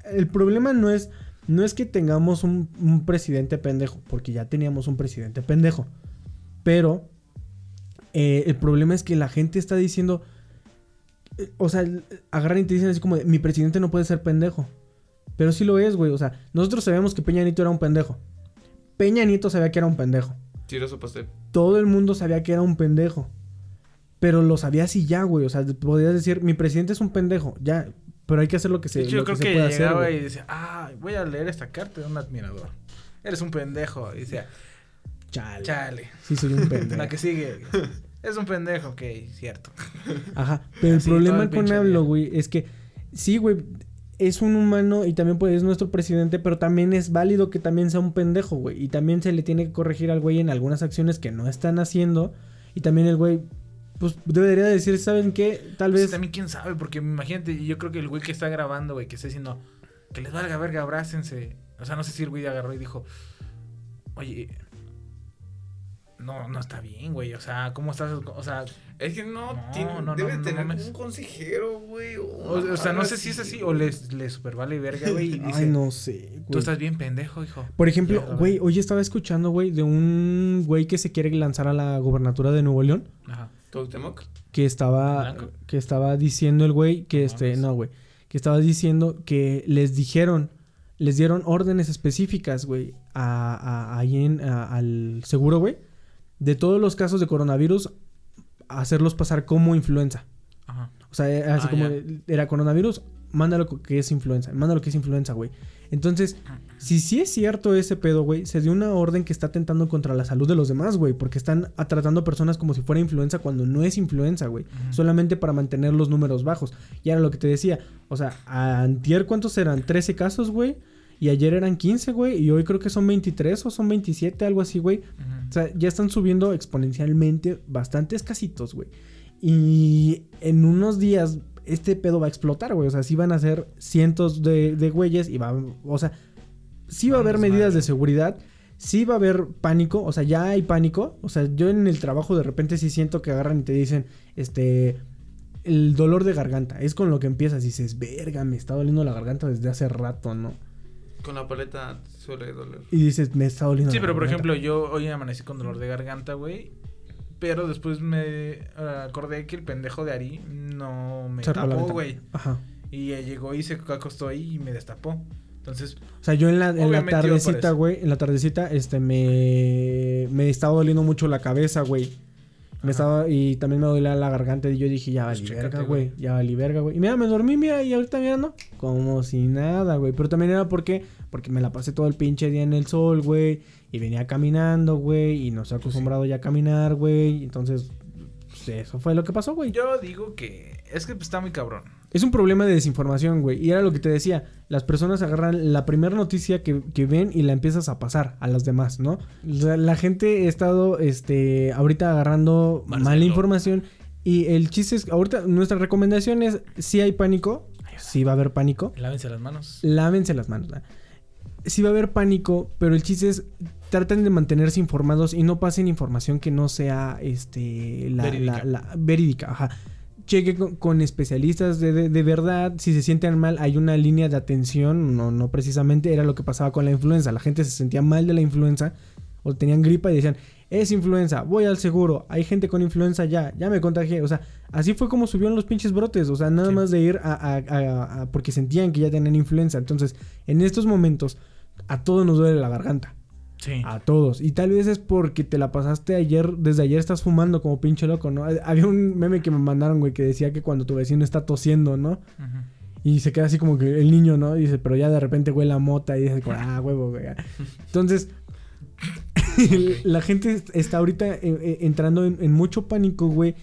Speaker 2: el problema no es, no es que tengamos un, un presidente pendejo, porque ya teníamos un presidente pendejo. Pero eh, el problema es que la gente está diciendo, eh, o sea, agarran y te dicen así como, de, mi presidente no puede ser pendejo. Pero sí lo es, güey. O sea, nosotros sabíamos que Peña Nieto era un pendejo. Peña Nieto sabía que era un pendejo.
Speaker 9: Tira su pastel.
Speaker 2: Todo el mundo sabía que era un pendejo. Pero lo sabía así ya, güey. O sea, podías decir, mi presidente es un pendejo. Ya. Pero hay que hacer lo que se, lo
Speaker 3: yo creo que,
Speaker 2: puede hacer,
Speaker 3: llegaba
Speaker 2: güey.
Speaker 3: y decía, ah, voy a leer esta carta de un admirador. Eres un pendejo. Y decía,
Speaker 2: Chale.
Speaker 3: chale.
Speaker 2: Sí, soy un pendejo.
Speaker 3: La que sigue. Es un pendejo, ok, cierto.
Speaker 2: Ajá. Pero el
Speaker 3: Así,
Speaker 2: problema
Speaker 3: el
Speaker 2: con
Speaker 3: día.
Speaker 2: güey, es que sí, güey, es un humano y también pues, es nuestro presidente, pero también es válido que también sea un pendejo, güey. Y también se le tiene que corregir al güey en algunas acciones que no están haciendo. Y también el güey, pues debería decir, ¿saben qué? Tal
Speaker 3: Pues
Speaker 2: vez.
Speaker 3: también quién sabe, porque imagínate, yo creo que el güey que está grabando, güey, que está diciendo que les valga verga, abrácense. O sea, no sé si el güey agarró y dijo, oye, no, no está bien, güey. O sea, ¿cómo estás? O sea,
Speaker 9: Es que no,
Speaker 3: No,
Speaker 9: tiene,
Speaker 3: no, no,
Speaker 9: debe
Speaker 3: no
Speaker 9: tener un consejero, güey.
Speaker 3: o, o sea, no sé si es así o les, les super vale verga, güey. Y dice,
Speaker 2: Ay, no sé.
Speaker 3: tú estás bien pendejo, hijo.
Speaker 2: Por ejemplo,
Speaker 3: Ya,
Speaker 2: güey, hoy estaba escuchando, güey, de un güey que se quiere lanzar a la gobernatura de Nuevo León.
Speaker 3: Ajá.
Speaker 9: Cuauhtémoc.
Speaker 2: que estaba
Speaker 3: ¿Blanco?
Speaker 2: que estaba diciendo el güey que este no güey que estaba diciendo que les dijeron les dieron órdenes específicas güey a, a- ahí en a- al seguro güey de todos los casos de coronavirus hacerlos pasar como influenza
Speaker 3: Ajá.
Speaker 2: o sea era así
Speaker 9: Ah,
Speaker 2: como
Speaker 9: ya.
Speaker 2: era coronavirus mándalo que es influenza mándalo que es influenza güey entonces si sí es cierto ese pedo, güey, se dio una orden que está atentando contra la salud de los demás, güey, porque están tratando a personas como si fuera influenza cuando no es influenza, güey, solamente para mantener los números bajos. Y era lo que te decía, o sea, antier cuántos eran? 13 casos, güey, y ayer eran 15, güey, y hoy creo que son 23 o son 27, algo así, güey. O sea, ya están subiendo exponencialmente bastantes casitos, güey. Y en unos días este pedo va a explotar, güey. O sea, sí van a ser cientos de, de güeyes y va, o sea, sí va a haber medidas de seguridad. sí va a haber pánico, o sea, ya hay pánico. O sea, yo en el trabajo de repente sí siento que agarran y te dicen, este, el dolor de garganta. Es con lo que empiezas y dices, verga, me está doliendo la garganta desde hace rato, ¿no?
Speaker 9: Con la paleta suele doler.
Speaker 2: Y dices, me está doliendo
Speaker 3: Sí, pero por
Speaker 2: garganta".
Speaker 3: ejemplo, yo hoy amanecí con dolor de garganta, güey. Pero después me eh, acordé que el pendejo de Ari no me
Speaker 2: Cerró
Speaker 3: tapó, güey.
Speaker 2: Ajá.
Speaker 3: Y eh, llegó y se acostó ahí y me destapó. Entonces,
Speaker 2: O sea, yo en la, en la tardecita, güey, en la tardecita, este, me, me estaba doliendo mucho la cabeza, güey. Me estaba, y también me dolía la garganta y yo dije, ya
Speaker 3: Pues
Speaker 2: valí
Speaker 3: chécate,
Speaker 2: verga,
Speaker 3: güey.
Speaker 2: ya valí verga, güey. Y mira, me dormí, mira, y ahorita mira, ¿no? Como si nada, güey. Pero también era porque, porque me la pasé todo el pinche día en el sol, güey. Y venía caminando, güey, y no estoy acostumbrado ya a caminar, güey. Entonces, pues, eso fue lo que pasó, güey.
Speaker 3: yo digo que es que pues, está muy cabrón.
Speaker 2: Es un problema de desinformación, güey. Y era lo que te decía. Las personas agarran la primera noticia que, que ven y la empiezas a pasar a las demás, ¿no? La, la gente ha estado, este, ahorita agarrando mala información. Y el chiste es, ahorita nuestra recomendación es, si hay pánico, si va a haber pánico,
Speaker 3: Lávense las manos.
Speaker 2: lávense las manos. ¿verdad? Sí va a haber pánico, pero el chiste es traten de mantenerse informados y no pasen información que no sea este la
Speaker 3: Verídica.
Speaker 2: la- la- verídica, ajá. Cheque con, con especialistas de, de- de verdad, si se sienten mal, hay una línea de atención, no, no precisamente era lo que pasaba con la influenza, la gente se sentía mal de la influenza o tenían gripa y decían, es influenza, voy al seguro, hay gente con influenza ya, ya me contagié, o sea, así fue como subieron los pinches brotes, o sea, nada
Speaker 3: Sí.
Speaker 2: más de ir a, a- a- a- porque sentían que ya tenían influenza, entonces, en estos momentos, a todos nos duele la garganta.
Speaker 3: Sí.
Speaker 2: A todos. Y tal vez es porque te la pasaste ayer, desde ayer estás fumando como pinche loco, ¿no? Eh, Había un meme que me mandaron, güey, que decía que cuando tu vecino está tosiendo, ¿no? Y se queda así como que el niño, ¿no? Y dice, pero ya de repente huele a mota y dice, ah, huevo, güey. Entonces, la gente está ahorita eh, eh, entrando en, en mucho pánico, güey.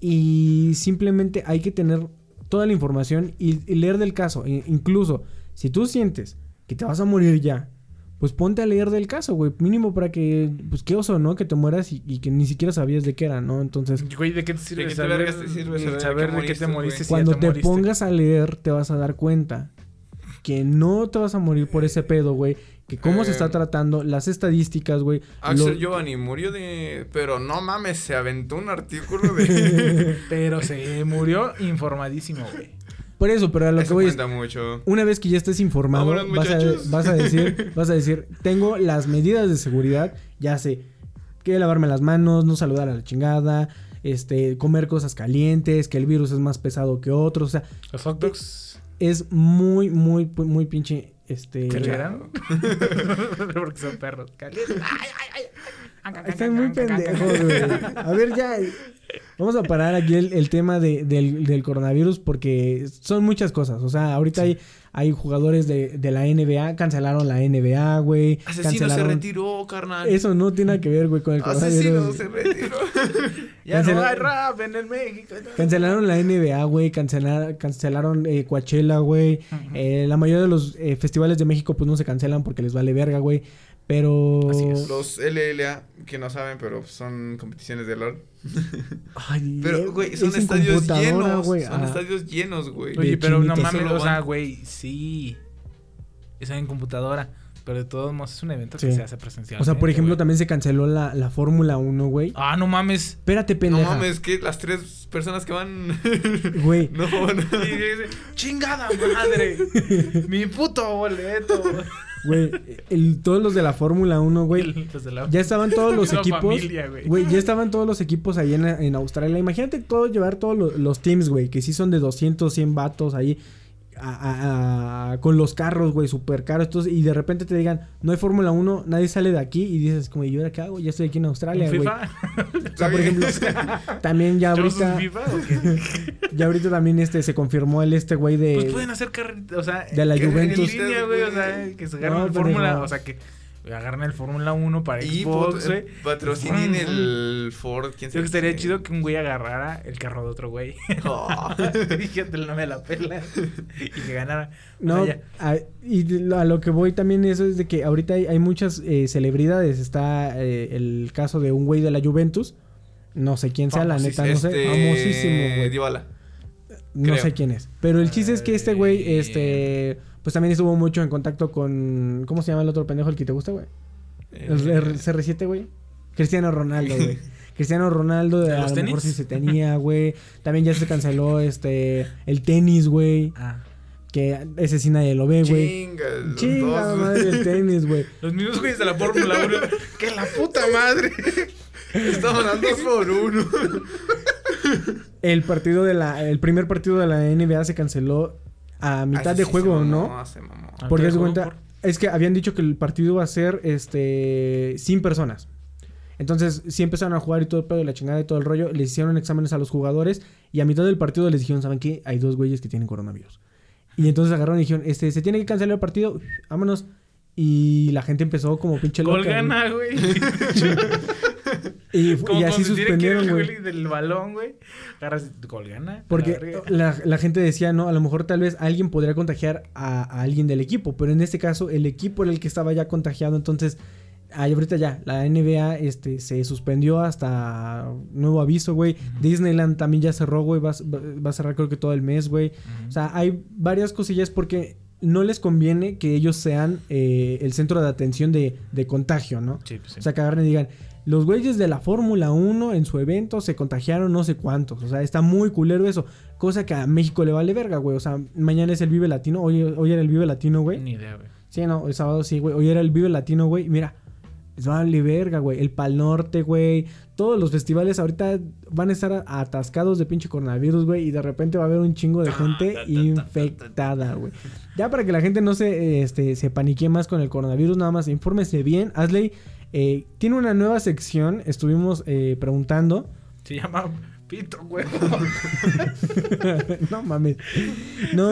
Speaker 2: Y simplemente hay que tener toda la información y, y leer del caso. E- incluso, si tú sientes que te vas a morir ya, pues ponte a leer del caso, güey. Mínimo para que, pues qué oso, ¿no? Que te mueras y, y que ni siquiera sabías de qué era, ¿no? Entonces,
Speaker 3: Güey, ¿de qué te sirve
Speaker 9: qué te
Speaker 3: saber,
Speaker 9: vergas te sirve saber de
Speaker 3: saber
Speaker 9: qué
Speaker 3: de qué te
Speaker 9: moriste,
Speaker 3: si ya
Speaker 2: cuando te
Speaker 3: moriste?
Speaker 2: pongas a leer, te vas a dar cuenta que no te vas a morir por ese pedo, güey. Que cómo se está
Speaker 9: Eh,
Speaker 2: tratando, las estadísticas, güey.
Speaker 9: Axel
Speaker 2: lo-
Speaker 9: Giovanni murió de. Pero no mames, se aventó un artículo de.
Speaker 3: Pero se murió informadísimo, güey.
Speaker 2: Por eso, pero a lo que
Speaker 9: Eso
Speaker 2: voy es,
Speaker 9: cuenta mucho.
Speaker 2: una vez que ya estés informado,
Speaker 9: Vámonos,
Speaker 2: vas a,
Speaker 9: muchachos.
Speaker 2: vas a decir, vas a decir, tengo las medidas de seguridad, ya sé, que lavarme las manos, no saludar a la chingada, este, comer cosas calientes, que el virus es más pesado que otros, o sea,
Speaker 3: Los hot dogs
Speaker 2: es muy, muy, muy pinche, este...
Speaker 3: eran. Porque son perros. Calientes. Ay, ay, ay.
Speaker 2: Están muy pendejos, güey. A ver, ya. Vamos a parar aquí el, el tema de- del, del coronavirus porque son muchas cosas. O sea, ahorita hay, hay jugadores de, de la NBA, cancelaron la NBA, güey.
Speaker 9: Asesino se retiró, carnal.
Speaker 2: Eso no tiene nada que ver, güey, con el
Speaker 9: Asesino
Speaker 2: coronavirus.
Speaker 9: se retiró.
Speaker 3: Ya no hay rap en el México.
Speaker 2: Cancelaron la NBA, güey. Cancelar, cancelaron eh, Coachella, güey. Eh, la mayoría de los eh, festivales de México, pues no se cancelan porque les vale verga, güey. Pero.
Speaker 3: Así es.
Speaker 9: Los LLA, que no saben, pero son competiciones de LOL.
Speaker 2: Ay,
Speaker 9: Pero, güey, son
Speaker 2: es
Speaker 9: estadios
Speaker 2: computadora,
Speaker 9: llenos.
Speaker 2: güey.
Speaker 9: Son
Speaker 2: Ah.
Speaker 9: estadios llenos, güey.
Speaker 3: Oye, pero no mames, o sea, güey, sí. Es en computadora. Pero de todos modos es un evento
Speaker 2: Sí.
Speaker 3: que se hace presencial.
Speaker 2: O sea, por ejemplo, también se canceló la, la Fórmula 1, güey.
Speaker 3: Ah, no mames.
Speaker 2: Espérate,
Speaker 9: No
Speaker 2: pendeja.
Speaker 9: mames, que las tres personas que van.
Speaker 2: Güey.
Speaker 9: no, no.
Speaker 3: Y dice, chingada madre. Mi puto boleto.
Speaker 2: Güey, el- todos los de la Fórmula 1, güey.
Speaker 3: Los la-
Speaker 2: Ya estaban todos los
Speaker 3: La
Speaker 2: equipos.
Speaker 3: familia, güey.
Speaker 2: Güey, ya estaban todos los equipos ahí en, en Australia. Imagínate todo, llevar todos lo- los teams, güey, que sí son de 200, 100 vatos ahí. A- a- con los carros, güey, súper caros. Entonces, y de repente te digan, no hay Fórmula 1, nadie sale de aquí. Y dices, como, ¿y yo ahora qué hago? Ya estoy aquí en Australia,
Speaker 3: ¿Un
Speaker 2: güey. O sea, por ejemplo, también ya
Speaker 3: ¿Tenemos un
Speaker 2: ahorita.
Speaker 3: FIFA?
Speaker 2: Ya ahorita también este se confirmó el este güey de.
Speaker 3: Pues pueden hacer carreritas, o sea,
Speaker 2: de la Juventus.
Speaker 3: En línea, güey, o sea, que se agarren
Speaker 2: No,
Speaker 3: Fórmula,
Speaker 2: pendejo.
Speaker 3: o sea, que agarren el Fórmula 1 para
Speaker 9: Y
Speaker 3: Xbox, güey.
Speaker 9: patrocinen el Ford, quién
Speaker 3: Creo
Speaker 9: sabe.
Speaker 3: que estaría
Speaker 9: qué.
Speaker 3: chido que un güey agarrara el carro de otro güey.
Speaker 9: Oh.
Speaker 3: Fíjate, no me la pela. y que ganara.
Speaker 2: No,
Speaker 3: O sea, ya.
Speaker 2: a, y de a lo que voy también eso es de que ahorita hay, hay muchas eh, celebridades. Está eh, el caso de un güey de la Juventus. No sé quién sea, la neta, no sé.
Speaker 9: Este,
Speaker 2: Famosísimo, güey. No
Speaker 9: creo.
Speaker 2: sé quién es. Pero el chiste es que este güey, este, pues también estuvo mucho en contacto con. ¿Cómo se llama el otro pendejo el que te gusta, güey? El R- CR7, güey. Cristiano Ronaldo, güey. Cristiano Ronaldo,
Speaker 3: ¿De
Speaker 2: a
Speaker 3: los
Speaker 2: lo mejor
Speaker 3: tenis?
Speaker 2: sí se tenía, güey. También ya se canceló este el tenis, güey.
Speaker 3: Ah.
Speaker 2: Que ese sí nadie lo ve, güey.
Speaker 9: Chinga, los
Speaker 2: Chinga madre el tenis, güey.
Speaker 3: Los mismos güeyes de la Fórmula 1. ¡Que la puta madre!
Speaker 9: Estaban dando por uno.
Speaker 2: El partido de la el primer partido de la NBA se canceló a mitad
Speaker 9: Ah,
Speaker 2: de
Speaker 9: sí,
Speaker 2: juego,
Speaker 9: se mamó,
Speaker 2: ¿no?
Speaker 9: se mamó.
Speaker 2: Porque
Speaker 3: ¿Qué
Speaker 2: haz de
Speaker 3: juego?
Speaker 2: cuenta, es que habían dicho que el partido iba a ser este sin personas. Entonces, sí empezaron a jugar y todo el pedo y la chingada y todo el rollo. Les hicieron exámenes a los jugadores y a mitad del partido les dijeron, ¿saben qué? Hay dos güeyes que tienen coronavirus. Y entonces agarraron y dijeron, este, se tiene que cancelar el partido, vámonos. Y la gente empezó como pinche loca.
Speaker 3: Güey.
Speaker 2: Y,
Speaker 3: Como
Speaker 2: y así suspendieron, güey.
Speaker 3: del balón, güey. Agarras gol gana. a la
Speaker 2: Porque la, la gente decía, no, a lo mejor tal vez alguien podría contagiar a, a alguien del equipo, pero en este caso el equipo era el que estaba ya contagiado, entonces ahorita ya, la NBA este, se suspendió hasta nuevo aviso, güey. Disneyland también ya cerró, güey, va, a- va- va a cerrar creo que todo el mes, güey. O sea, hay varias cosillas porque no les conviene que ellos sean eh, el centro de atención de, de contagio, ¿no?
Speaker 3: Sí, pues sí.
Speaker 2: O sea, que agarren y digan, los güeyes de la Fórmula 1 en su evento se contagiaron no sé cuántos. O sea, está muy culero eso. Cosa que a México le vale verga, güey. O sea, mañana es el Vive Latino. Hoy, hoy era el Vive Latino, güey.
Speaker 3: Ni idea, güey.
Speaker 2: Sí, no, el sábado sí, güey. Hoy era el Vive Latino, güey. Mira, les vale verga, güey. El Pal Norte, güey. Todos los festivales ahorita van a estar atascados de pinche coronavirus, güey. Y de repente va a haber un chingo de gente infectada, güey. Ya para que la gente no se, este, se panique más con el coronavirus, nada más infórmese bien. Asley eh, tiene una nueva sección. Estuvimos eh, preguntando.
Speaker 3: Se llama Pito, güey.
Speaker 2: no mames. No.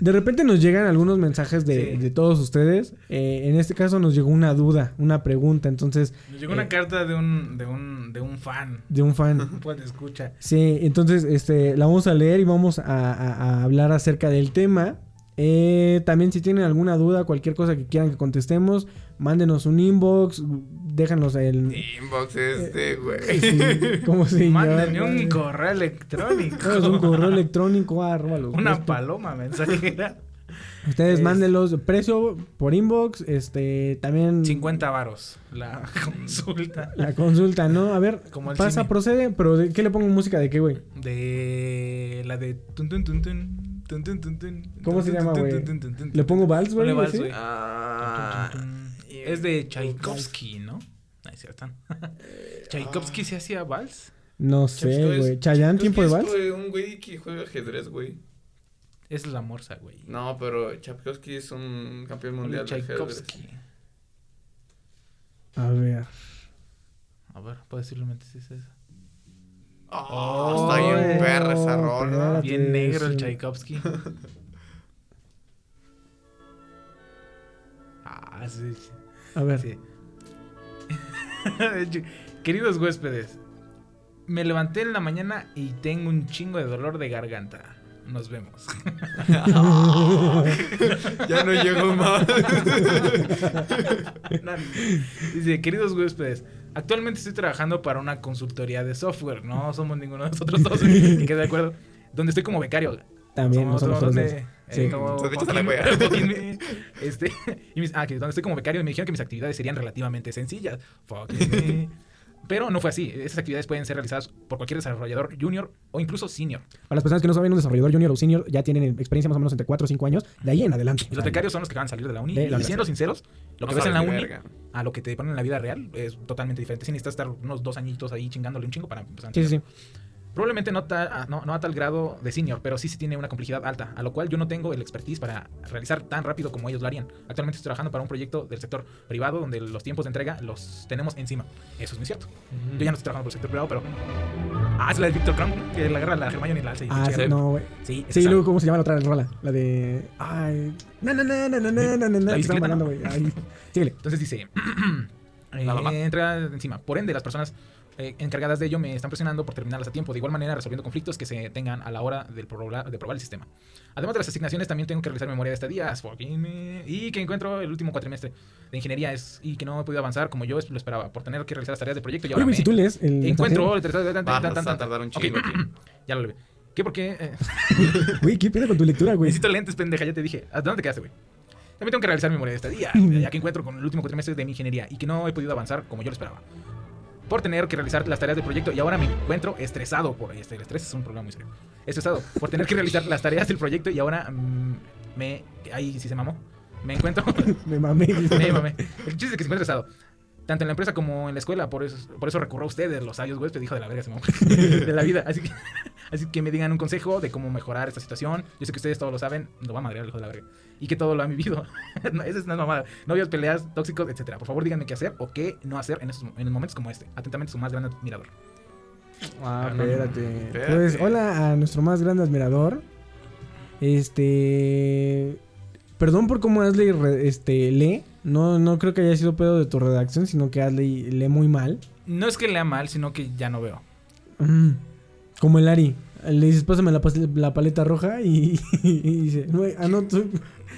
Speaker 2: De repente nos llegan algunos mensajes de,
Speaker 3: Sí.
Speaker 2: de todos ustedes. Eh, en este caso nos llegó una duda, una pregunta. Entonces,
Speaker 3: Nos llegó una carta de un, de un, de un fan.
Speaker 2: de un fan.
Speaker 3: Pues escucha.
Speaker 2: Sí, entonces este, la vamos a leer y vamos a, a- a hablar acerca del tema. También si tienen alguna duda, cualquier cosa que quieran que contestemos, mándenos un inbox, déjanos el...
Speaker 9: Inbox este, güey.
Speaker 2: sí, ¿Cómo se llama?
Speaker 3: Mándenme un correo electrónico.
Speaker 2: Un correo electrónico arroba los
Speaker 3: Una paloma mensajera.
Speaker 2: Ustedes
Speaker 3: Es-
Speaker 2: mándenlos precio por inbox, este, también
Speaker 3: 50 varos. La consulta.
Speaker 2: la consulta, ¿no? A ver,
Speaker 3: Como el
Speaker 2: pasa,
Speaker 3: cine.
Speaker 2: procede, pero ¿de qué le pongo música de qué, güey?
Speaker 3: De la de tun tun tun.
Speaker 2: ¿Cómo se llama, güey? ¿Le pongo vals, güey,
Speaker 3: Ponle vals, güey.
Speaker 9: Ah,
Speaker 3: Es de Tchaikovsky, ¿no? No es cierto. ¿Tchaikovsky se hacía vals?
Speaker 2: No sé,
Speaker 9: es-
Speaker 2: güey. ¿Chayán, tiempo de
Speaker 9: es,
Speaker 2: vals?
Speaker 9: güey, un güey que juega ajedrez, güey.
Speaker 3: Es la morsa, güey.
Speaker 9: No, pero Chapkowski es un campeón mundial de ajedrez.
Speaker 3: Tchaikovsky.
Speaker 2: A ver.
Speaker 3: A ver, posiblemente sí es eso.
Speaker 9: Oh, está bien perra esa rola.
Speaker 3: Bien negro el. Tchaikovsky. ah, sí.
Speaker 2: A ver.
Speaker 3: sí. Queridos huéspedes, me levanté en la mañana y tengo un chingo de dolor de garganta. Nos vemos.
Speaker 9: Ya no llegó más.
Speaker 3: Dice, queridos huéspedes, actualmente estoy trabajando para una consultoría de software. No somos ninguno de nosotros dos. ¿Qué de acuerdo? Donde estoy como becario.
Speaker 2: También
Speaker 3: Somos donde,
Speaker 2: dos.
Speaker 3: eh,
Speaker 2: Sí.
Speaker 3: como
Speaker 9: Entonces, la
Speaker 3: Joaquín- este, y mis- ah, que donde estoy como becario me dijeron que mis actividades serían relativamente sencillas. Fucking me. Pero no fue así. Esas actividades pueden ser realizadas por cualquier desarrollador junior o incluso senior.
Speaker 2: Para las personas que no saben, un desarrollador junior o senior ya tienen experiencia más o menos entre 4 o 5 años. De ahí en adelante.
Speaker 3: Y los becarios son los que acaban de salir de la uni.
Speaker 2: De la
Speaker 3: y siendo sinceros, lo que
Speaker 9: No
Speaker 3: ves en la uni
Speaker 9: verga.
Speaker 3: a lo que te ponen en la vida real es totalmente diferente. Si necesitas estar unos dos añitos ahí chingándole un chingo para empezar. a
Speaker 2: Sí, sí, sí.
Speaker 3: Probablemente no, ta, ah, no, no, a tal grado de senior, pero sí sí tiene una complejidad alta, a lo cual yo no tengo el expertise para realizar tan rápido como ellos lo harían. Actualmente estoy trabajando para un proyecto del sector privado donde los tiempos de entrega los tenemos encima. Eso es muy cierto. Yo ya no estoy trabajando por el sector privado, pero. Ah, es la de Victor Crumb, que la agarra la Hermione y la alza.
Speaker 2: Ah, sí, no, güey.
Speaker 3: Sí,
Speaker 2: sí luego, ¿cómo se llama la otra rola? La de. Ay. no no no no na, na, na, na, na.
Speaker 3: Están
Speaker 2: bailando, güey. Síguele.
Speaker 3: Entonces dice. Eh, entra encima. Por ende, las personas eh, encargadas de ello me están presionando por terminarlas a tiempo, de igual manera resolviendo conflictos que se tengan a la hora del proba- de probar el sistema. Además de las asignaciones, también tengo que realizar memoria de estadías, me- y que encuentro el último cuatrimestre de ingeniería es, y que no he podido avanzar como yo lo esperaba, por tener que realizar las tareas de proyecto y
Speaker 2: Oye,
Speaker 3: ahora
Speaker 2: güey,
Speaker 3: me
Speaker 2: si tú lees el.
Speaker 3: encuentro... Ya lo leí. ¿Qué? Porque... eh,
Speaker 2: Güey, ¿qué pedo con tu lectura, güey?
Speaker 3: Necesito lentes, pendeja, ya te dije. ¿A dónde te quedaste, güey? También tengo que realizar mi memoria de estadía, ya que encuentro con el último cuatrimestre de mi ingeniería y que no he podido avanzar como yo lo esperaba. Por tener que realizar las tareas del proyecto y ahora me encuentro estresado por este el estrés es un problema muy serio. Estresado por tener que realizar las tareas del proyecto y ahora mm, me ahí sí se mamó. Me encuentro
Speaker 2: Me mamé.
Speaker 3: me mamé. El chiste es que se encuentra estresado. Tanto en la empresa como en la escuela, por eso, por eso recurro a ustedes, los sabios huéspedes, hijo de la verga, se mamó. de la vida. Así que, así que me digan un consejo de cómo mejorar esta situación. Yo sé que ustedes todos lo saben, lo va a madrear el hijo de la verga. Y que todo lo han vivido. no, esa es una mamada. Novios, peleas, tóxicos, etcétera. Por favor, díganme qué hacer o qué no hacer en, estos, en momentos como este. Atentamente, su más grande admirador.
Speaker 2: Ah,
Speaker 9: Ah,
Speaker 2: espérate.
Speaker 9: espérate.
Speaker 2: Pues, hola a nuestro más grande admirador. Este. Perdón por cómo Asley re- este, lee. No, no creo que haya sido pedo de tu redacción, sino que Asley lee muy mal.
Speaker 3: No es que lea mal, sino que ya no veo.
Speaker 2: Mm, Como el Ari. Le dices, pásame la, paleta roja y, y dice, no, ah, no, tú-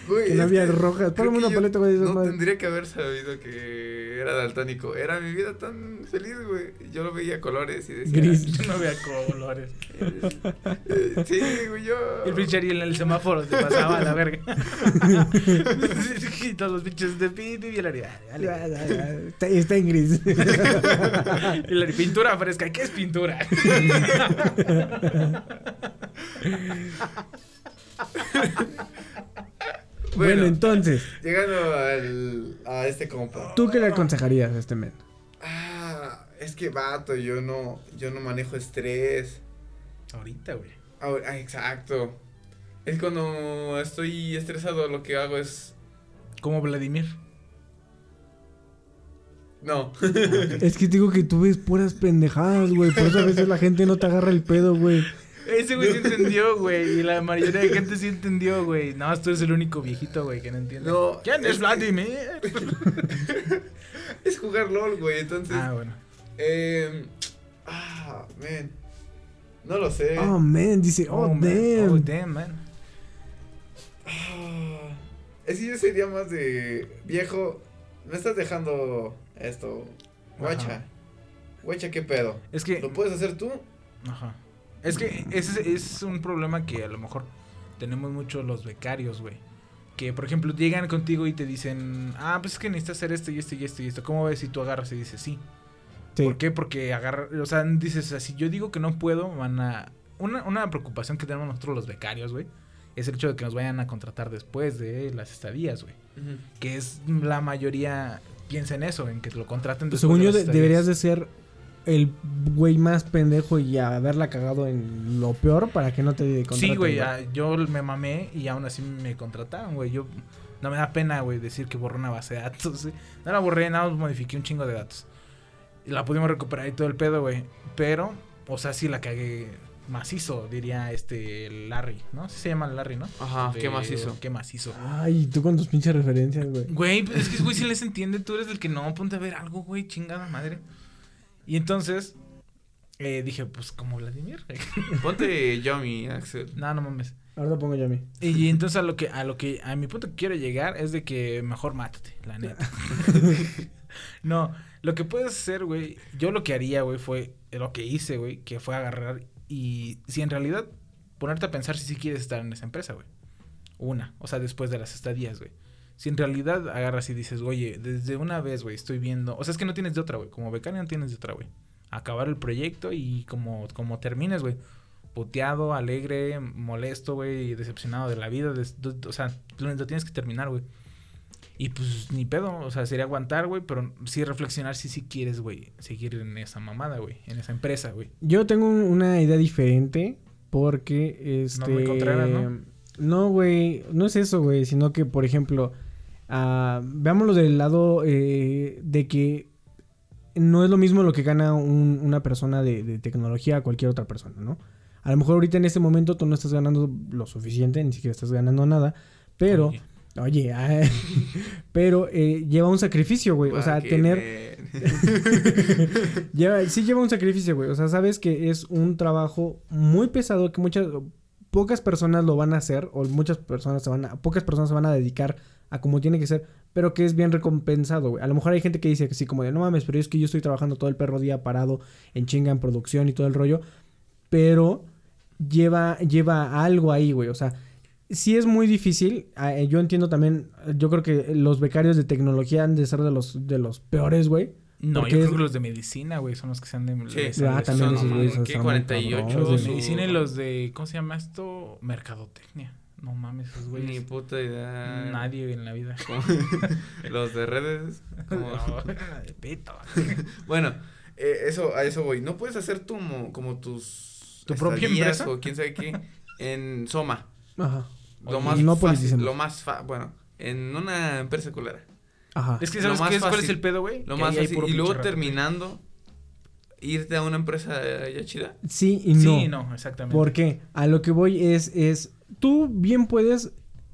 Speaker 9: Güey,
Speaker 2: que no había
Speaker 9: que
Speaker 2: rojas.
Speaker 9: que
Speaker 2: una paleta, güey.
Speaker 9: No
Speaker 2: madres".
Speaker 9: tendría que haber sabido que era daltónico. Era mi vida tan feliz, güey. Yo lo veía a colores y decía.
Speaker 2: Gris.
Speaker 3: Yo no veo colores.
Speaker 9: eh, sí, güey, yo.
Speaker 3: El pinche Ariel en el semáforo te pasaba a la verga. y todos los pinches de piti y el Ariel.
Speaker 2: está en gris.
Speaker 3: Y la pintura fresca. ¿Qué es pintura?
Speaker 2: Bueno,
Speaker 9: Bueno,
Speaker 2: entonces,
Speaker 9: llegando al, a este compa.
Speaker 2: ¿tú qué le aconsejarías a este men?
Speaker 9: Ah, es que vato, yo no, yo no manejo estrés.
Speaker 3: Ahorita, güey.
Speaker 9: Ah, exacto. Es cuando estoy estresado, lo que hago es.
Speaker 3: Como Vladimir.
Speaker 9: No.
Speaker 2: Es que te digo que tú ves puras pendejadas, güey. Por eso a veces la gente no te agarra el pedo, güey.
Speaker 3: Ese güey sí entendió, güey. Y la mayoría de gente sí entendió, güey. No, tú eres el único viejito, güey, que no entiende.
Speaker 9: No,
Speaker 3: ¿Quién
Speaker 9: es
Speaker 3: es
Speaker 9: que-
Speaker 3: Vladimir?
Speaker 9: es jugar LOL, güey. Entonces.
Speaker 3: Ah, bueno.
Speaker 9: Eh, ah, man. No lo sé.
Speaker 2: Oh, man, dice, oh,
Speaker 3: man.
Speaker 2: damn.
Speaker 3: Oh, damn, man.
Speaker 9: Ah, es que yo sería más de viejo. Me estás dejando esto. Guacha. Guacha, ¿qué pedo?
Speaker 3: Es que.
Speaker 9: ¿Lo puedes hacer tú?
Speaker 3: Ajá. Es que ese es un problema que a lo mejor tenemos mucho los becarios, güey. Que, por ejemplo, llegan contigo y te dicen, ah, pues es que necesitas hacer esto y esto y esto y esto. ¿Cómo ves si tú agarras y dices sí?
Speaker 2: Sí.
Speaker 3: ¿Por qué? Porque agarra, o sea, dices, o sea, si yo digo que no puedo, van a... Una, una preocupación que tenemos nosotros los becarios, güey, es el hecho de que nos vayan a contratar después de las estadías, güey. Que es la mayoría piensa en eso, en que te lo contraten después
Speaker 2: Según
Speaker 3: de
Speaker 2: yo, de- deberías de ser el güey más pendejo y haberla cagado en lo peor para que no te contraten.
Speaker 3: Sí, güey, ah, yo me mamé y aún así me contrataron, güey. Yo no me da pena, güey, decir que borré una base de datos. No la borré, nada más modifiqué un chingo de datos. Y la pudimos recuperar y todo el pedo, güey. Pero, o sea, sí la cagué macizo, diría este Larry, ¿no? Sí se llama Larry, ¿no?
Speaker 9: Ajá,
Speaker 3: De-
Speaker 9: qué macizo.
Speaker 3: Qué macizo.
Speaker 2: Ay, tú con tus pinches referencias, güey.
Speaker 3: Güey, pues es que güey sí les entiende, tú eres el que no, ponte a ver algo, güey, chingada madre. Y entonces eh, dije, pues como Vladimir.
Speaker 9: Ponte Yomi, Axel.
Speaker 3: no, no mames.
Speaker 2: Ahora pongo yo a mí.
Speaker 3: Y entonces a lo que a lo que a mi punto que quiero llegar es de que mejor mátate, la neta. no, lo que puedes hacer, güey, yo lo que haría, güey, fue lo que hice, güey, que fue agarrar y si en realidad ponerte a pensar si sí quieres estar en esa empresa, güey. Una, o sea, después de las estadías, güey. Si en realidad agarras y dices, oye, desde una vez, güey, estoy viendo. O sea, es que no tienes de otra, güey. Como becario no tienes de otra, güey. Acabar el proyecto y como, como termines, güey. Puteado, alegre, molesto, güey, decepcionado de la vida. des- o sea, lo, lo tienes que terminar, güey. Y pues ni pedo, o sea, sería aguantar, güey, pero sí reflexionar si sí quieres, güey, seguir en esa mamada, güey, en esa empresa, güey.
Speaker 2: Yo tengo un- una idea diferente porque este
Speaker 3: muy Contreras, ¿no?
Speaker 2: No, güey, no es eso, güey, sino que por ejemplo, ah, veámoslo del lado eh, de que no es lo mismo lo que gana un- una persona de, de tecnología a cualquier otra persona, ¿no? A lo mejor ahorita en este momento tú no estás ganando lo suficiente, ni siquiera estás ganando nada, pero
Speaker 3: Oye.
Speaker 2: Oye, ah, pero eh, lleva un sacrificio, güey. O sea, tener... Lleva, sí lleva un sacrificio, güey. O sea, sabes que es un trabajo muy pesado que muchas... Pocas personas lo van a hacer o muchas personas se van a... Pocas personas se van a dedicar a como tiene que ser, pero que es bien recompensado. A lo mejor hay gente que dice que sí, como de, no mames, pero es que yo estoy trabajando todo el perro día parado en chinga, en producción y todo el rollo, pero lleva, lleva algo ahí, güey. O sea, sí es muy difícil. Ah, eh, yo entiendo también, yo creo que los becarios de tecnología han de ser de los, de los peores, güey.
Speaker 3: No,
Speaker 2: Porque
Speaker 3: yo creo
Speaker 2: es-
Speaker 3: que los de medicina, güey, son los que se han de...
Speaker 9: Sí.
Speaker 2: Ah, también
Speaker 9: son
Speaker 2: esos güeyes muy
Speaker 9: 48,
Speaker 2: cabrones,
Speaker 3: Los de
Speaker 9: su-
Speaker 3: medicina y los de... ¿Cómo se llama esto? Mercadotecnia. No mames, esos
Speaker 9: Ni
Speaker 3: güeyes.
Speaker 9: puta idea.
Speaker 3: Nadie en la vida.
Speaker 9: Los de redes. como-
Speaker 3: No, de pito.
Speaker 9: Bueno, eh, eso, a eso voy. No puedes hacer tu, mo- como tus.
Speaker 3: ¿Tu propia empresa?
Speaker 9: O quién sabe qué. En Soma.
Speaker 2: Ajá.
Speaker 9: Lo
Speaker 3: Oye,
Speaker 9: más
Speaker 2: no
Speaker 9: fácil. Lo más fa bueno. En una empresa culera.
Speaker 2: Ajá.
Speaker 3: Es que
Speaker 9: Lo
Speaker 3: ¿sabes
Speaker 9: más
Speaker 3: qué es? ¿Cuál es el pedo, güey?
Speaker 9: Lo
Speaker 3: Que
Speaker 9: más fácil. Y luego terminando. Irte a una empresa ya chida.
Speaker 2: Sí y no.
Speaker 3: Sí, no, exactamente.
Speaker 2: ¿Por qué? A lo que voy es, es, tú bien puedes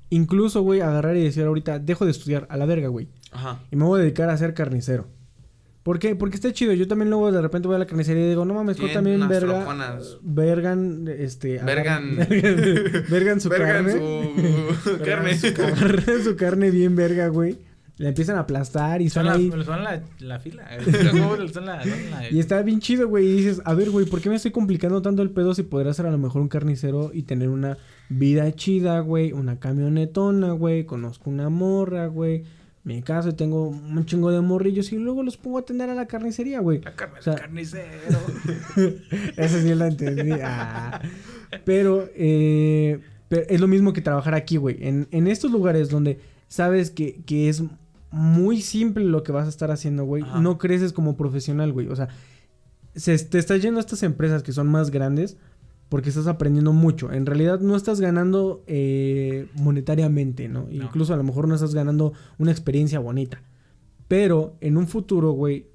Speaker 2: incluso, güey, agarrar y decir ahorita, dejo de estudiar a la verga, güey.
Speaker 9: Ajá.
Speaker 2: Y me voy a dedicar a ser carnicero. ¿Por qué? Porque está chido. Yo también luego de repente voy a la carnicería y digo, no mames, también verga.
Speaker 9: troconas.
Speaker 2: Vergan, este.
Speaker 9: Vergan.
Speaker 2: vergan su
Speaker 9: Vergan
Speaker 2: carne.
Speaker 9: su carne.
Speaker 2: Vergan su, agarran su carne bien verga, güey. La empiezan a aplastar y
Speaker 3: Son,
Speaker 2: son
Speaker 3: la,
Speaker 2: ahí.
Speaker 3: son la, la fila. Los huevos son la, son la-
Speaker 2: Y está bien chido, güey. Y dices, a ver, güey, ¿por qué me estoy complicando tanto el pedo si podría ser a lo mejor un carnicero y tener una vida chida, güey? Una camionetona, güey. Conozco una morra, güey. Me caso y tengo un chingo de morrillos y luego los pongo a atender a la carnicería, güey.
Speaker 3: La carne
Speaker 2: O sea-
Speaker 3: carnicero.
Speaker 2: Eso sí lo entendí. Ah. Pero, eh, pero es lo mismo que trabajar aquí, güey. En, en estos lugares donde sabes que, que es muy simple lo que vas a estar haciendo, güey,
Speaker 9: Ajá.
Speaker 2: no creces como profesional, güey. O sea, se, te estás yendo a estas empresas que son más grandes porque estás aprendiendo mucho. En realidad no estás ganando eh, monetariamente, ¿no? Incluso a lo mejor no estás ganando una experiencia bonita. Pero en un futuro, güey,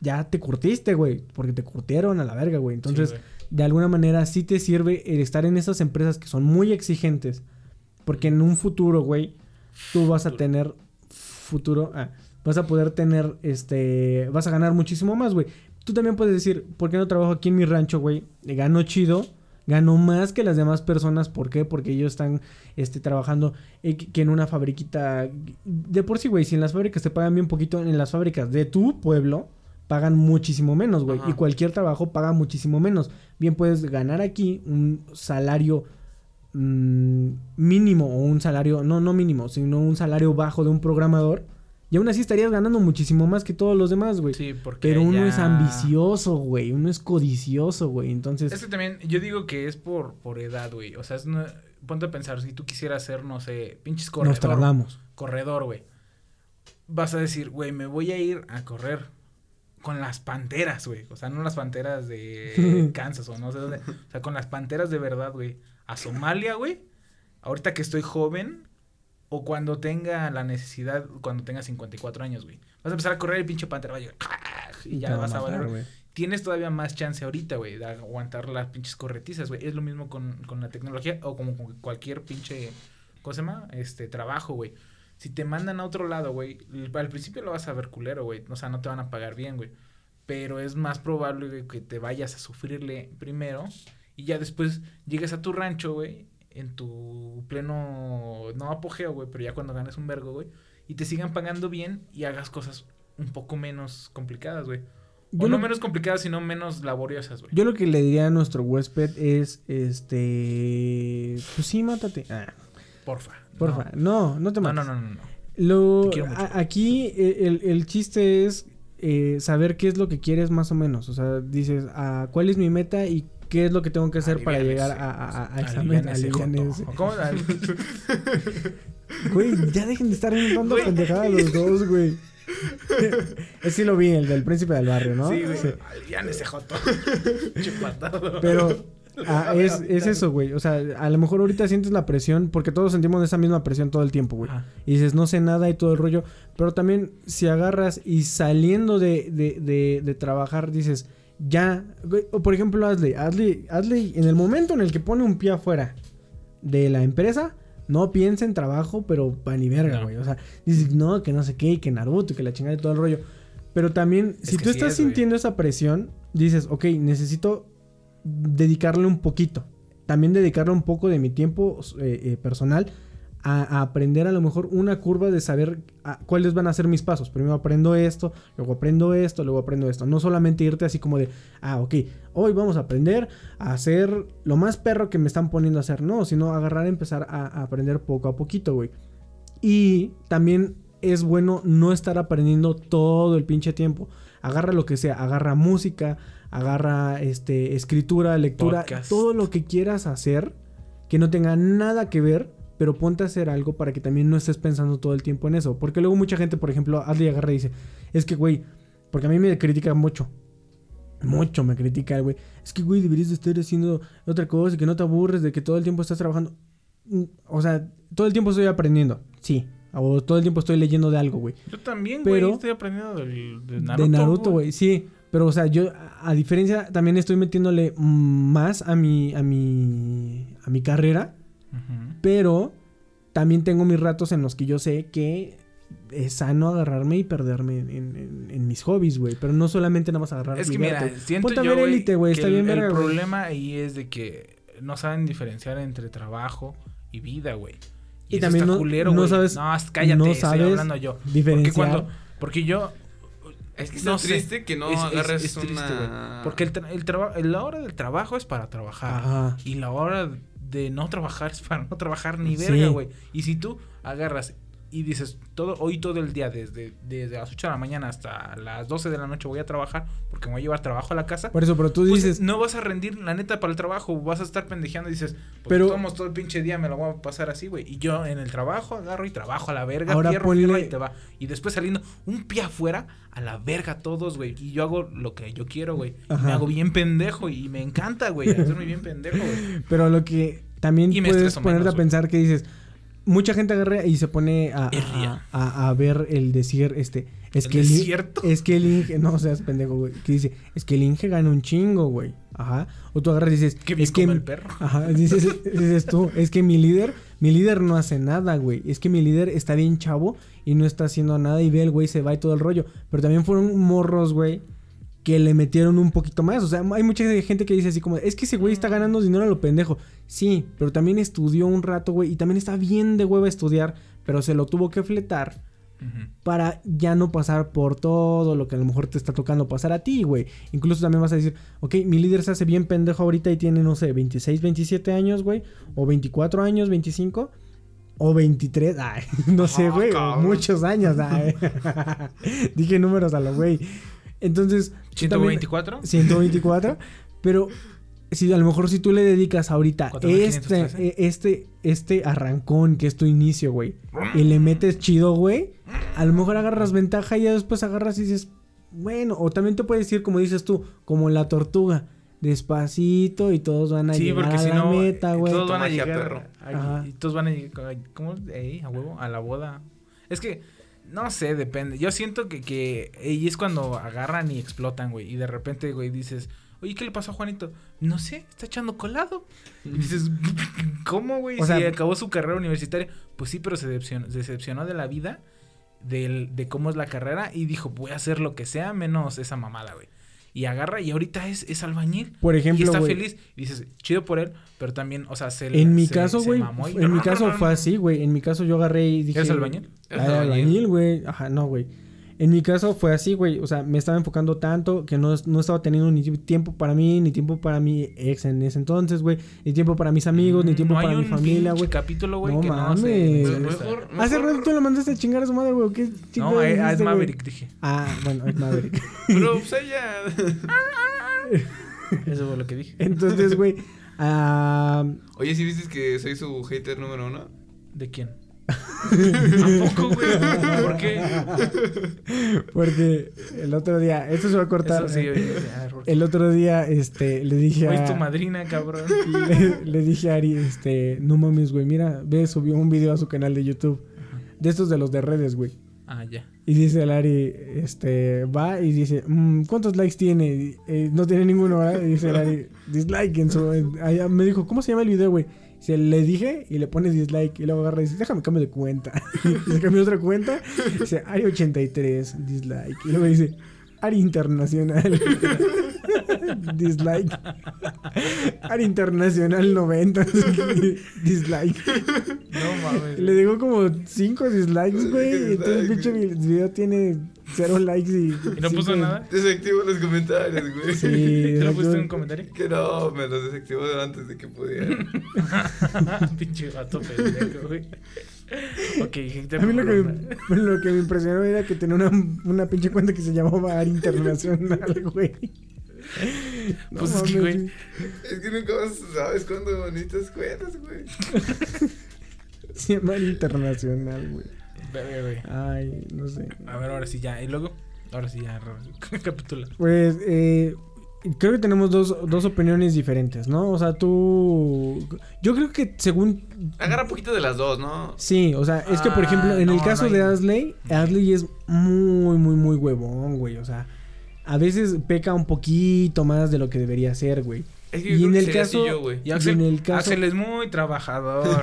Speaker 2: ya te curtiste, güey. Porque te curtieron a la verga, güey. Entonces,
Speaker 3: Sí,
Speaker 2: de alguna manera sí te sirve el estar en esas empresas que son muy exigentes. Porque en un futuro, güey, tú vas a tener futuro. ah, vas a poder tener, este, vas a ganar muchísimo más, güey. Tú también puedes decir, ¿por qué no trabajo aquí en mi rancho, güey? Gano chido, gano más que las demás personas. ¿Por qué? Porque ellos están, este, trabajando eh, que en una fabriquita. De por sí, güey, si en las fábricas te pagan bien poquito, en las fábricas de tu pueblo pagan muchísimo menos, güey. Y cualquier trabajo paga muchísimo menos. Bien puedes ganar aquí un salario mm, mínimo o un salario, no, no mínimo, sino un salario bajo de un programador. Y aún así estarías ganando muchísimo más que todos los demás, güey.
Speaker 3: Sí, porque
Speaker 2: Pero uno
Speaker 3: ya-
Speaker 2: es ambicioso, güey. Uno es codicioso, güey. Entonces,
Speaker 3: Es que también, yo digo que es por, por edad, güey. O sea, es una- ponte a pensar, si tú quisieras ser, no sé, pinches
Speaker 2: nos
Speaker 3: corredor.
Speaker 2: tardamos.
Speaker 3: Corredor, güey. Vas a decir, güey, me voy a ir a correr con las panteras, güey. O sea, no las panteras de Kansas o no sé dónde. O sea, con las panteras de verdad, güey. A Somalia, güey. Ahorita que estoy joven. O cuando tenga la necesidad, cuando tenga 54 años, güey. Vas a empezar a correr el pinche pantera. Y ya vas a valer.
Speaker 2: güey.
Speaker 3: Tienes todavía más chance ahorita, güey, de aguantar las pinches corretizas, güey. Es lo mismo con, con la tecnología o como con cualquier pinche, ¿cómo se llama? Este, trabajo, güey. Si te mandan a otro lado, güey, al principio lo vas a ver culero, güey. O sea, no te van a pagar bien, güey. Pero es más probable, güey, que te vayas a sufrirle primero y ya después llegues a tu rancho, güey, en tu pleno, no apogeo, güey, pero ya cuando ganes un vergo, güey, y te sigan pagando bien y hagas cosas un poco menos complicadas, güey.
Speaker 2: Yo
Speaker 3: O no
Speaker 2: lo-
Speaker 3: menos complicadas, sino menos laboriosas, güey.
Speaker 2: Yo lo que le diría a nuestro huésped es, este... Pues sí, mátate. Ah,
Speaker 3: Porfa.
Speaker 2: porfa. No, no, te mates.
Speaker 3: no, no, no. no.
Speaker 2: Lo,
Speaker 3: Te quiero mucho.
Speaker 2: a- aquí el, el chiste es eh, saber qué es lo que quieres más o menos. O sea, dices, ah, ¿cuál es mi meta y qué es lo que tengo que hacer para llegar a, a, a, a
Speaker 3: ¿Cómo?
Speaker 2: Güey, ya dejen de estar
Speaker 3: Güey.
Speaker 2: pendejadas los dos, güey. Ese sí lo vi, el del príncipe del barrio, ¿no?
Speaker 3: Sí, güey.
Speaker 2: Sí.
Speaker 3: Aliviánese, joto. Chupatado.
Speaker 2: Pero ah, es, es eso, güey. O sea, a lo mejor ahorita sientes la presión, porque todos sentimos esa misma presión todo el tiempo, güey. Y dices, no sé nada y todo el rollo. Pero también, si agarras y saliendo de, de, de, de trabajar, dices, ya. O por ejemplo, Asley. Asley. Asley, en el momento en el que pone un pie afuera de la empresa. No piensa en trabajo, pero pa' ni verga,
Speaker 3: No.
Speaker 2: güey. O sea, dices, no, que no sé qué, que Naruto, que la chingada y todo el rollo. Pero también,
Speaker 3: Es
Speaker 2: si tú
Speaker 3: sí
Speaker 2: estás
Speaker 3: es, güey.
Speaker 2: sintiendo esa presión, dices, ok, necesito dedicarle un poquito. También dedicarle un poco de mi tiempo eh, eh, personal a, a aprender a lo mejor una curva de saber a- cuáles van a ser mis pasos. Primero aprendo esto, luego aprendo esto, luego aprendo esto. No solamente irte así como de, ah, ok, hoy vamos a aprender a hacer lo más perro que me están poniendo a hacer. No, sino agarrar, empezar a, a aprender poco a poquito, güey. Y también es bueno no estar aprendiendo todo el pinche tiempo. Agarra lo que sea, agarra música, agarra este escritura, lectura,
Speaker 3: Podcast.
Speaker 2: todo lo que quieras hacer que no tenga nada que ver, pero ponte a hacer algo para que también no estés pensando todo el tiempo en eso. Porque luego mucha gente, por ejemplo, Adley agarra y dice, es que, güey, porque a mí me critican mucho. Mucho me critica güey. Es que, güey, deberías de estar haciendo otra cosa y que no te aburres de que todo el tiempo estás trabajando. Mm, O sea, todo el tiempo estoy aprendiendo. Sí. O todo el tiempo estoy leyendo de algo, güey.
Speaker 3: Yo también,
Speaker 2: Pero-
Speaker 3: güey, estoy aprendiendo del, de Naruto.
Speaker 2: de Naruto, güey. Sí. Pero, o sea, yo, a diferencia, también estoy metiéndole más a mi, a mi, a mi carrera.
Speaker 3: Ujú.
Speaker 2: Pero también tengo mis ratos en los que yo sé que es sano agarrarme y perderme en, en- en mis hobbies, güey. Pero no solamente nada más agarrar.
Speaker 3: Es que mira, siento
Speaker 2: Ponte a
Speaker 3: yo,
Speaker 2: ver
Speaker 3: güey,
Speaker 2: Élite, güey.
Speaker 3: que
Speaker 2: Está
Speaker 3: el,
Speaker 2: bien
Speaker 3: el
Speaker 2: verga,
Speaker 3: problema ahí es de que no saben diferenciar entre trabajo y vida, güey.
Speaker 2: Y
Speaker 3: eso
Speaker 2: también
Speaker 3: está
Speaker 2: no-
Speaker 3: culero,
Speaker 2: no sabes-
Speaker 3: No, cállate,
Speaker 2: no
Speaker 3: estoy
Speaker 2: sabes
Speaker 3: hablando yo. Porque
Speaker 2: diferenciar.
Speaker 3: cuando... Porque yo...
Speaker 9: Es que está
Speaker 3: no sé,
Speaker 9: triste que no
Speaker 3: es- es-
Speaker 9: agarres
Speaker 3: es triste, güey.
Speaker 9: una...
Speaker 3: Porque el, tra- el traba- la hora del trabajo es para trabajar.
Speaker 2: Ajá.
Speaker 3: Y la hora de no trabajar es para no trabajar ni verga, güey. Y si tú agarras y dices, todo, hoy todo el día, desde, desde las 8 de la mañana hasta las 12 de la noche voy a trabajar porque me voy a llevar trabajo a la casa.
Speaker 2: Por eso, pero tú
Speaker 3: pues,
Speaker 2: dices.
Speaker 3: no vas a rendir la neta para el trabajo, vas a estar pendejeando y dices, pues
Speaker 2: Pero-
Speaker 3: tomamos todo el pinche día, me lo voy a pasar así, güey. Y yo en el trabajo agarro y trabajo a la verga,
Speaker 2: Ahora ponle-
Speaker 3: y te va. Y después saliendo un pie afuera, a la verga todos, güey. Y yo hago lo que yo quiero, güey. Me hago bien pendejo y me encanta, güey, hacerme bien pendejo, güey.
Speaker 2: Pero lo que también
Speaker 3: Y
Speaker 2: puedes ponerte
Speaker 3: menos,
Speaker 2: a pensar que dices. Mucha gente agarra y se pone a, a, a- a ver el decir, este, es
Speaker 3: ¿El
Speaker 2: que
Speaker 3: desierto?
Speaker 2: es que el Inge, no seas pendejo, güey, que dice, es que el Inge gana un chingo, güey, ajá, o tú agarras y dices,
Speaker 3: Qué
Speaker 2: es que,
Speaker 3: el perro.
Speaker 2: ajá, dices, dices tú, es que mi líder, mi líder no hace nada, güey, es que mi líder está bien chavo y no está haciendo nada y ve el güey se va y todo el rollo, pero también fueron morros, güey, que le metieron un poquito más. O sea, hay mucha gente que dice así como, es que ese güey está ganando dinero a lo pendejo. Sí, pero también estudió un rato, güey, y también está bien de hueva estudiar, pero se lo tuvo que fletar para ya no pasar por todo lo que a lo mejor te está tocando pasar a ti, güey. Incluso también vas a decir, ok, mi líder se hace bien pendejo ahorita y tiene, no sé, 26, 27 años, güey, o 24 años, 25. O 23, ay, no sé,
Speaker 9: Ah,
Speaker 2: güey, muchos años, ay. Dije números a lo güey. Entonces, tú también-
Speaker 3: 124.
Speaker 2: 124. pero si a lo mejor si tú le dedicas ahorita
Speaker 3: 4513.
Speaker 2: este, eh, este, este arrancón que es tu inicio, güey, y le metes chido, güey, a lo mejor agarras ventaja y ya después agarras y dices, bueno, o también te puedes decir como dices tú, como la tortuga, despacito y todos van a
Speaker 3: Sí,
Speaker 2: llegar
Speaker 3: porque
Speaker 2: a
Speaker 3: si
Speaker 2: la
Speaker 3: no,
Speaker 2: meta,
Speaker 3: eh,
Speaker 2: güey.
Speaker 3: todos van a llegar.
Speaker 9: perro.
Speaker 3: ahí,
Speaker 2: Ajá.
Speaker 3: y todos van a llegar. ¿Cómo? Ey, a huevo, a la boda. Es que, no sé, depende. Yo siento que, que. Y es cuando agarran y explotan, güey. Y de repente, güey, dices. Oye, ¿qué le pasó a Juanito? No sé, está echando colado. Y dices, ¿cómo, güey?
Speaker 2: O
Speaker 3: si
Speaker 2: sea-
Speaker 3: acabó su carrera universitaria. Pues sí, pero se decepcionó, se decepcionó de la vida, del, de cómo es la carrera. Y dijo, voy a hacer lo que sea menos esa mamada, güey. Y agarra y ahorita es, es albañil.
Speaker 2: Por ejemplo,
Speaker 3: y está feliz. Y dices, chido por él, pero también, o sea, se le-
Speaker 2: En mi
Speaker 3: se-
Speaker 2: caso, güey, en mi caso fue así, güey. En mi caso yo agarré y dije...
Speaker 3: ¿Eres albañil?
Speaker 9: ¿Eres albañil,
Speaker 2: güey. Ajá, no, güey. En mi caso fue así, güey. O sea, me estaba enfocando tanto que no, no estaba teniendo ni tiempo para mí, ni tiempo para mi ex en ese entonces, güey. Ni tiempo para mis amigos, ni
Speaker 3: Mm,
Speaker 2: tiempo
Speaker 3: no
Speaker 2: para mi familia, güey.
Speaker 3: capítulo, güey,
Speaker 2: No
Speaker 3: que no
Speaker 2: mames.
Speaker 3: se...
Speaker 2: Mejor-
Speaker 9: mejor-
Speaker 2: Hace rato tú lo mandaste a chingar a su madre, güey. ¿Qué
Speaker 3: No, es? Maverick, dije.
Speaker 2: Ah, bueno, es Maverick.
Speaker 9: Pero pues ella...
Speaker 3: Eso fue lo que dije.
Speaker 2: Entonces, güey. ah,
Speaker 9: Oye, ¿sí viste que soy su hater número uno?
Speaker 3: ¿De quién? ¿A poco, güey? ¿Por qué?
Speaker 2: porque el otro día, esto se va a cortar.
Speaker 3: Eso sí,
Speaker 2: eh, el otro día, este, le dije a...
Speaker 3: tu madrina, cabrón.
Speaker 2: le, le dije a Ari, este, no mames, güey, mira, ve, subió un video a su canal de YouTube. De estos de los de redes, güey.
Speaker 3: Ah, ya.
Speaker 2: Y dice el Ari, este, va y dice, "Mm, ¿cuántos likes tiene? Eh, no tiene ninguno, ¿verdad? Y dice el Ari, dislike en su... en- allá me dijo, ¿cómo se llama el video, güey? Se le dije y le pone dislike y luego agarra y dice, déjame cambio de cuenta. y se cambió otra cuenta. Dice, Ari 83, dislike. Y luego dice, Ari Internacional. dislike. Ari Internacional 90. dislike.
Speaker 3: No mames.
Speaker 2: Le digo como 5 dislikes, güey. Y entonces el pinche vi- video tiene Cero likes y.
Speaker 3: ¿Y no puso
Speaker 2: cinco-
Speaker 3: nada?
Speaker 9: Desactivo los comentarios, güey.
Speaker 2: Sí.
Speaker 3: ¿Te lo pusiste en un comentario?
Speaker 9: Que no, me los desactivó antes de que pudiera.
Speaker 3: Pinche vato pendejo, güey. Ok, gente.
Speaker 2: A mí lo que, me, lo que me impresionó era que tenía una, una pinche cuenta que se llamaba Ar Internacional, güey. No
Speaker 3: Pues es que, güey.
Speaker 9: es que nunca vas- sabes cuándo necesitas cuentas, güey.
Speaker 2: Se llama Ar Internacional, güey.
Speaker 3: Verga, güey.
Speaker 2: Ay, no sé.
Speaker 3: A ver, ahora sí ya. Y luego, ahora sí ya. Capitula.
Speaker 2: Pues, eh, creo que tenemos dos, dos opiniones diferentes, ¿no? O sea, tú... Yo creo que según...
Speaker 9: Agarra poquito de las dos, ¿no?
Speaker 2: Sí, o sea, es que por
Speaker 3: Ah,
Speaker 2: ejemplo, en el
Speaker 3: no,
Speaker 2: caso
Speaker 3: no
Speaker 2: de Asley, Asley es muy, muy, muy huevón, güey. O sea, a veces peca un poquito más de lo que debería ser, güey.
Speaker 9: Es que
Speaker 2: Y en el caso...
Speaker 9: yo.
Speaker 3: Y Axel,
Speaker 2: en el caso...
Speaker 3: Axel es muy trabajador.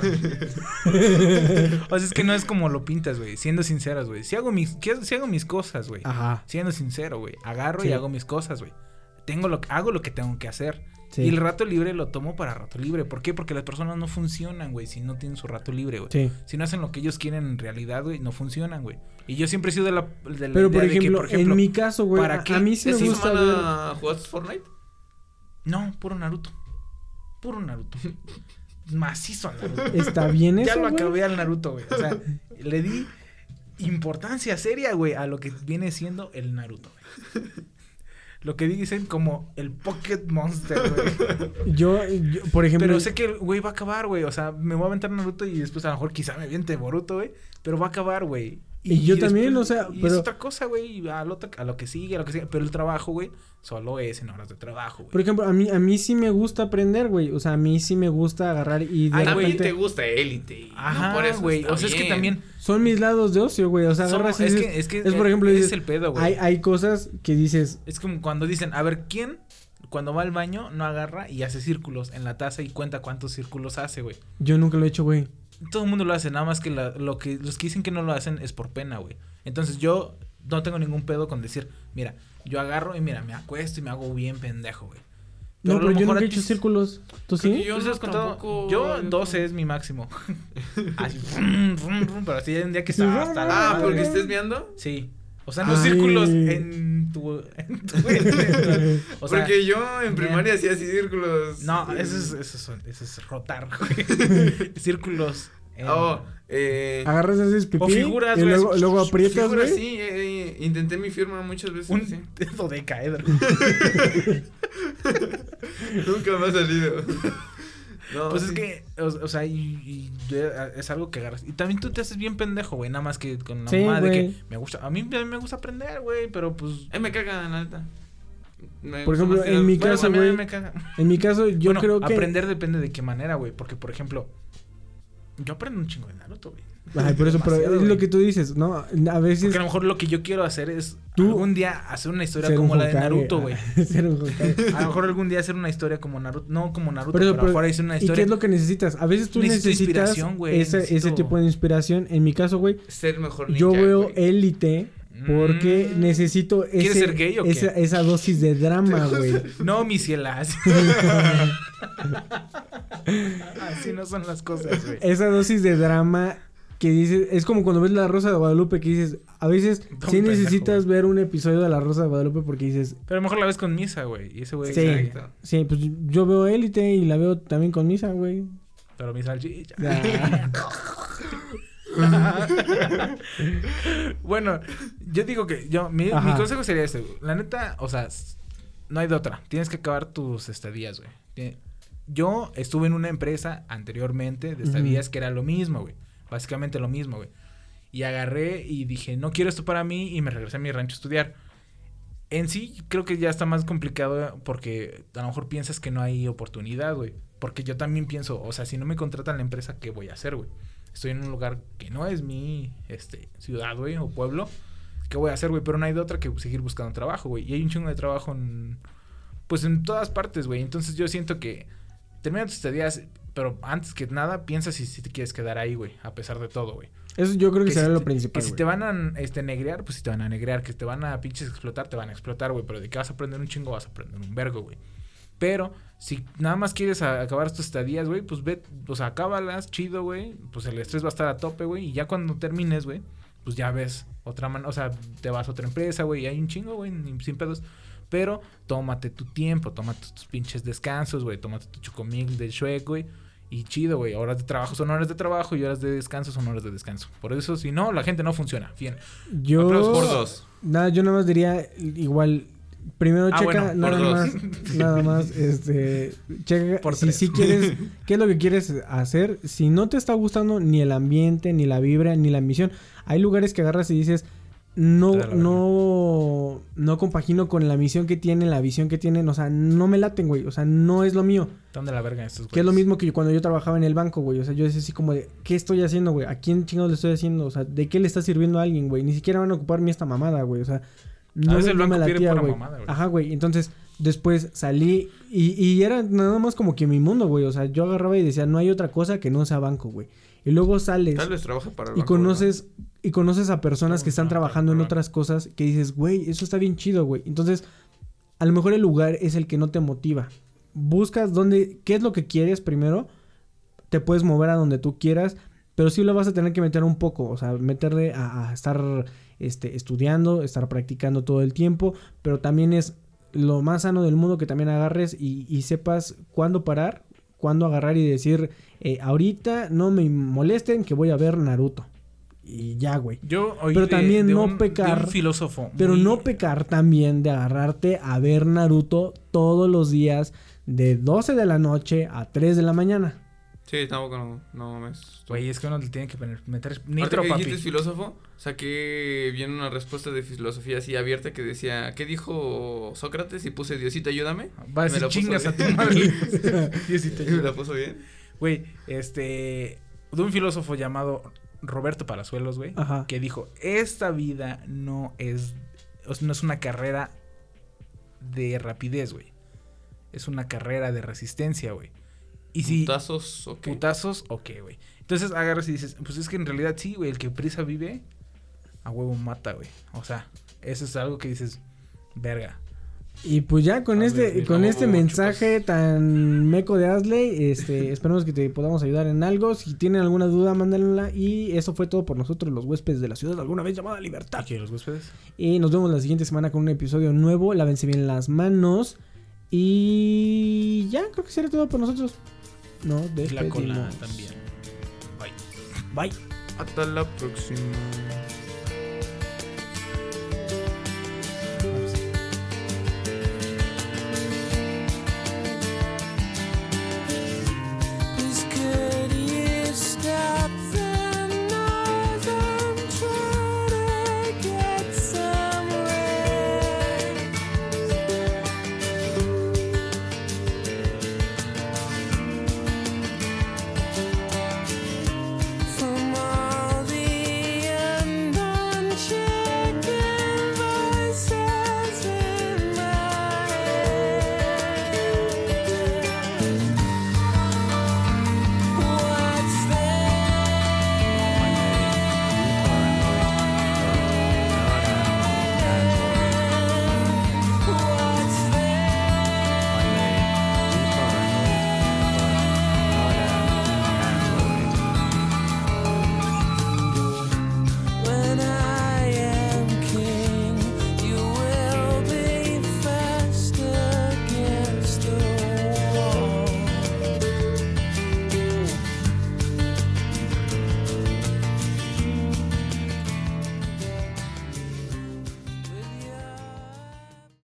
Speaker 3: o sea, es que no es como lo pintas, güey. Siendo sinceros, güey. Si hago mis, si hago mis cosas, güey.
Speaker 2: Ajá.
Speaker 3: Siendo sincero, güey. Agarro y hago mis cosas, güey. Tengo lo, hago lo que tengo que hacer.
Speaker 2: Sí.
Speaker 3: Y el rato libre lo tomo para rato libre. ¿Por qué? Porque las personas no funcionan, güey, si no tienen su rato libre, güey.
Speaker 2: Sí.
Speaker 3: Si no hacen lo que ellos quieren en realidad, güey, no funcionan, güey. Y yo siempre he sido de la, de la
Speaker 2: Pero
Speaker 3: idea
Speaker 2: por
Speaker 3: de que,
Speaker 2: ejemplo, en mi caso, güey,
Speaker 3: ¿para
Speaker 2: a,
Speaker 3: qué?
Speaker 2: a mí sí me
Speaker 9: ¿Esta
Speaker 2: gusta ver...
Speaker 9: jugaste Fortnite?
Speaker 3: No, puro Naruto. Puro Naruto. Macizo Naruto.
Speaker 2: Está bien eso,
Speaker 3: ya lo
Speaker 2: güey?
Speaker 3: acabé al Naruto, güey. O sea, le di importancia seria, güey, a lo que viene siendo el Naruto, güey. Lo que dicen como el Pocket Monster, güey.
Speaker 2: Yo, yo, por ejemplo...
Speaker 3: Pero sé que el güey va a acabar, güey. O sea, me voy a aventar Naruto y después a lo mejor quizá me aviente Boruto, güey. Pero va a acabar, güey.
Speaker 2: Y yo también, o sea,
Speaker 3: y
Speaker 2: pero-
Speaker 3: es otra cosa, güey. A lo, a lo que sigue, a lo que sigue. Pero el trabajo, güey, solo es en horas de trabajo, güey.
Speaker 2: Por ejemplo, a mí, a mí sí me gusta aprender, güey. O sea, a mí sí me gusta agarrar y de
Speaker 3: Ay,
Speaker 2: repente...
Speaker 9: te gusta Élite. y
Speaker 3: Ajá,
Speaker 9: no por eso
Speaker 3: güey. O sea, es que también...
Speaker 2: Son mis lados de ocio, güey. O sea,
Speaker 3: Somos-
Speaker 2: agarras y
Speaker 3: es que- es que
Speaker 2: es por ejemplo,
Speaker 3: es
Speaker 2: dices,
Speaker 3: el pedo, güey.
Speaker 2: Hay, hay cosas que dices,
Speaker 3: Es como cuando dicen, a ver, ¿quién cuando va al baño no agarra y hace círculos en la taza y cuenta cuántos círculos hace, güey?
Speaker 2: yo nunca lo he hecho, güey.
Speaker 3: Todo el mundo lo hace, nada más que, la- lo que los que dicen que no lo hacen es por pena, güey. Entonces yo no tengo ningún pedo con decir, mira, yo agarro y mira, me acuesto y me hago bien pendejo, güey.
Speaker 2: No, pero yo nunca he hecho círculos. ¿Tú sí?
Speaker 9: yo
Speaker 3: ¿Tú has contado?
Speaker 9: tampoco-
Speaker 3: Yo
Speaker 9: yo
Speaker 3: 12 es mi máximo. Así, rum, rum, rum, pero así hay un día que está hasta la
Speaker 9: Ah,
Speaker 3: madre.
Speaker 9: porque estés viendo.
Speaker 3: Sí. O sea, no
Speaker 2: Ay.
Speaker 3: círculos en tu... En tu en tu- o sea,
Speaker 9: porque yo en primaria hacía así círculos.
Speaker 3: No, eso es, eso es, eso es rotar, güey. Círculos. en-
Speaker 9: Oh, eh.
Speaker 2: Agarras haces pipí
Speaker 3: O figuras,
Speaker 2: y
Speaker 3: güey,
Speaker 2: luego,
Speaker 3: así,
Speaker 2: luego aprietas,
Speaker 9: figuras,
Speaker 2: güey.
Speaker 9: sí, eh, eh, intenté mi firma muchas veces.
Speaker 3: un
Speaker 9: sí.
Speaker 3: dedo de caedra.
Speaker 9: Nunca me ha salido. No,
Speaker 3: Pues es que, o, o sea, y, y de- es algo que agarras. Y también tú te haces bien pendejo, güey. Nada más que con la
Speaker 2: Sí,
Speaker 3: mamá de que me gusta. A mí, a mí me gusta aprender, güey. Pero pues.
Speaker 9: Eh, me caga, la neta. Me
Speaker 2: Por ejemplo, en mi
Speaker 3: bueno,
Speaker 2: caso,
Speaker 3: también a mí
Speaker 2: güey,
Speaker 3: me caga.
Speaker 2: En mi caso, yo
Speaker 3: Bueno,
Speaker 2: creo que...
Speaker 3: aprender depende de qué manera, güey. Porque, por ejemplo, yo aprendo un chingo de Naruto, güey.
Speaker 2: Ay, por eso, pero es lo que tú dices, ¿no? A veces...
Speaker 3: Porque a lo mejor lo que yo quiero hacer es
Speaker 2: Tú-
Speaker 3: algún día hacer una historia como la de Naruto, güey.
Speaker 2: ser un Hokage.
Speaker 3: A lo mejor algún día hacer una historia como Naruto. No como Naruto,
Speaker 2: Pero,
Speaker 3: pero, a lo
Speaker 2: pero-
Speaker 3: mejor hacer una
Speaker 2: ¿Y
Speaker 3: historia.
Speaker 2: qué es lo que necesitas? A veces tú
Speaker 3: Necesito
Speaker 2: necesitas
Speaker 3: inspiración, güey,
Speaker 2: ese, ese tipo de inspiración. En mi caso, güey,
Speaker 9: Ser mejor
Speaker 2: yo
Speaker 9: ninja,
Speaker 2: veo
Speaker 9: güey.
Speaker 2: élite porque
Speaker 3: Mm.
Speaker 2: necesito
Speaker 3: ¿Quieres
Speaker 2: ese,
Speaker 3: ser gay o qué?
Speaker 2: esa, esa dosis de drama, güey.
Speaker 3: No, mis cielas. Así no son las cosas, güey.
Speaker 2: esa dosis de drama que dices, es como cuando ves La Rosa de Guadalupe que dices, a veces
Speaker 3: Todo
Speaker 2: sí
Speaker 3: pendejo,
Speaker 2: necesitas ver un episodio de La Rosa de Guadalupe porque dices,
Speaker 3: Pero a lo mejor la ves con misa, güey. Y ese güey.
Speaker 2: sí,
Speaker 9: exacto.
Speaker 2: sí, pues yo veo élite y la veo también con misa, güey.
Speaker 3: Pero mi salchicha. Bueno, yo digo que yo mi, mi consejo sería este. güey. La neta, o sea, no hay de otra. Tienes que acabar tus estadías, güey. Yo estuve en una empresa anteriormente de estadías que era lo mismo, güey. Básicamente lo mismo, güey. Y agarré y dije, no quiero esto para mí y me regresé a mi rancho a estudiar. En sí, creo que ya está más complicado porque a lo mejor piensas que no hay oportunidad, güey. Porque yo también pienso, o sea, si no me contratan la empresa, ¿qué voy a hacer, güey? Estoy en un lugar que no es mi este, ciudad, güey, o pueblo. ¿Qué voy a hacer, güey? Pero no hay de otra que seguir buscando trabajo, güey. Y hay un chingo de trabajo en... Pues en todas partes, güey. Entonces yo siento que termina tus estadías, pero antes que nada, piensa si, si te quieres quedar ahí, güey. A pesar de todo, güey.
Speaker 2: Eso yo creo que,
Speaker 3: Que
Speaker 2: será
Speaker 3: si
Speaker 2: lo
Speaker 3: te-
Speaker 2: principal.
Speaker 3: Que si te van a este, negrear, pues si te van a negrear. Que te van a pinches explotar, te van a explotar, güey. Pero de que vas a aprender un chingo, vas a aprender un vergo, güey. Pero si nada más quieres acabar tus estadías, güey, pues ve, o sea, acábalas, chido, güey. Pues el estrés va a estar a tope, güey. Y ya cuando termines, güey, pues ya ves otra mano, o sea, te vas a otra empresa, güey, y hay un chingo, güey, sin pedos. Pero tómate tu tiempo, tómate tus pinches descansos, güey, tómate tu chocomil de Shrek, güey. Y chido, güey. Horas de trabajo son horas de trabajo y horas de descanso son horas de descanso. Por eso, si no, la gente no funciona. Bien.
Speaker 2: Yo.
Speaker 3: Aplausos
Speaker 9: Por dos.
Speaker 2: Nada, yo nada más diría igual. Primero
Speaker 3: Ah,
Speaker 2: checa
Speaker 3: bueno,
Speaker 2: nada
Speaker 9: por dos.
Speaker 2: más, nada más, este, checa
Speaker 3: Por
Speaker 2: si
Speaker 3: tres.
Speaker 2: si quieres, qué es lo que quieres hacer. Si no te está gustando ni el ambiente, ni la vibra, ni la ambición, hay lugares que agarras y dices, no, no, no compagino con la misión que tienen, la visión que tienen, o sea, no me laten, güey, o sea, no es lo mío.
Speaker 3: Están de la verga estos güeyes.
Speaker 2: Que es lo mismo que yo- cuando yo trabajaba en el banco, güey. O sea, yo decía así como de, ¿qué estoy haciendo, güey? ¿A quién chingados le estoy haciendo? O sea, ¿de qué le está sirviendo a alguien, güey? Ni siquiera van a ocupar mi esta mamada, güey. O sea, no,
Speaker 3: veces
Speaker 2: me-
Speaker 3: el
Speaker 2: no me
Speaker 3: banco quiere
Speaker 2: latía, güey.
Speaker 3: mamada, güey.
Speaker 2: Ajá, güey. Entonces, después salí y, y era nada más como que mi mundo, güey. O sea, yo agarraba y decía, no hay otra cosa que no sea banco, güey. Y luego sales
Speaker 9: Tal vez trabaja para el
Speaker 2: y
Speaker 9: banco,
Speaker 2: conoces y conoces a personas
Speaker 3: No,
Speaker 2: que están
Speaker 3: no,
Speaker 2: trabajando en otras cosas que dices, güey, eso está bien chido, güey. Entonces, a lo mejor el lugar es el que no te motiva. Buscas dónde, qué es lo que quieres primero, te puedes mover a donde tú quieras, pero sí lo vas a tener que meter un poco, o sea, meterle a, a estar este, estudiando, estar practicando todo el tiempo, pero también es lo más sano del mundo que también agarres y, y sepas cuándo parar, cuándo agarrar y decir, eh, ahorita no me molesten que voy a ver Naruto. Y ya, güey.
Speaker 3: Yo oí
Speaker 2: Pero
Speaker 3: de-
Speaker 2: también
Speaker 3: de
Speaker 2: no
Speaker 3: un- de
Speaker 2: pecar,
Speaker 3: un filósofo.
Speaker 2: Pero
Speaker 3: muy-
Speaker 2: no pecar también de agarrarte a ver Naruto todos los días de 12 de la noche a 3 de la mañana.
Speaker 9: Sí, tampoco no, no mames.
Speaker 3: Güey, es que uno le tiene que poner- meter nitro,
Speaker 9: que
Speaker 3: papi.
Speaker 9: dijiste filósofo, saqué bien una respuesta de filosofía así abierta que decía, ¿qué dijo Sócrates? Y puse, Diosito, ayúdame.
Speaker 3: Va a
Speaker 9: Me
Speaker 3: decir chingas a tu madre. Diosito,
Speaker 9: Y me la puso bien.
Speaker 3: Güey, este. De un filósofo llamado Roberto Palazuelos, güey.
Speaker 2: Ajá.
Speaker 3: Que dijo: Esta vida no es. o sea, no es una carrera de rapidez, güey. Es una carrera de resistencia, güey. Y si.
Speaker 9: ¿Putazos o qué?
Speaker 3: Putazos, ok, güey. Entonces agarras y dices: Pues es que en realidad sí, güey. El que prisa vive, a huevo mata, güey. O sea, eso es algo que dices: Verga.
Speaker 2: Y pues ya con
Speaker 3: A
Speaker 2: este,
Speaker 3: ver,
Speaker 2: con este
Speaker 3: huevo,
Speaker 2: mensaje tan meco de Asley, este, esperemos que te podamos ayudar en algo. Si tienen alguna duda, mándenla. Y eso fue todo por nosotros, los huéspedes de la ciudad, alguna vez llamada Libertad.
Speaker 3: Aquí los huéspedes.
Speaker 2: Y nos vemos la siguiente semana con un episodio nuevo. Lávense bien las manos. Y ya, creo que será todo por nosotros. No,
Speaker 3: despedimos. La cola también. Bye.
Speaker 2: Bye.
Speaker 9: Hasta la próxima.